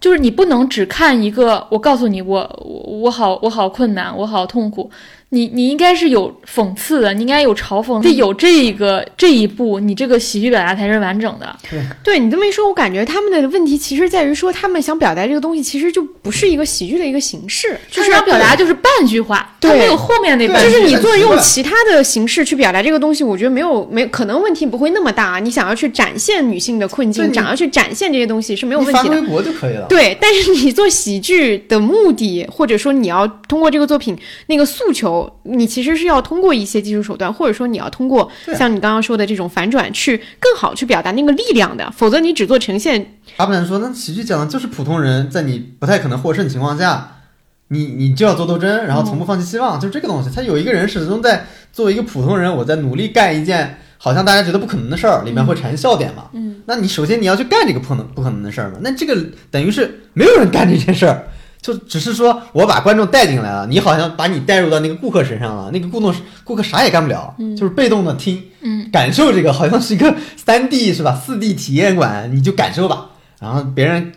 Speaker 2: 就是你不能只看一个。我告诉你，我我我好我好困难，我好痛苦。你你应该是有讽刺的，你应该有嘲讽，得有这一个这一步，你这个喜剧表达才是完整的。
Speaker 3: 对，
Speaker 1: 对你这么一说，我感觉他们的问题其实在于说，他们想表达这个东西，其实就不是一个喜剧的一个形式，就是
Speaker 2: 想表达就是半句话，
Speaker 1: 他，
Speaker 2: 没有后面那半
Speaker 1: 句。就是你做用其他的形式去表达这个东西，我觉得没有没可能问题不会那么大。你想要去展现女性的困境，想要去展现这些东西是没有问题的。
Speaker 3: 微博就可以了。
Speaker 1: 对，但是你做喜剧的目的，或者说你要通过这个作品那个诉求，你其实。是要通过一些技术手段，或者说你要通过像你刚刚说的这种反转，去更好去表达那个力量的，否则你只做呈现。
Speaker 3: 阿不然说，那喜剧讲的就是普通人在你不太可能获胜情况下，你你就要做斗争，然后从不放弃希望，就这个东西。他有一个人始终在作为一个普通人，我在努力干一件好像大家觉得不可能的事儿，里面会产生笑点嘛？嗯，那你首先你要去干这个不可能不可能的事儿嘛？那这个等于是没有人干这件事儿，就只是说我把观众带进来了，你好像把你带入到那个顾客身上了，那个顾客顾客啥也干不了，就是被动的听，
Speaker 2: 嗯，
Speaker 3: 感受这个好像是一个 *laughs* 三 D 是吧？四 D 体验馆，你就感受吧，然后别人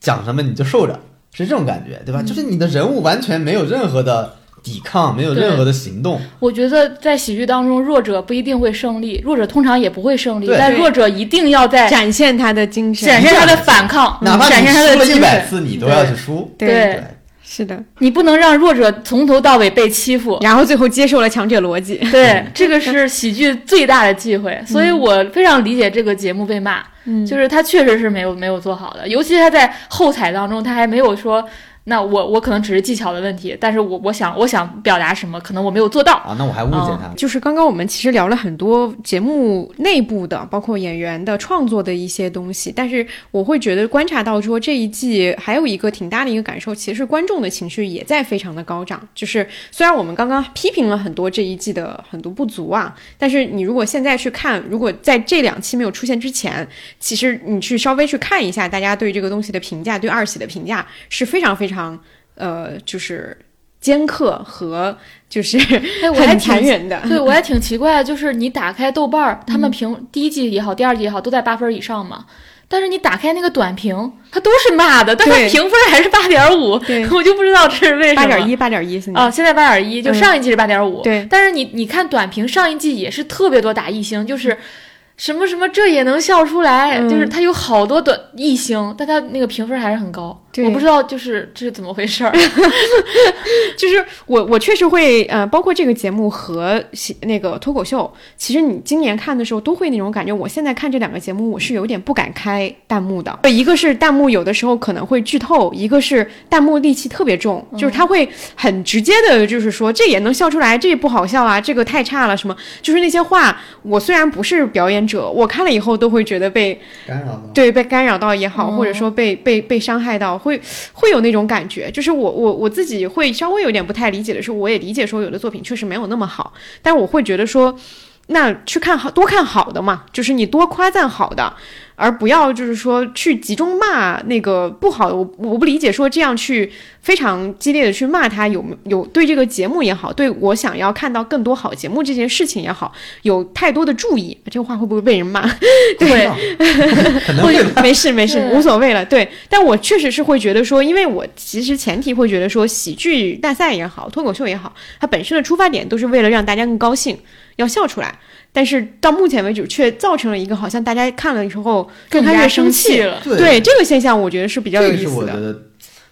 Speaker 3: 讲什么你就受着，是这种感觉，对吧？就是你的人物完全没有任何的。抵抗没有任何的行动。
Speaker 2: 我觉得在喜剧当中，弱者不一定会胜利，弱者通常也不会胜利。但弱者一定要在
Speaker 1: 展现他的精神，
Speaker 2: 展现他的反抗，
Speaker 3: 哪怕
Speaker 2: 展现他的
Speaker 3: 一百次，你都要去输。
Speaker 1: 对，是的，
Speaker 2: 你不能让弱者从头到尾被欺负，
Speaker 1: 然后最后接受了强者逻辑。
Speaker 2: 对，这个是喜剧最大的忌讳。所以我非常理解这个节目被骂，就是他确实是没有没有做好的，尤其他在后采当中，他还没有说。那我我可能只是技巧的问题，但是我我想我想表达什么，可能我没有做到
Speaker 3: 啊。那我还误解他。
Speaker 1: 就是刚刚我们其实聊了很多节目内部的，包括演员的创作的一些东西，但是我会觉得观察到说这一季还有一个挺大的一个感受，其实观众的情绪也在非常的高涨。就是虽然我们刚刚批评了很多这一季的很多不足啊，但是你如果现在去看，如果在这两期没有出现之前，其实你去稍微去看一下大家对这个东西的评价，对二喜的评价是非常非常。常呃，就是尖刻和就是很残忍的。
Speaker 2: 对我 *laughs* 还挺奇怪，就是你打开豆瓣儿，他们评第一季也好，第二季也好，都在八分以上嘛。但是你打开那个短评，它都是骂的，但它评分还是八点五。我就不知道这是为什么。八
Speaker 1: 点一，八点一，
Speaker 2: 啊，现在八点一，就上一季是八点五。
Speaker 1: 对，
Speaker 2: 但是你你看短评，上一季也是特别多打一星，就是。什么什么这也能笑出来，就是他有好多短一星，但他那个评分还是很高。我不知道就是这是怎么回事儿。*laughs*
Speaker 1: 就是我我确实会呃，包括这个节目和那个脱口秀，其实你今年看的时候都会那种感觉。我现在看这两个节目，我是有点不敢开弹幕的。一个是弹幕有的时候可能会剧透，一个是弹幕戾气特别重，就是他会很直接的，就是说这也能笑出来，这也不好笑啊，这个太差了什么，就是那些话。我虽然不是表演。者，我看了以后都会觉得被
Speaker 3: 干扰到，
Speaker 1: 对，被干扰到也好，或者说被被被伤害到，会会有那种感觉。就是我我我自己会稍微有点不太理解的是，我也理解说有的作品确实没有那么好，但我会觉得说，那去看好多看好的嘛，就是你多夸赞好的。而不要就是说去集中骂那个不好的，我我不理解说这样去非常激烈的去骂他有有对这个节目也好，对我想要看到更多好节目这件事情也好，有太多的注意，这个话会不会被人骂？*laughs* 对，会 *laughs* 没事没事无所谓了。对，但我确实是会觉得说，因为我其实前提会觉得说，喜剧大赛也好，脱口秀也好，它本身的出发点都是为了让大家更高兴，要笑出来。但是到目前为止，却造成了一个好像大家看了之后
Speaker 2: 更
Speaker 1: 加越生
Speaker 2: 气了。
Speaker 1: 对这个现象，我觉得是比较有意思的。
Speaker 3: 这是我觉得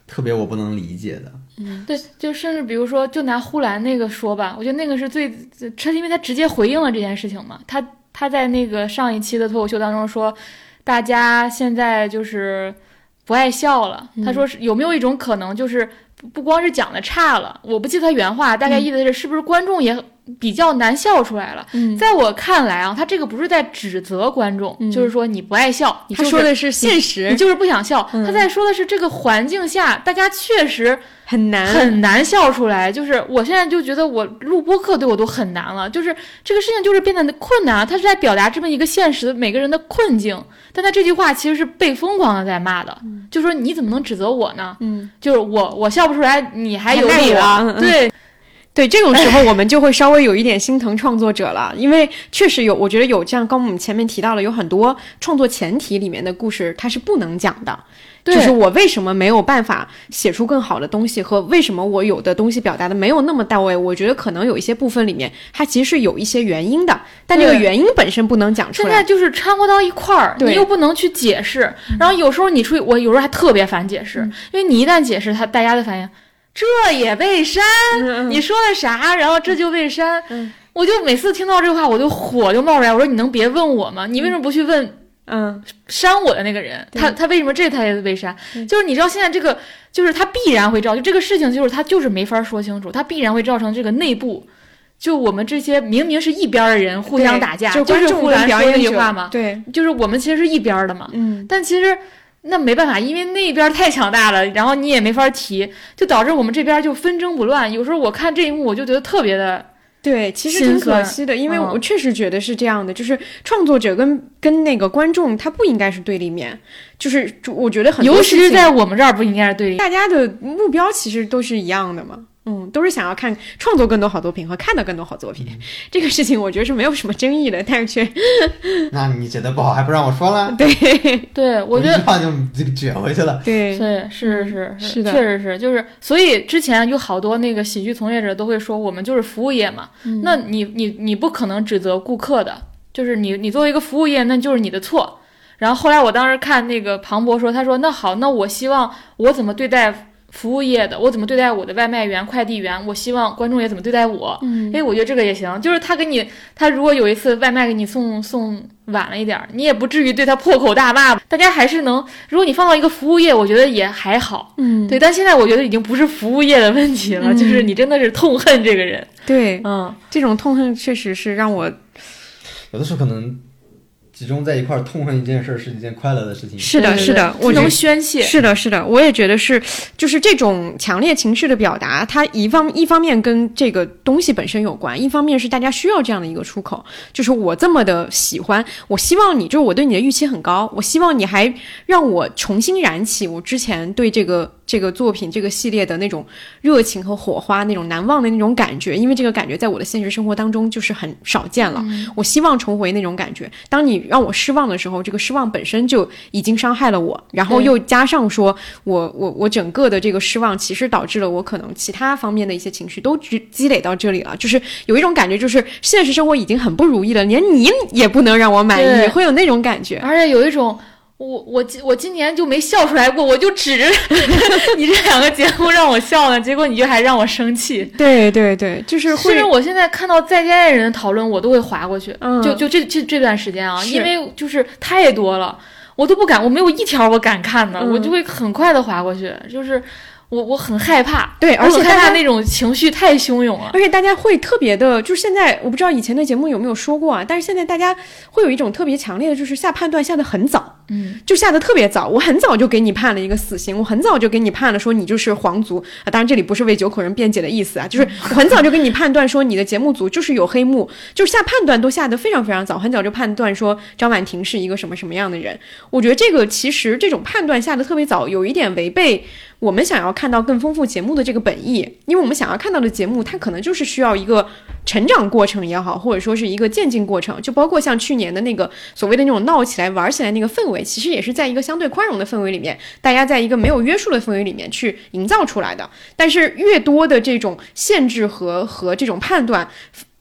Speaker 3: 特别我不能理解的。
Speaker 2: 嗯，对，就甚至比如说，就拿呼兰那个说吧，我觉得那个是最，是因为他直接回应了这件事情嘛。他他在那个上一期的脱口秀当中说，大家现在就是不爱笑了。他说是有没有一种可能，就是不光是讲的差了，我不记得他原话，大概意思是是不是观众也。比较难笑出来了。在我看来啊，他这个不是在指责观众，就是说你不爱笑，他
Speaker 1: 说的是现实，
Speaker 2: 你就是不想笑。他在说的是这个环境下，大家确实
Speaker 1: 很难
Speaker 2: 很难笑出来。就是我现在就觉得我录播课对我都很难了，就是这个事情就是变得困难。他是在表达这么一个现实，每个人的困境。但他这句话其实是被疯狂的在骂的，就说你怎么能指责我呢？嗯，就是我我笑不出来，你还有理
Speaker 1: 了，
Speaker 2: 对。
Speaker 1: 对这种时候，我们就会稍微有一点心疼创作者了，*laughs* 因为确实有，我觉得有这样，刚我们前面提到了，有很多创作前提里面的故事，它是不能讲的。就是我为什么没有办法写出更好的东西，和为什么我有的东西表达的没有那么到位，我觉得可能有一些部分里面，它其实是有一些原因的，但这个原因本身不能讲出
Speaker 2: 来。现在就是掺和到一块儿，你又不能去解释，然后有时候你出去，我有时候还特别烦解释，因为你一旦解释，他大家的反应。这也被删？你说的啥？然后这就被删？我就每次听到这话，我就火就冒出来。我说你能别问我吗？你为什么不去问？嗯，删我的那个人，他他为什么这他也被删？就是你知道现在这个，就是他必然会造就这个事情，就是他就是没法说清楚，他必然会造成这个内部，就我们这些明明是一边的人互相打架，就是互相说那句话嘛。
Speaker 1: 对，
Speaker 2: 就是我们其实是一边的嘛。嗯，但其实。那没办法，因为那边太强大了，然后你也没法提，就导致我们这边就纷争不乱。有时候我看这一幕，我就觉得特别的
Speaker 1: 对，其实挺可惜的，因为我确实觉得是这样的，就是创作者跟跟那个观众他不应该是对立面，就是我觉得很
Speaker 2: 尤其是在我们这儿不应该是对立，
Speaker 1: 大家的目标其实都是一样的嘛。嗯，都是想要看创作更多好作品和看到更多好作品，这个事情我觉得是没有什么争议的，但是却，*laughs*
Speaker 3: 那你觉得不好还不让我说了？*laughs*
Speaker 1: 对，*laughs*
Speaker 2: 对我觉得
Speaker 3: 一句话就卷回去了。
Speaker 1: 对，
Speaker 2: 是，是是
Speaker 1: 是的，
Speaker 2: 确实是，就是所以之前有好多那个喜剧从业者都会说，我们就是服务业嘛，那你你你不可能指责顾客的，就是你你作为一个服务业，那就是你的错。然后后来我当时看那个庞博说，他说那好，那我希望我怎么对待。服务业的，我怎么对待我的外卖员、快递员？我希望观众也怎么对待我。嗯，哎，我觉得这个也行。就是他给你，他如果有一次外卖给你送送晚了一点，你也不至于对他破口大骂吧。大家还是能，如果你放到一个服务业，我觉得也还好。嗯，对。但现在我觉得已经不是服务业的问题了，就是你真的是痛恨这个人。
Speaker 1: 对，
Speaker 2: 嗯，
Speaker 1: 这种痛恨确实是让我
Speaker 3: 有的时候可能。集中在一块儿痛恨一件事是一件快乐的事情。
Speaker 1: 是的，是的，我
Speaker 2: 能宣泄。
Speaker 1: 是的，是的，我也觉得是，就是这种强烈情绪的表达，它一方一方面跟这个东西本身有关，一方面是大家需要这样的一个出口。就是我这么的喜欢，我希望你，就是我对你的预期很高，我希望你还让我重新燃起我之前对这个。这个作品、这个系列的那种热情和火花，那种难忘的那种感觉，因为这个感觉在我的现实生活当中就是很少见了。我希望重回那种感觉。当你让我失望的时候，这个失望本身就已经伤害了我，然后又加上说我我我整个的这个失望，其实导致了我可能其他方面的一些情绪都积积累到这里了。就是有一种感觉，就是现实生活已经很不如意了，连你也不能让我满意，会有那种感觉，
Speaker 2: 而且有一种。我我今我今年就没笑出来过，我就指着 *laughs* 你这两个节目让我笑呢，结果你就还让我生气。
Speaker 1: 对对对，就是
Speaker 2: 甚至我现在看到再见爱人的讨论，我都会划过去。嗯，就就这这这段时间啊，因为就是太多了，我都不敢，我没有一条我敢看的，我就会很快的划过去，就是。我我很害怕，
Speaker 1: 对，而且
Speaker 2: 大家那种情绪太汹涌了，
Speaker 1: 而且大家会特别的，就是现在我不知道以前的节目有没有说过啊，但是现在大家会有一种特别强烈的，就是下判断下的很早，
Speaker 2: 嗯，
Speaker 1: 就下的特别早，我很早就给你判了一个死刑，我很早就给你判了说你就是皇族。啊，当然这里不是为九口人辩解的意思啊，就是我很早就给你判断说你的节目组就是有黑幕，就是下判断都下的非常非常早，很早就判断说张婉婷是一个什么什么样的人，我觉得这个其实这种判断下的特别早，有一点违背。我们想要看到更丰富节目的这个本意，因为我们想要看到的节目，它可能就是需要一个成长过程也好，或者说是一个渐进过程，就包括像去年的那个所谓的那种闹起来、玩起来那个氛围，其实也是在一个相对宽容的氛围里面，大家在一个没有约束的氛围里面去营造出来的。但是越多的这种限制和和这种判断，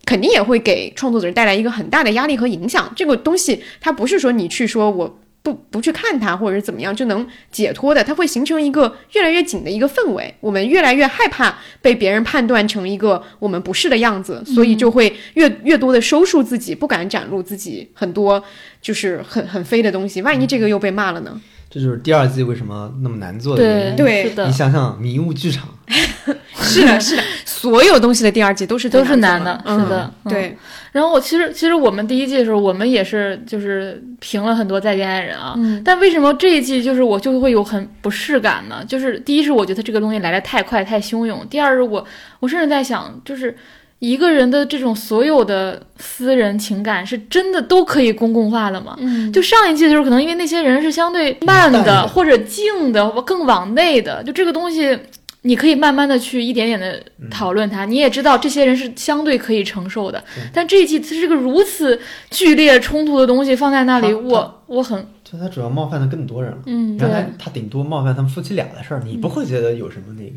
Speaker 1: 肯定也会给创作者带来一个很大的压力和影响。这个东西它不是说你去说我。不不去看它，或者是怎么样就能解脱的，它会形成一个越来越紧的一个氛围。我们越来越害怕被别人判断成一个我们不是的样子，所以就会越越多的收束自己，不敢展露自己很多就是很很飞的东西。万一这个又被骂了呢？
Speaker 3: 这就是第二季为什么那么难做的原因。
Speaker 1: 对，
Speaker 3: 你想想迷雾剧场，*laughs*
Speaker 1: 是的，是的，所有东西的第二季都是
Speaker 2: 都是难
Speaker 1: 的，
Speaker 2: 是的，
Speaker 1: 对。
Speaker 2: 然后我其实其实我们第一季的时候，我们也是就是评了很多再见爱人啊，但为什么这一季就是我就会有很不适感呢？就是第一是我觉得这个东西来的太快太汹涌，第二是我我甚至在想，就是一个人的这种所有的私人情感是真的都可以公共化的吗？
Speaker 1: 嗯，
Speaker 2: 就上一季的时候，可能因为那些人是相对慢的或者静的更往内的，就这个东西。你可以慢慢的去一点点的讨论它，你也知道这些人是相对可以承受的。但这一季它是个如此剧烈冲突的东西放在那里，我我很
Speaker 3: 就他主要冒犯的更多人了。
Speaker 2: 嗯，
Speaker 3: 原来他顶多冒犯他们夫妻俩的事儿，你不会觉得有什么那个。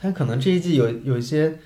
Speaker 3: 但可能这一季有有一些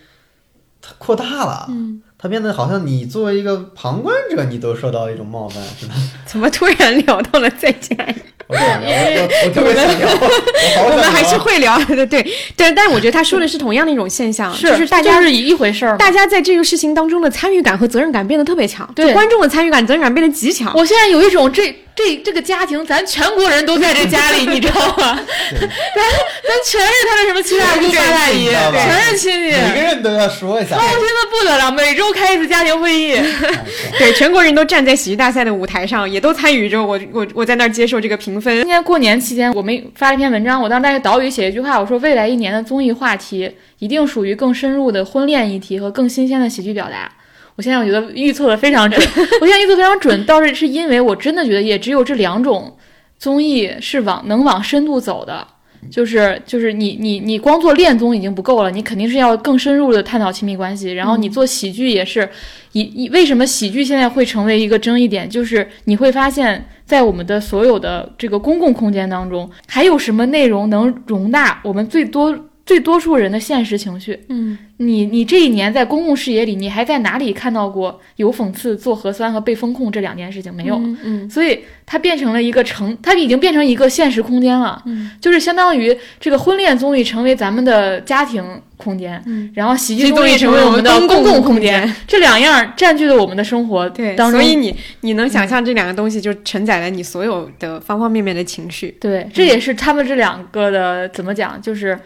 Speaker 3: 它扩大了，
Speaker 2: 嗯，
Speaker 3: 他变得好像你作为一个旁观者，你都受到一种冒犯，是吧？*laughs*
Speaker 1: 怎么突然聊到了再见？*laughs*
Speaker 3: 我我特别想聊，*laughs* 我
Speaker 1: 们还是会聊的，对对。但我觉得他说的是同样的一种现象，
Speaker 2: 就
Speaker 1: 是大家
Speaker 2: 是一回事儿。
Speaker 1: 大家在这个事情当中的参与感和责任感变得特别强，
Speaker 2: 对
Speaker 1: 观众的参与感、责任感变得极强。
Speaker 2: 我现在有一种这这这个家庭，咱全国人都在这家里，你知道吗？咱咱全是他的什么七大姑八大姨，全是亲戚，
Speaker 3: 每个人都要说一下，
Speaker 2: 操心的不得了。每周开一次家庭会议，*laughs*
Speaker 1: 对，全国人都站在喜剧大赛的舞台上，也都参与着。我我我在那儿接受这个评分。
Speaker 2: 今年过年期间，我们发了一篇文章，我当时在岛屿写一句话，我说未来一年的综艺话题一定属于更深入的婚恋议题和更新鲜的喜剧表达。我现在我觉得预测的非常准，*laughs* 我现在预测非常准，倒是是因为我真的觉得也只有这两种综艺是往能往深度走的，就是就是你你你光做恋综已经不够了，你肯定是要更深入的探讨亲密关系，然后你做喜剧也是，以以为什么喜剧现在会成为一个争议点，就是你会发现在我们的所有的这个公共空间当中，还有什么内容能容纳我们最多。最多数人的现实情绪，
Speaker 1: 嗯，
Speaker 2: 你你这一年在公共视野里，你还在哪里看到过有讽刺、做核酸和被风控这两件事情？没有，
Speaker 1: 嗯，
Speaker 2: 所以它变成了一个成，它已经变成一个现实空间了，嗯，就是相当于这个婚恋综艺成为咱们的家庭空间，嗯，然后喜剧综艺成为我们的公共空间，这两样占据了我们的生活，
Speaker 1: 对，
Speaker 2: 所
Speaker 1: 以你你能想象这两个东西就承载了你所有的方方面面的情绪，
Speaker 2: 对，这也是他们这两个的怎么讲，就是。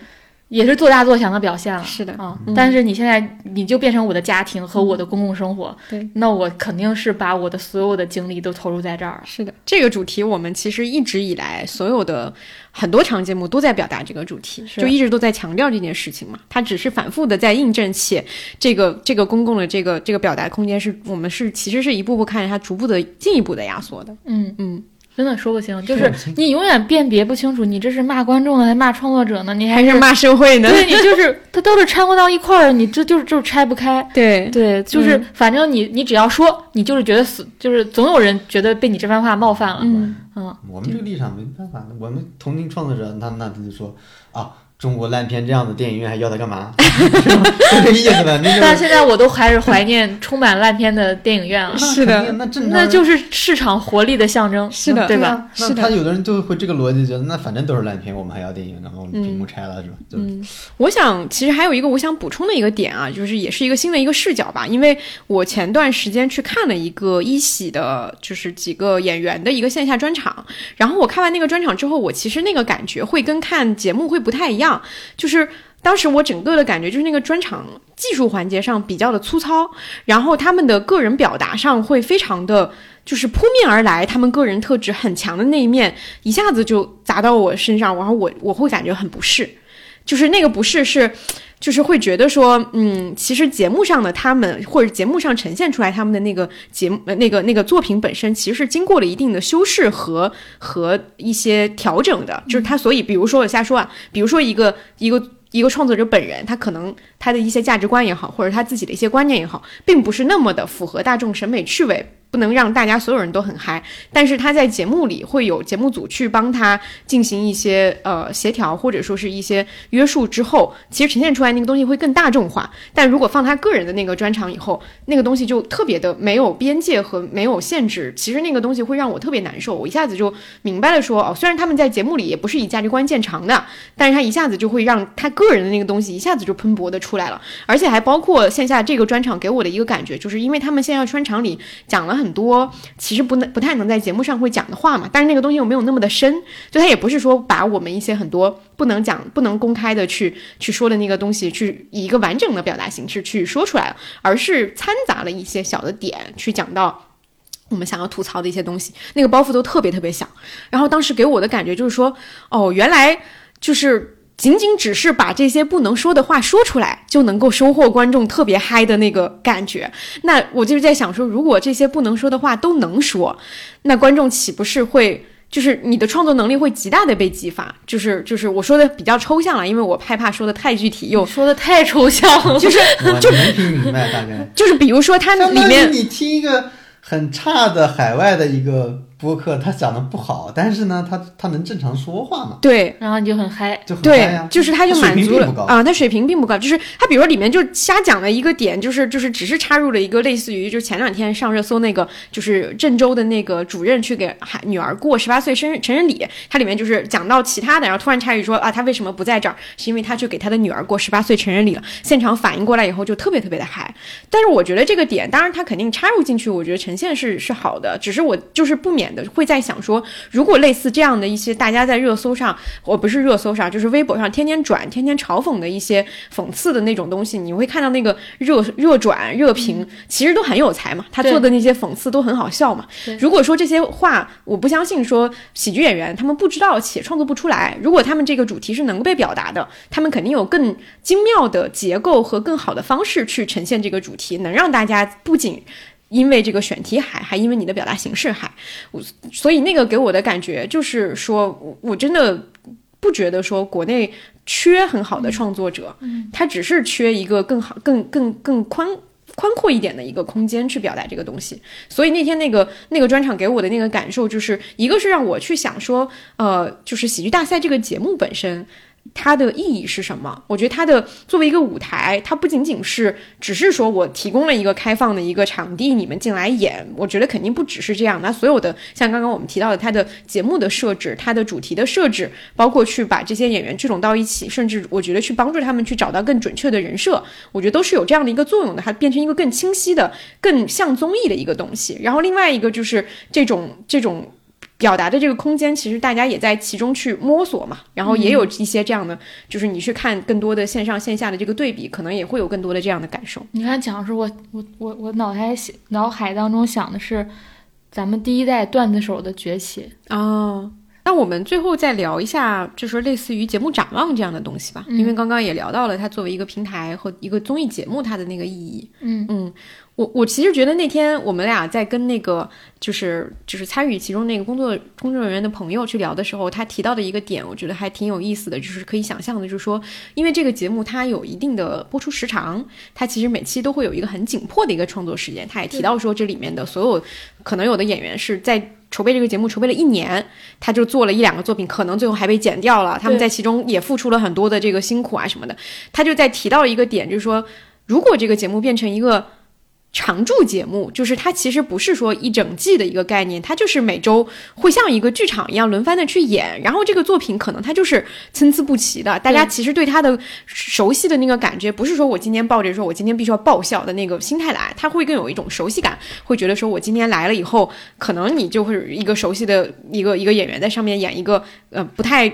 Speaker 2: 也是做大做强的表现了，
Speaker 1: 是的
Speaker 2: 啊。但是你现在你就变成我的家庭和我的公共生活，
Speaker 1: 对，
Speaker 2: 那我肯定是把我的所有的精力都投入在这儿。
Speaker 1: 是的，这个主题我们其实一直以来所有的很多场节目都在表达这个主题，就一直都在强调这件事情嘛。它只是反复的在印证，且这个这个公共的这个这个表达空间是我们是其实是一步步看着它逐步的进一步的压缩的。
Speaker 2: 嗯嗯。真的说不清，就是你永远辨别不清楚，你这是骂观众呢，还骂创作者呢？你还
Speaker 1: 是 *laughs* 骂社会呢？
Speaker 2: 对你就是 *laughs* 它都是掺和到一块儿，你这就是就是拆不开。
Speaker 1: 对
Speaker 2: 对，就是反正你你只要说，你就是觉得死，就是总有人觉得被你这番话冒犯了。
Speaker 1: 嗯
Speaker 2: 嗯，
Speaker 3: 我们这个立场没办法，我们同情创作者，那那他就说啊。中国烂片这样的电影院还要它干嘛？这意思的。
Speaker 2: 但现在我都还是怀念充满烂片的电影院了。
Speaker 1: 是的，
Speaker 3: 那
Speaker 2: 那就是市场活力的象征。
Speaker 1: 是的，
Speaker 2: 对吧？
Speaker 1: 是
Speaker 3: 的。他有的人就会这个逻辑，觉得那反正都是烂片，我们还要电影，然后屏幕拆了是吧？
Speaker 1: 嗯，我想其实还有一个我想补充的一个点啊，就是也是一个新的一个视角吧。因为我前段时间去看了一个一喜的，就是几个演员的一个线下专场，然后我看完那个专场之后，我其实那个感觉会跟看节目会不太一样。就是当时我整个的感觉，就是那个专场技术环节上比较的粗糙，然后他们的个人表达上会非常的，就是扑面而来，他们个人特质很强的那一面一下子就砸到我身上，然后我我会感觉很不适，就是那个不适是。就是会觉得说，嗯，其实节目上的他们，或者节目上呈现出来他们的那个节目，那个那个作品本身，其实是经过了一定的修饰和和一些调整的。就是他，所以比如说我瞎说啊，比如说一个一个一个创作者本人，他可能他的一些价值观也好，或者他自己的一些观念也好，并不是那么的符合大众审美趣味。不能让大家所有人都很嗨，但是他在节目里会有节目组去帮他进行一些呃协调或者说是一些约束之后，其实呈现出来那个东西会更大众化。但如果放他个人的那个专场以后，那个东西就特别的没有边界和没有限制，其实那个东西会让我特别难受。我一下子就明白了，说哦，虽然他们在节目里也不是以价值观见长的，但是他一下子就会让他个人的那个东西一下子就喷薄的出来了，而且还包括线下这个专场给我的一个感觉，就是因为他们线下专场里讲了很。多其实不能不太能在节目上会讲的话嘛，但是那个东西又没有那么的深，就他也不是说把我们一些很多不能讲、不能公开的去去说的那个东西，去以一个完整的表达形式去说出来了，而是掺杂了一些小的点去讲到我们想要吐槽的一些东西，那个包袱都特别特别小。然后当时给我的感觉就是说，哦，原来就是。仅仅只是把这些不能说的话说出来，就能够收获观众特别嗨的那个感觉。那我就是在想说，如果这些不能说的话都能说，那观众岂不是会就是你的创作能力会极大的被激发？就是就是我说的比较抽象了，因为我害怕说的太具体，又
Speaker 2: 说的太抽象了。
Speaker 1: 就是
Speaker 3: 就能听明白大概。
Speaker 1: 就是比如说它里面
Speaker 3: 你听一个很差的海外的一个。播客他讲的不好，但是呢，他他能正常说话嘛？
Speaker 1: 对，
Speaker 2: 然后你就很嗨，
Speaker 3: 就很嗨
Speaker 1: 呀。就是他就满足了
Speaker 3: 啊，
Speaker 1: 他水平并不高。就是他，比如说里面就瞎讲了一个点，就是就是只是插入了一个类似于，就前两天上热搜那个，就是郑州的那个主任去给孩女儿过十八岁生日成人礼，他里面就是讲到其他的，然后突然插一句说啊，他为什么不在这儿？是因为他去给他的女儿过十八岁成人礼了。现场反应过来以后就特别特别的嗨。但是我觉得这个点，当然他肯定插入进去，我觉得呈现是是好的，只是我就是不免。会在想说，如果类似这样的一些大家在热搜上，我不是热搜上，就是微博上天天转、天天嘲讽的一些讽刺的那种东西，你会看到那个热热转、热评，其实都很有才嘛。他做的那些讽刺都很好笑嘛。如果说这些话，我不相信说喜剧演员他们不知道且创作不出来。如果他们这个主题是能够被表达的，他们肯定有更精妙的结构和更好的方式去呈现这个主题，能让大家不仅。因为这个选题海，还因为你的表达形式海，我所以那个给我的感觉就是说，我真的不觉得说国内缺很好的创作者，他只是缺一个更好、更更更宽宽阔一点的一个空间去表达这个东西。所以那天那个那个专场给我的那个感受，就是一个是让我去想说，呃，就是喜剧大赛这个节目本身。它的意义是什么？我觉得它的作为一个舞台，它不仅仅是只是说我提供了一个开放的一个场地，你们进来演。我觉得肯定不只是这样。那所有的像刚刚我们提到的，它的节目的设置，它的主题的设置，包括去把这些演员聚拢到一起，甚至我觉得去帮助他们去找到更准确的人设，我觉得都是有这样的一个作用的。它变成一个更清晰的、更像综艺的一个东西。然后另外一个就是这种这种。表达的这个空间，其实大家也在其中去摸索嘛，然后也有一些这样的，就是你去看更多的线上线下的这个对比，可能也会有更多的这样的感受。
Speaker 2: 你看，讲的是我我我我脑海脑海当中想的是，咱们第一代段子手的崛起
Speaker 1: 哦。那我们最后再聊一下，就是类似于节目展望这样的东西吧，因为刚刚也聊到了它作为一个平台和一个综艺节目它的那个意义。
Speaker 2: 嗯
Speaker 1: 嗯。我我其实觉得那天我们俩在跟那个就是就是参与其中那个工作工作人员的朋友去聊的时候，他提到的一个点，我觉得还挺有意思的，就是可以想象的，就是说，因为这个节目它有一定的播出时长，它其实每期都会有一个很紧迫的一个创作时间。他也提到说，这里面的所有可能有的演员是在筹备这个节目筹备了一年，他就做了一两个作品，可能最后还被剪掉了，他们在其中也付出了很多的这个辛苦啊什么的。他就在提到一个点，就是说，如果这个节目变成一个。常驻节目就是它，其实不是说一整季的一个概念，它就是每周会像一个剧场一样轮番的去演，然后这个作品可能它就是参差不齐的。大家其实对它的熟悉的那个感觉，不是说我今天抱着说我今天必须要爆笑的那个心态来，他会更有一种熟悉感，会觉得说我今天来了以后，可能你就会一个熟悉的一个一个演员在上面演一个呃不太。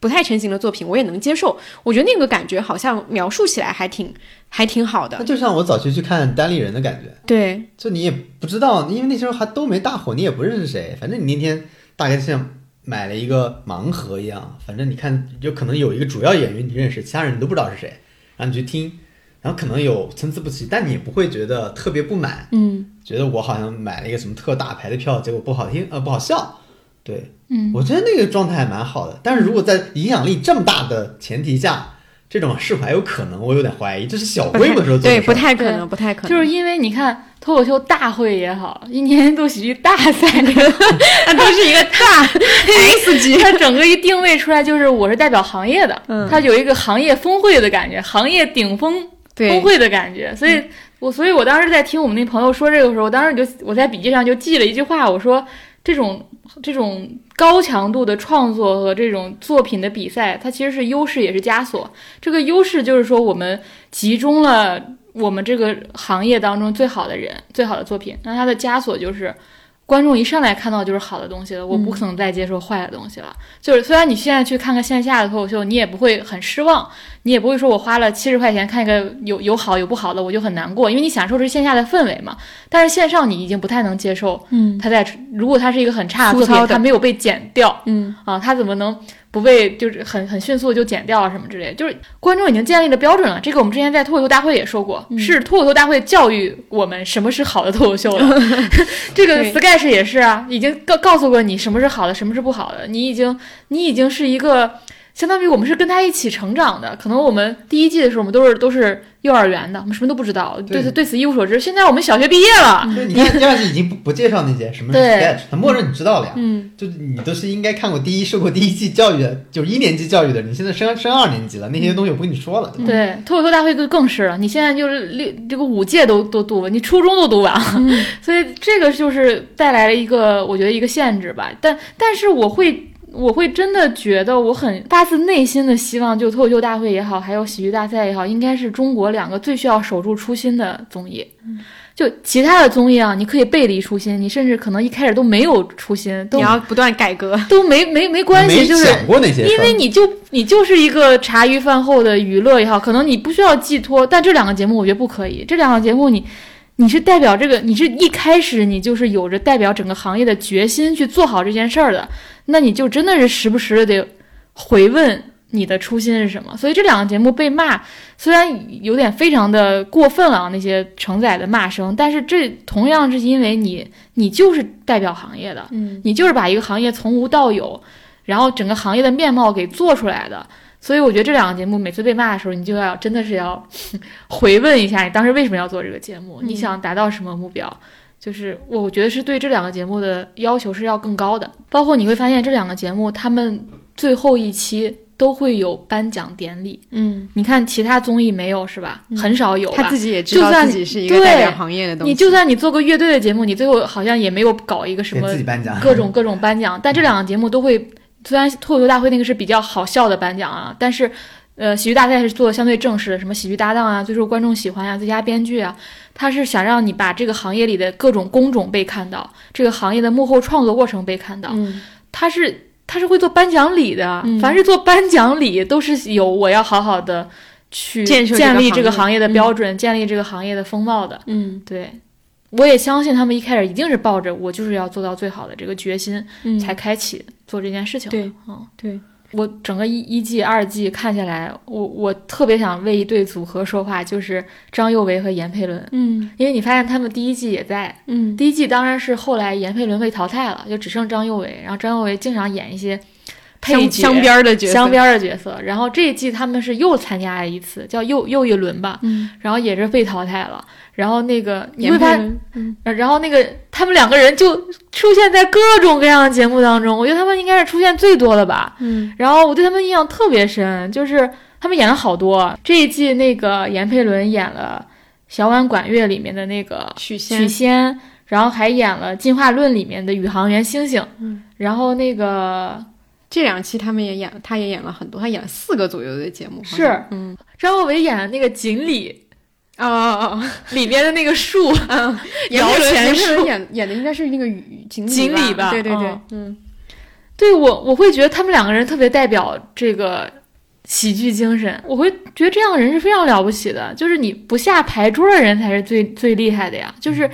Speaker 1: 不太成型的作品，我也能接受。我觉得那个感觉好像描述起来还挺还挺好的。
Speaker 3: 那就像我早期去看单立人的感觉，
Speaker 1: 对，
Speaker 3: 就你也不知道，因为那时候还都没大火，你也不认识谁。反正你那天大概像买了一个盲盒一样，反正你看，就可能有一个主要演员你认识，其他人你都不知道是谁，然后你去听，然后可能有参差不齐，但你也不会觉得特别不满，
Speaker 1: 嗯，
Speaker 3: 觉得我好像买了一个什么特大牌的票，结果不好听，呃，不好笑。对，
Speaker 2: 嗯，
Speaker 3: 我觉得那个状态还蛮好的。但是如果在影响力这么大的前提下，这种是否还有可能？我有点怀疑。这是小规模时候做的
Speaker 1: 对，不太可能，不太可能。
Speaker 2: 就是因为你看脱口秀大会也好，一年一度喜剧大赛，*laughs*
Speaker 1: 它都是一个大 *laughs* S 级，
Speaker 2: 它整个一定位出来就是我是代表行业的，它有一个行业峰会的感觉，行业顶峰峰会的感觉。所以我所以我当时在听我们那朋友说这个时候，我当时就我在笔记上就记了一句话，我说这种。这种高强度的创作和这种作品的比赛，它其实是优势也是枷锁。这个优势就是说，我们集中了我们这个行业当中最好的人、最好的作品。那它的枷锁就是。观众一上来看到就是好的东西了，我不可能再接受坏的东西了。就是虽然你现在去看看线下的脱口秀，你也不会很失望，你也不会说我花了七十块钱看一个有有好有不好的，我就很难过，因为你享受是线下的氛围嘛。但是线上你已经不太能接受，
Speaker 1: 嗯，
Speaker 2: 他在如果他是一个很差的作品，他没有被剪掉，
Speaker 1: 嗯
Speaker 2: 啊，他怎么能？不被就是很很迅速就剪掉了什么之类，就是观众已经建立了标准了。这个我们之前在脱口秀大会也说过，是脱口秀大会教育我们什么是好的脱口秀了。*laughs* *laughs* 这个 sketch 也是啊，已经告告诉过你什么是好的，什么是不好的。你已经你已经是一个。相当于我们是跟他一起成长的，可能我们第一季的时候，我们都是都是幼儿园的，我们什么都不知道，对此对此一无所知。现在我们小学毕业了，对
Speaker 3: 你看第二季已经不不介绍那些 *laughs* 什么 sketch，他默认你知道了呀。嗯，就你都是应该看过第一受过第一季教育的，就是一年级教育的。你现在升升二年级了，那些东西我不跟你说了。
Speaker 2: 对，脱口秀大会就更是了。你现在就是六这个五届都都读了，你初中都读完了，*laughs* 所以这个就是带来了一个我觉得一个限制吧。但但是我会。我会真的觉得我很发自内心的希望，就脱口秀大会也好，还有喜剧大赛也好，应该是中国两个最需要守住初心的综艺。就其他的综艺啊，你可以背离初心，你甚至可能一开始都没有初心，都
Speaker 1: 你要不断改革，
Speaker 2: 都没没没关系，就是因为你就你就是一个茶余饭后的娱乐也好，可能你不需要寄托。但这两个节目我觉得不可以，这两个节目你你是代表这个，你是一开始你就是有着代表整个行业的决心去做好这件事儿的，那你就真的是时不时的得回问。你的初心是什么？所以这两个节目被骂，虽然有点非常的过分了，那些承载的骂声，但是这同样是因为你，你就是代表行业的，
Speaker 1: 嗯，
Speaker 2: 你就是把一个行业从无到有，然后整个行业的面貌给做出来的。所以我觉得这两个节目每次被骂的时候，你就要真的是要 *laughs* 回问一下，你当时为什么要做这个节目？你想达到什么目标？就是我觉得是对这两个节目的要求是要更高的。包括你会发现这两个节目，他们最后一期。都会有颁奖典礼，
Speaker 1: 嗯，
Speaker 2: 你看其他综艺没有是吧？很少有。
Speaker 1: 他自己也知道自己是一个代表行业的东
Speaker 2: 西。你就算你做个乐队的节目，你最后好像也没有搞一个什么各种各种颁奖。但这两个节目都会，虽然脱口秀大会那个是比较好笑的颁奖啊，但是，呃，喜剧大赛是做的相对正式的，什么喜剧搭档啊，最受观众喜欢啊，最佳编剧啊，他是想让你把这个行业里的各种工种被看到，这个行业的幕后创作过程被看到，他是。他是会做颁奖礼的，凡是做颁奖礼都是有我要好好的去建立这个行业。的标准，建立这个行业的风貌的。
Speaker 1: 嗯，
Speaker 2: 对，我也相信他们一开始一定是抱着我就是要做到最好的这个决心，才开启做这件事情。
Speaker 1: 对，
Speaker 2: 嗯，
Speaker 1: 对。
Speaker 2: 我整个一一季、二季看下来，我我特别想为一对组合说话，就是张佑维和闫佩伦。
Speaker 1: 嗯，
Speaker 2: 因为你发现他们第一季也在。
Speaker 1: 嗯，
Speaker 2: 第一季当然是后来闫佩伦被淘汰了，就只剩张佑维。然后张佑维经常演一些配角、
Speaker 1: 镶边的角色。
Speaker 2: 镶边的角色。然后这一季他们是又参加了一次，叫又又一轮吧。
Speaker 1: 嗯，
Speaker 2: 然后也是被淘汰了。然后那个你会发现，然后那个他们两个人就出现在各种各样的节目当中，我觉得他们应该是出现最多的吧。
Speaker 1: 嗯，
Speaker 2: 然后我对他们印象特别深，就是他们演了好多。这一季那个闫佩伦演了《小碗管乐》里面的那个
Speaker 1: 许
Speaker 2: 仙，许仙，然后还演了《进化论》里面的宇航员星星。
Speaker 1: 嗯，
Speaker 2: 然后那个
Speaker 1: 这两期他们也演了，他也演了很多，他演了四个左右的节目。
Speaker 2: 是，
Speaker 1: 嗯，
Speaker 2: 张国伟演的那个锦鲤。
Speaker 1: 哦
Speaker 2: 里边的那个树，*laughs* *laughs* 摇钱树。
Speaker 1: 演演的应该是那个锦
Speaker 2: 锦鲤吧？
Speaker 1: 对对对，
Speaker 2: 嗯，对我我会觉得他们两个人特别代表这个喜剧精神，我会觉得这样的人是非常了不起的，就是你不下牌桌的人才是最最厉害的呀。就是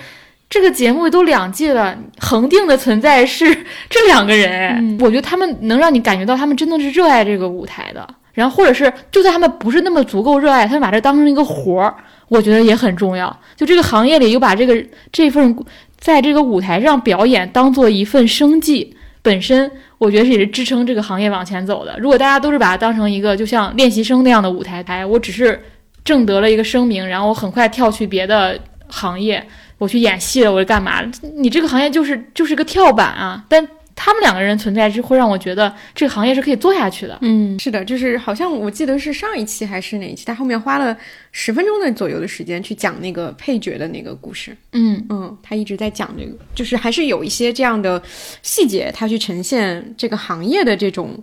Speaker 2: 这个节目都两季了，恒定的存在是这两个人，我觉得他们能让你感觉到他们真的是热爱这个舞台的，然后或者是就算他们不是那么足够热爱，他们把这当成一个活儿。我觉得也很重要，就这个行业里又把这个这份在这个舞台上表演当做一份生计，本身我觉得也是支撑这个行业往前走的。如果大家都是把它当成一个就像练习生那样的舞台台，我只是挣得了一个声名，然后我很快跳去别的行业，我去演戏了，我是干嘛？你这个行业就是就是个跳板啊，但。他们两个人存在，就会让我觉得这个行业是可以做下去的。
Speaker 1: 嗯，是的，就是好像我记得是上一期还是哪一期，他后面花了十分钟的左右的时间去讲那个配角的那个故事。
Speaker 2: 嗯
Speaker 1: 嗯，他一直在讲这个，就是还是有一些这样的细节，他去呈现这个行业的这种。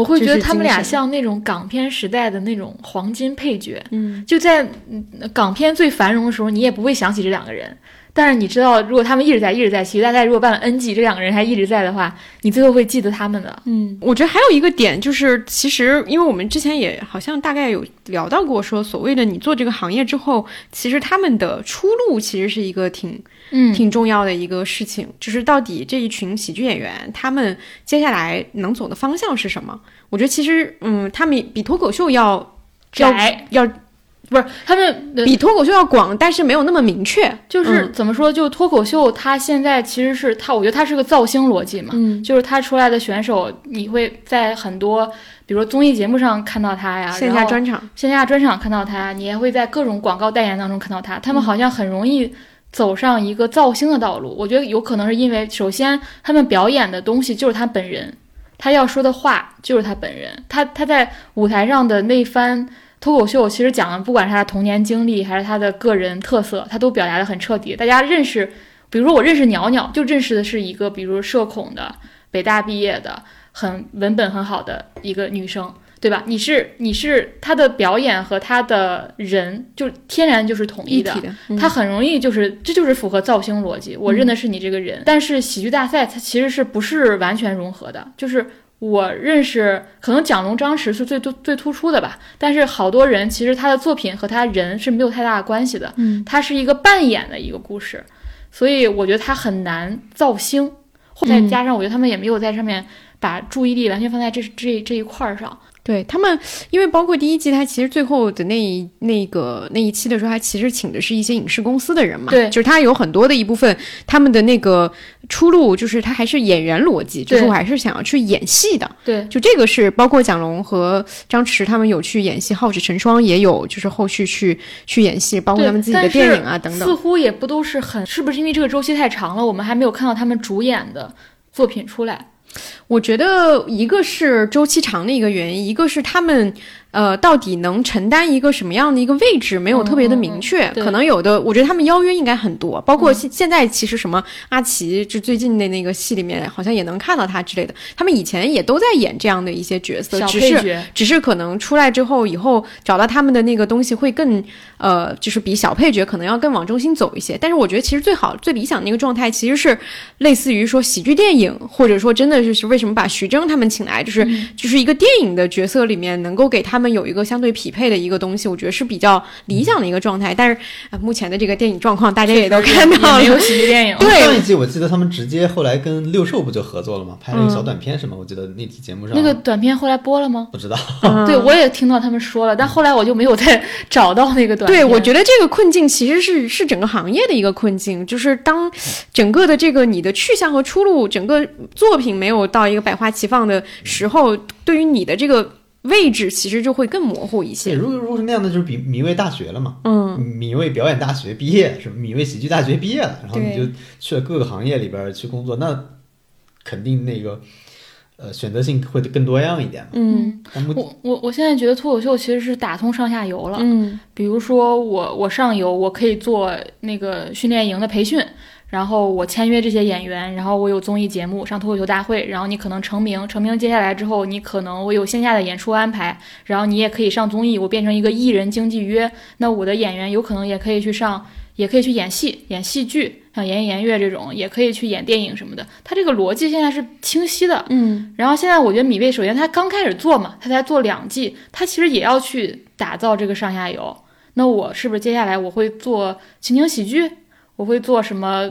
Speaker 2: 我会觉得他们俩像那种港片时代的那种黄金配角。
Speaker 1: 嗯，
Speaker 2: 就在港片最繁荣的时候，你也不会想起这两个人。但是你知道，如果他们一直在，一直在，其实大概如果办了 N 季，这两个人还一直在的话，你最后会记得他们的。
Speaker 1: 嗯，我觉得还有一个点就是，其实因为我们之前也好像大概有聊到过，说所谓的你做这个行业之后，其实他们的出路其实是一个挺
Speaker 2: 嗯
Speaker 1: 挺重要的一个事情，就是到底这一群喜剧演员他们接下来能走的方向是什么？我觉得其实嗯，他们比脱口秀要
Speaker 2: 窄
Speaker 1: 要。
Speaker 2: 不是他们
Speaker 1: 比脱口秀要广，但是没有那么明确。
Speaker 2: 就是怎么说，就脱口秀，它现在其实是它，我觉得它是个造星逻辑嘛。
Speaker 1: 嗯，
Speaker 2: 就是他出来的选手，你会在很多，比如说综艺节目上看到他呀，
Speaker 1: 线下专场，
Speaker 2: 线下专场看到他，你也会在各种广告代言当中看到他。他们好像很容易走上一个造星的道路。我觉得有可能是因为，首先他们表演的东西就是他本人，他要说的话就是他本人，他他在舞台上的那番。脱口秀其实讲的，不管是他的童年经历，还是他的个人特色，他都表达的很彻底。大家认识，比如说我认识鸟鸟，就认识的是一个，比如社恐的，北大毕业的，很文本很好的一个女生。对吧？你是你是他的表演和他的人就天然就是统一的，他很容易就是这就是符合造星逻辑。我认的是你这个人，但是喜剧大赛它其实是不是完全融合的？就是我认识可能蒋龙、张弛是最最最突出的吧，但是好多人其实他的作品和他人是没有太大的关系的。嗯，他是一个扮演的一个故事，所以我觉得他很难造星。再加上我觉得他们也没有在上面把注意力完全放在这这这一块儿上。
Speaker 1: 对他们，因为包括第一季，他其实最后的那一那个那一期的时候，他其实请的是一些影视公司的人嘛，
Speaker 2: 对，
Speaker 1: 就是他有很多的一部分，他们的那个出路就是他还是演员逻辑，就是我还是想要去演戏的，
Speaker 2: 对，
Speaker 1: 就这个是包括蒋龙和张弛他们有去演戏，浩志成双也有就是后续去去演戏，包括他们自己的电影啊等等，
Speaker 2: 似乎也不都是很，是不是因为这个周期太长了，我们还没有看到他们主演的作品出来？
Speaker 1: 我觉得一个是周期长的一个原因，一个是他们。呃，到底能承担一个什么样的一个位置，没有特别的明确。可能有的，我觉得他们邀约应该很多，包括现现在其实什么阿奇，就最近的那个戏里面，好像也能看到他之类的。他们以前也都在演这样的一些角色，只是只是可能出来之后，以后找到他们的那个东西会更呃，就是比小配角可能要更往中心走一些。但是我觉得其实最好最理想的一个状态，其实是类似于说喜剧电影，或者说真的就是为什么把徐峥他们请来，就是就是一个电影的角色里面能够给他。他们有一个相对匹配的一个东西，我觉得是比较理想的一个状态。但是啊，目前的这个电影状况，大家也都看到了，
Speaker 2: 没有喜剧电影。
Speaker 1: 对，
Speaker 3: 上一季我记得他们直接后来跟六兽不就合作了吗？拍了一个小短片什么？我记得那期节目上
Speaker 2: 那个短片后来播了吗？
Speaker 3: 不知道。
Speaker 2: 对，我也听到他们说了，但后来我就没有再 *laughs* 找到那个短
Speaker 1: 片。对，我觉得这个困境其实是是整个行业的一个困境，就是当整个的这个你的去向和出路，整个作品没有到一个百花齐放的时候，对于你的这个。位置其实就会更模糊一些。
Speaker 3: 如果如果是那样的，就是比米味大学了嘛。嗯，米味表演大学毕业是米味喜剧大学毕业了，然后你就去了各个行业里边去工作，那肯定那个呃选择性会更多样一点嘛。
Speaker 2: 嗯，我我我现在觉得脱口秀其实是打通上下游了。嗯，比如说我我上游我可以做那个训练营的培训。然后我签约这些演员，然后我有综艺节目上脱口秀大会，然后你可能成名，成名接下来之后，你可能我有线下的演出安排，然后你也可以上综艺，我变成一个艺人经纪约，那我的演员有可能也可以去上，也可以去演戏，演戏剧，像言言乐这种，也可以去演电影什么的。他这个逻辑现在是清晰的，
Speaker 1: 嗯。
Speaker 2: 然后现在我觉得米未首先他刚开始做嘛，他才做两季，他其实也要去打造这个上下游。那我是不是接下来我会做情景喜剧？我会做什么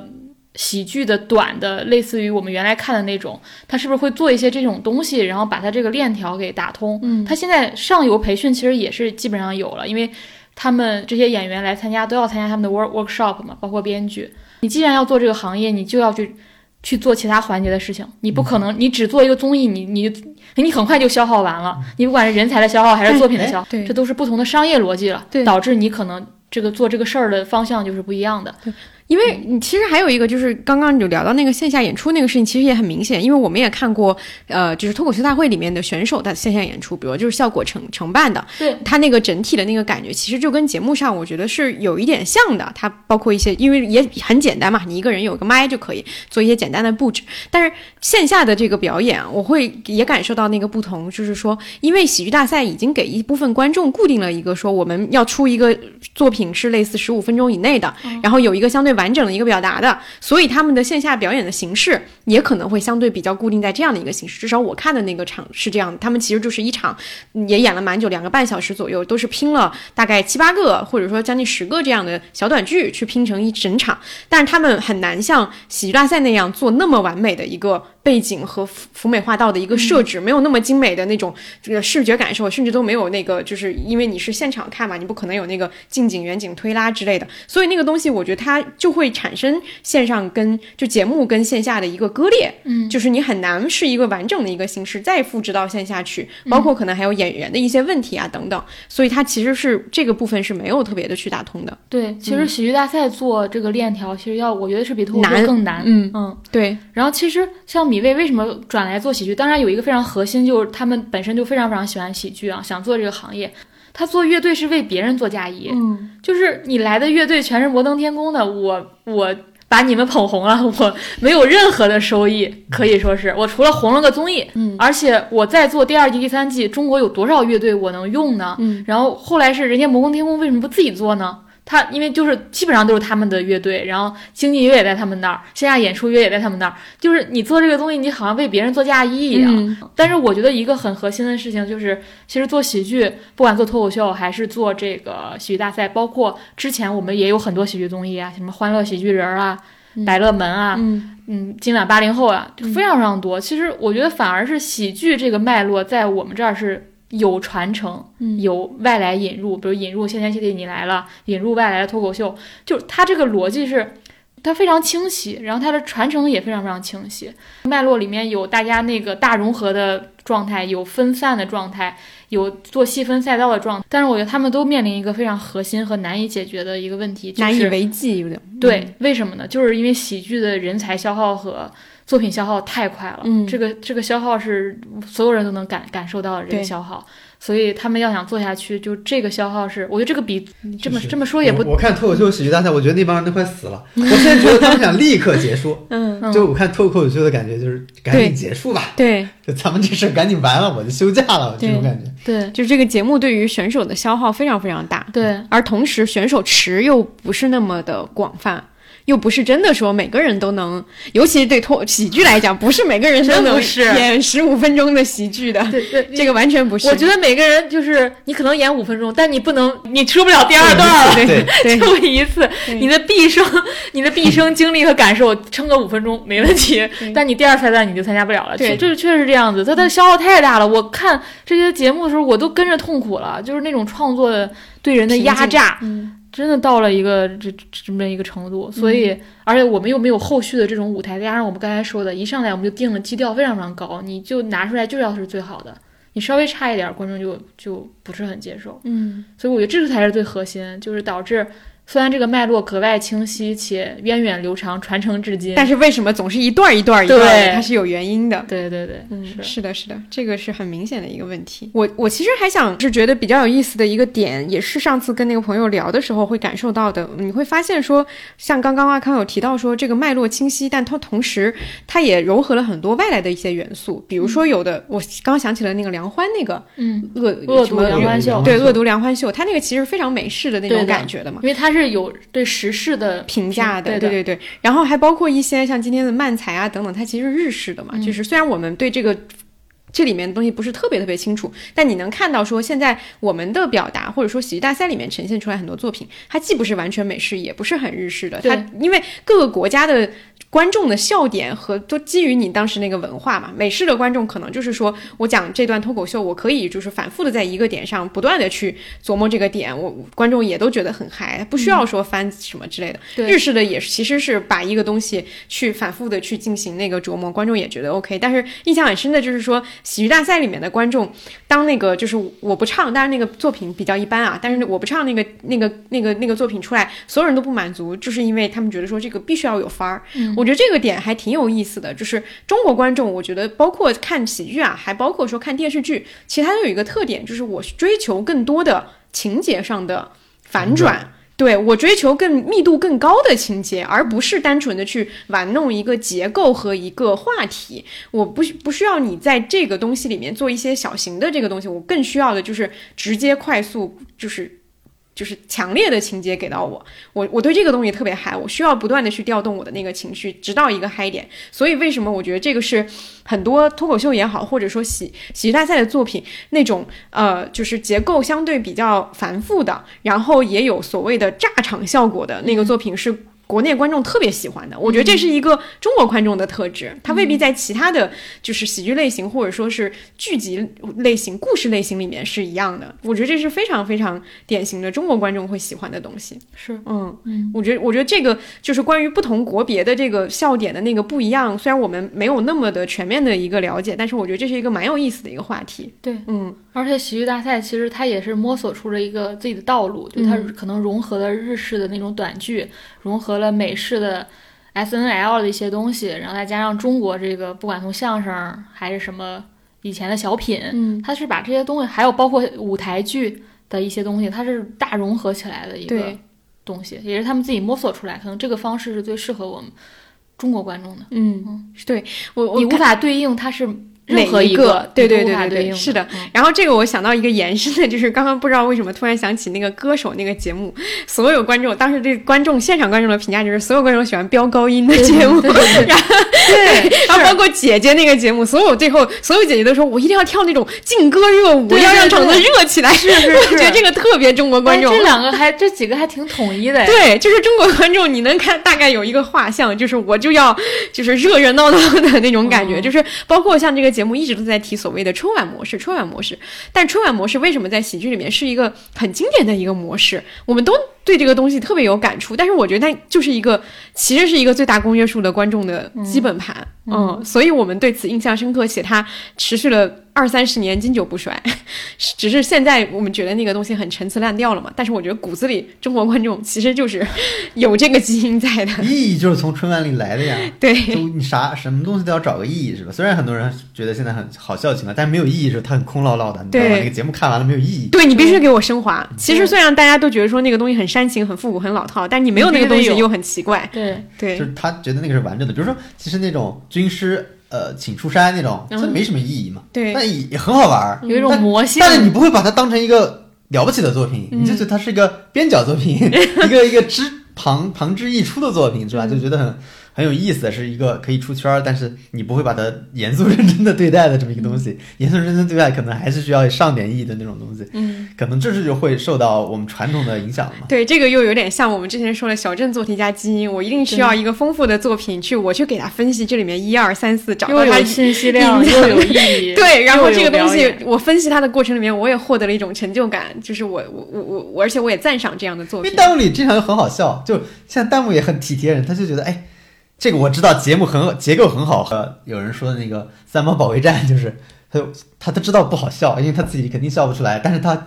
Speaker 2: 喜剧的短的，类似于我们原来看的那种，他是不是会做一些这种东西，然后把他这个链条给打通？
Speaker 1: 嗯，
Speaker 2: 他现在上游培训其实也是基本上有了，因为他们这些演员来参加都要参加他们的 work workshop 嘛，包括编剧。你既然要做这个行业，你就要去去做其他环节的事情，你不可能你只做一个综艺，你你你很快就消耗完了。你不管是人才的消耗还是作品的消耗，这都是不同的商业逻辑了，导致你可能这个做这个事儿的方向就是不一样的。
Speaker 1: 因为你其实还有一个，就是刚刚有聊到那个线下演出那个事情，其实也很明显。因为我们也看过，呃，就是脱口秀大会里面的选手的线下演出，比如就是效果承承办的，
Speaker 2: 对
Speaker 1: 他那个整体的那个感觉，其实就跟节目上我觉得是有一点像的。它包括一些，因为也很简单嘛，你一个人有个麦就可以做一些简单的布置。但是线下的这个表演，我会也感受到那个不同，就是说，因为喜剧大赛已经给一部分观众固定了一个说，我们要出一个作品是类似十五分钟以内的，然后有一个相对。完整的一个表达的，所以他们的线下表演的形式也可能会相对比较固定在这样的一个形式。至少我看的那个场是这样，他们其实就是一场，也演了蛮久，两个半小时左右，都是拼了大概七八个或者说将近十个这样的小短剧去拼成一整场。但是他们很难像喜剧大赛那样做那么完美的一个背景和浮美化道的一个设置，没有那么精美的那种这个视觉感受，甚至都没有那个，就是因为你是现场看嘛，你不可能有那个近景、远景推拉之类的，所以那个东西我觉得它就。就会产生线上跟就节目跟线下的一个割裂，
Speaker 2: 嗯，
Speaker 1: 就是你很难是一个完整的一个形式再复制到线下去，包括可能还有演员的一些问题啊等等，所以它其实是这个部分是没有特别的去打通的。
Speaker 2: 对，其实喜剧大赛做这个链条，其实要我觉得是比脱口秀更难。
Speaker 1: 嗯
Speaker 2: 嗯，
Speaker 1: 对。
Speaker 2: 然后其实像米未为什么转来做喜剧，当然有一个非常核心，就是他们本身就非常非常喜欢喜剧啊，想做这个行业。他做乐队是为别人做嫁衣，
Speaker 1: 嗯，
Speaker 2: 就是你来的乐队全是摩登天空的，我我把你们捧红了，我没有任何的收益，可以说是我除了红了个综艺，嗯，而且我在做第二季、第三季，中国有多少乐队我能用呢？嗯，然后后来是人家摩登天空为什么不自己做呢？他因为就是基本上都是他们的乐队，然后经纪约也在他们那儿，线下演出约也在他们那儿。就是你做这个东西，你好像为别人做嫁衣一样。但是我觉得一个很核心的事情就是，其实做喜剧，不管做脱口秀还是做这个喜剧大赛，包括之前我们也有很多喜剧综艺啊，什么欢乐喜剧人啊、百乐门啊，嗯，今晚八零后啊，就非常非常多。其实我觉得反而是喜剧这个脉络在我们这儿是。有传承，有外来引入，比如引入《仙天谢地你来了》，引入外来的脱口秀，就是它这个逻辑是，它非常清晰，然后它的传承也非常非常清晰。脉络里面有大家那个大融合的状态，有分散的状态，有做细分赛道的状态。但是我觉得他们都面临一个非常核心和难以解决的一个问题，
Speaker 1: 难以为继，有点
Speaker 2: 对。为什么呢？就是因为喜剧的人才消耗和。作品消耗太快了，嗯，这个这个消耗是所有人都能感感受到的这个消耗，所以他们要想做下去，就这个消耗是，我觉得这个比这么这么说也不。
Speaker 3: 我看脱口秀喜剧大赛，我觉得那帮人都快死了。我现在觉得他们想立刻结束，*laughs* 嗯，就我看脱口秀的感觉就是赶紧结束吧，
Speaker 1: 对，*laughs*
Speaker 3: 就咱们这事赶紧完了，我就休假了，这种感觉。
Speaker 2: 对，
Speaker 1: 就是这个节目对于选手的消耗非常非常大，
Speaker 2: 对，
Speaker 1: 而同时选手池又不是那么的广泛。又不是真的说每个人都能，尤其是对脱喜剧来讲，不是每个人都能演十五分钟的喜剧的。
Speaker 2: 对对，*laughs*
Speaker 1: 这个完全不是。
Speaker 2: 我觉得每个人就是你可能演五分钟，但你不能，你出不了第二段了。
Speaker 3: 对
Speaker 2: 对，*laughs* 就一次，你的毕生，你的毕生经历和感受，撑个五分钟没问题。*laughs* 但你第二赛段你就参加不了了。
Speaker 1: 对，
Speaker 2: 这确实是这样子，它的消耗太大了。我看这些节目的时候，我都跟着痛苦了，就是那种创作的对人的压榨。嗯。真的到了一个这这么一个程度，所以而且我们又没有后续的这种舞台，再加上我们刚才说的，一上来我们就定了基调非常非常高，你就拿出来就要是最好的，你稍微差一点，观众就就不是很接受。
Speaker 1: 嗯，
Speaker 2: 所以我觉得这个才是最核心，就是导致。虽然这个脉络格外清晰且源远流长，传承至今，
Speaker 1: 但是为什么总是一段一段一段的？它是有原因的。
Speaker 2: 对对对，
Speaker 1: 嗯，是的，是的，这个是很明显的一个问题。我我其实还想是觉得比较有意思的一个点，也是上次跟那个朋友聊的时候会感受到的。你会发现说，像刚刚阿康有提到说这个脉络清晰，但它同时它也糅合了很多外来的一些元素，比如说有的我刚刚想起了那个梁欢那个，
Speaker 2: 嗯，
Speaker 1: 恶
Speaker 2: 恶毒梁欢秀，
Speaker 1: 对，恶毒梁欢秀，他那个其实非常美式的那种感觉的嘛，
Speaker 2: 因为他是有对。时事的
Speaker 1: 评价的，对
Speaker 2: 对
Speaker 1: 对，然后还包括一些像今天的漫才啊等等，它其实日式的嘛，就是虽然我们对这个这里面的东西不是特别特别清楚，但你能看到说现在我们的表达或者说喜剧大赛里面呈现出来很多作品，它既不是完全美式，也不是很日式的，它因为各个国家的。观众的笑点和都基于你当时那个文化嘛，美式的观众可能就是说我讲这段脱口秀，我可以就是反复的在一个点上不断的去琢磨这个点，我观众也都觉得很嗨，不需要说翻什么之类的。日式的也是，其实是把一个东西去反复的去进行那个琢磨，观众也觉得 OK。但是印象很深的就是说喜剧大赛里面的观众，当那个就是我不唱，但是那个作品比较一般啊，但是我不唱那个那个那个那个作品出来，所有人都不满足，就是因为他们觉得说这个必须要有范儿。我觉得这个点还挺有意思的，就是中国观众，我觉得包括看喜剧啊，还包括说看电视剧，其实它都有一个特点，就是我追求更多的情节上的反转，对我追求更密度更高的情节，而不是单纯的去玩弄一个结构和一个话题。我不不需要你在这个东西里面做一些小型的这个东西，我更需要的就是直接快速就是。就是强烈的情节给到我，我我对这个东西特别嗨，我需要不断的去调动我的那个情绪，直到一个嗨点。所以为什么我觉得这个是很多脱口秀也好，或者说喜喜剧大赛的作品那种呃，就是结构相对比较繁复的，然后也有所谓的炸场效果的那个作品是。国内观众特别喜欢的，我觉得这是一个中国观众的特质，它未必在其他的就是喜剧类型或者说是剧集类型、故事类型里面是一样的。我觉得这是非常非常典型的中国观众会喜欢的东西。
Speaker 2: 是，
Speaker 1: 嗯嗯，我觉得我觉得这个就是关于不同国别的这个笑点的那个不一样。虽然我们没有那么的全面的一个了解，但是我觉得这是一个蛮有意思的一个话题。
Speaker 2: 对，
Speaker 1: 嗯，
Speaker 2: 而且喜剧大赛其实它也是摸索出了一个自己的道路，就它可能融合了日式的那种短剧，融合。了美式的 S N L 的一些东西，然后再加上中国这个，不管从相声还是什么以前的小品，嗯，它是把这些东西，还有包括舞台剧的一些东西，它是大融合起来的一个东西，也是他们自己摸索出来，可能这个方式是最适合我们中国观众的。
Speaker 1: 嗯，对我
Speaker 2: 你无法对应它是。
Speaker 1: 哪
Speaker 2: 一
Speaker 1: 个？对对对对
Speaker 2: 对，
Speaker 1: 是的。然后这个我想到一个延伸的，*laughs* 就是刚刚不知道为什么突然想起那个歌手那个节目，所有观众当时对观众现场观众的评价就是所有观众喜欢飙高音的节目，然后
Speaker 2: 对，
Speaker 1: 然后 *laughs* 包括姐姐那个节目，所有最后所有姐姐都说我一定要跳那种劲歌热舞，要让场子热起来。
Speaker 2: 是是 *laughs* 是，
Speaker 1: 我觉得这个特别中国观众。
Speaker 2: 这两个还这几个还挺统一的。
Speaker 1: 对，就是中国观众，你能看大概有一个画像，就是我就要就是热热闹闹的那种感觉，就是包括像这个节目一直都在提。所谓的春晚模式，春晚模式，但春晚模式为什么在喜剧里面是一个很经典的一个模式？我们都对这个东西特别有感触。但是我觉得它就是一个，其实是一个最大公约数的观众的基本盘，嗯，所以我们对此印象深刻，且它持续了。二三十年经久不衰，只是现在我们觉得那个东西很陈词滥调了嘛。但是我觉得骨子里中国观众其实就是有这个基因在的。
Speaker 3: 意义就是从春晚里来的呀。*laughs*
Speaker 1: 对，
Speaker 3: 就你啥什么东西都要找个意义是吧？虽然很多人觉得现在很好笑起来，但是没有意义是它很空落落的。
Speaker 1: 对，
Speaker 3: 那个节目看完了没有意义。
Speaker 1: 对你必须给我升华。其实虽然大家都觉得说那个东西很煽情、很复古、很老套，但你没有那个东西又很奇怪。
Speaker 2: 对
Speaker 1: 对，
Speaker 3: 就是他觉得那个是完整的。比如说，其实那种军师。呃，请出山那种，这没什么意义嘛。
Speaker 1: 对，
Speaker 3: 但也也很好玩，
Speaker 2: 有一种魔性。
Speaker 3: 但是你不会把它当成一个了不起的作品，你就觉得它是一个边角作品，*laughs* 一个一个之旁旁支一出的作品，是吧？就觉得很。很有意思的是一个可以出圈儿，但是你不会把它严肃认真的对待的这么一个东西。严肃认真对待，可能还是需要上点意义的那种东西。
Speaker 1: 嗯，
Speaker 3: 可能这是就会受到我们传统的影响嘛。
Speaker 1: 对，这个又有点像我们之前说的小镇做题家基因。我一定需要一个丰富的作品去，我去给他分析这里面一二三四，找到它
Speaker 2: 信息量又有 *laughs* 意义。
Speaker 1: 对，然后这个东西我分析它的过程里面，我也获得了一种成就感，就是我我我我我，而且我也赞赏这样的作品。
Speaker 3: 因为弹幕里经常就很好笑，就像弹幕也很体贴人，他就觉得哎。这个我知道，节目很结构很好。和有人说的那个三毛保卫战，就是他他他知道不好笑，因为他自己肯定笑不出来。但是他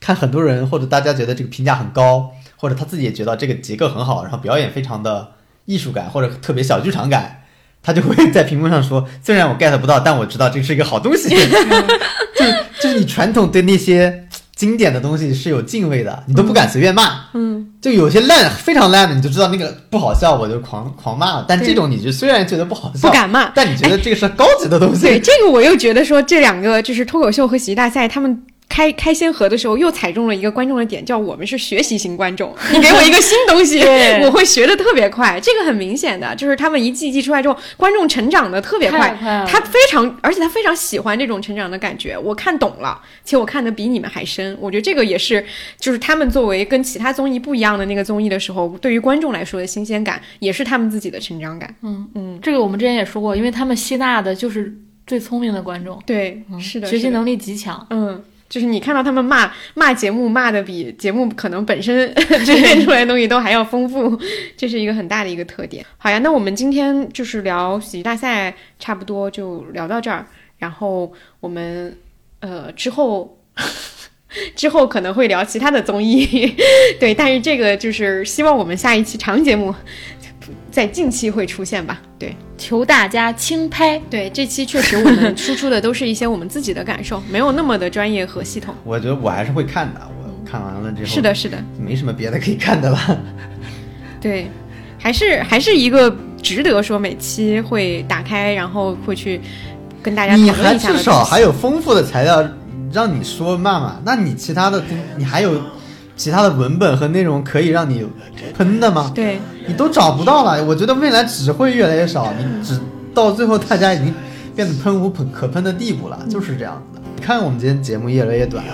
Speaker 3: 看很多人或者大家觉得这个评价很高，或者他自己也觉得这个结构很好，然后表演非常的艺术感或者特别小剧场感，他就会在屏幕上说：“虽然我 get 不到，但我知道这是一个好东西。*laughs* ”就就是你传统对那些。经典的东西是有敬畏的，你都不敢随便骂。
Speaker 1: 嗯，
Speaker 3: 就有些烂，非常烂的，你就知道那个不好笑，我就狂狂骂了。但这种你就虽然觉得不好笑，
Speaker 1: 不敢骂，
Speaker 3: 但你觉得这个是高级的东西。
Speaker 1: 对，这个我又觉得说这两个就是脱口秀和喜剧大赛，他们。开开先河的时候，又踩中了一个观众的点，叫我们是学习型观众。*laughs* 你给我一个新东西，我会学的特别快。这个很明显的，就是他们一季一季出来之后，观众成长的特别快。他非常，而且他非常喜欢这种成长的感觉。我看懂了，且我看的比你们还深。我觉得这个也是，就是他们作为跟其他综艺不一样的那个综艺的时候，对于观众来说的新鲜感，也是他们自己的成长感。
Speaker 2: 嗯嗯，这个我们之前也说过，因为他们吸纳的就是最聪明的观众。
Speaker 1: 对，是的，
Speaker 2: 学习能力极强。
Speaker 1: 嗯。就是你看到他们骂骂节目，骂的比节目可能本身 *laughs* 呈现出来的东西都还要丰富，这是一个很大的一个特点。好呀，那我们今天就是聊喜剧大赛，差不多就聊到这儿。然后我们呃之后 *laughs* 之后可能会聊其他的综艺，*laughs* 对，但是这个就是希望我们下一期长节目。在近期会出现吧？对，
Speaker 2: 求大家轻拍。
Speaker 1: 对，这期确实我们输出的都是一些我们自己的感受，*laughs* 没有那么的专业和系统。
Speaker 3: 我觉得我还是会看的，我看完了之后
Speaker 1: 是的，是的，
Speaker 3: 没什么别的可以看的了。*laughs*
Speaker 1: 对，还是还是一个值得说每期会打开，然后会去跟大家讨论一下
Speaker 3: 至少还有丰富的材料让你说骂骂，那你其他的你还有。其他的文本和内容可以让你喷的吗？
Speaker 1: 对，
Speaker 3: 你都找不到了。我觉得未来只会越来越少，你只到最后大家已经变得喷无可可喷的地步了，就是这样子的。你看我们今天节目越来越短。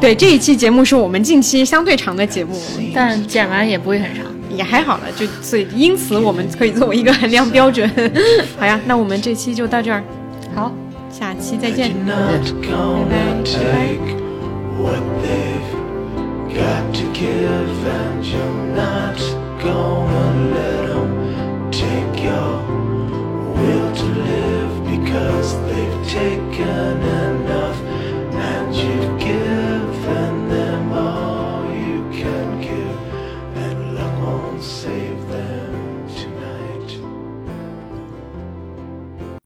Speaker 1: 对，这一期节目是我们近期相对长的节目，
Speaker 2: 但剪完也不会很长，
Speaker 1: 也还好了。就所以因此我们可以作为一个衡量标准。*laughs* 好呀，那我们这期就到这儿，
Speaker 2: 好，
Speaker 1: 下期再见，拜拜。got to give and you're not gonna let
Speaker 4: them take your will to live because they've taken enough and you've given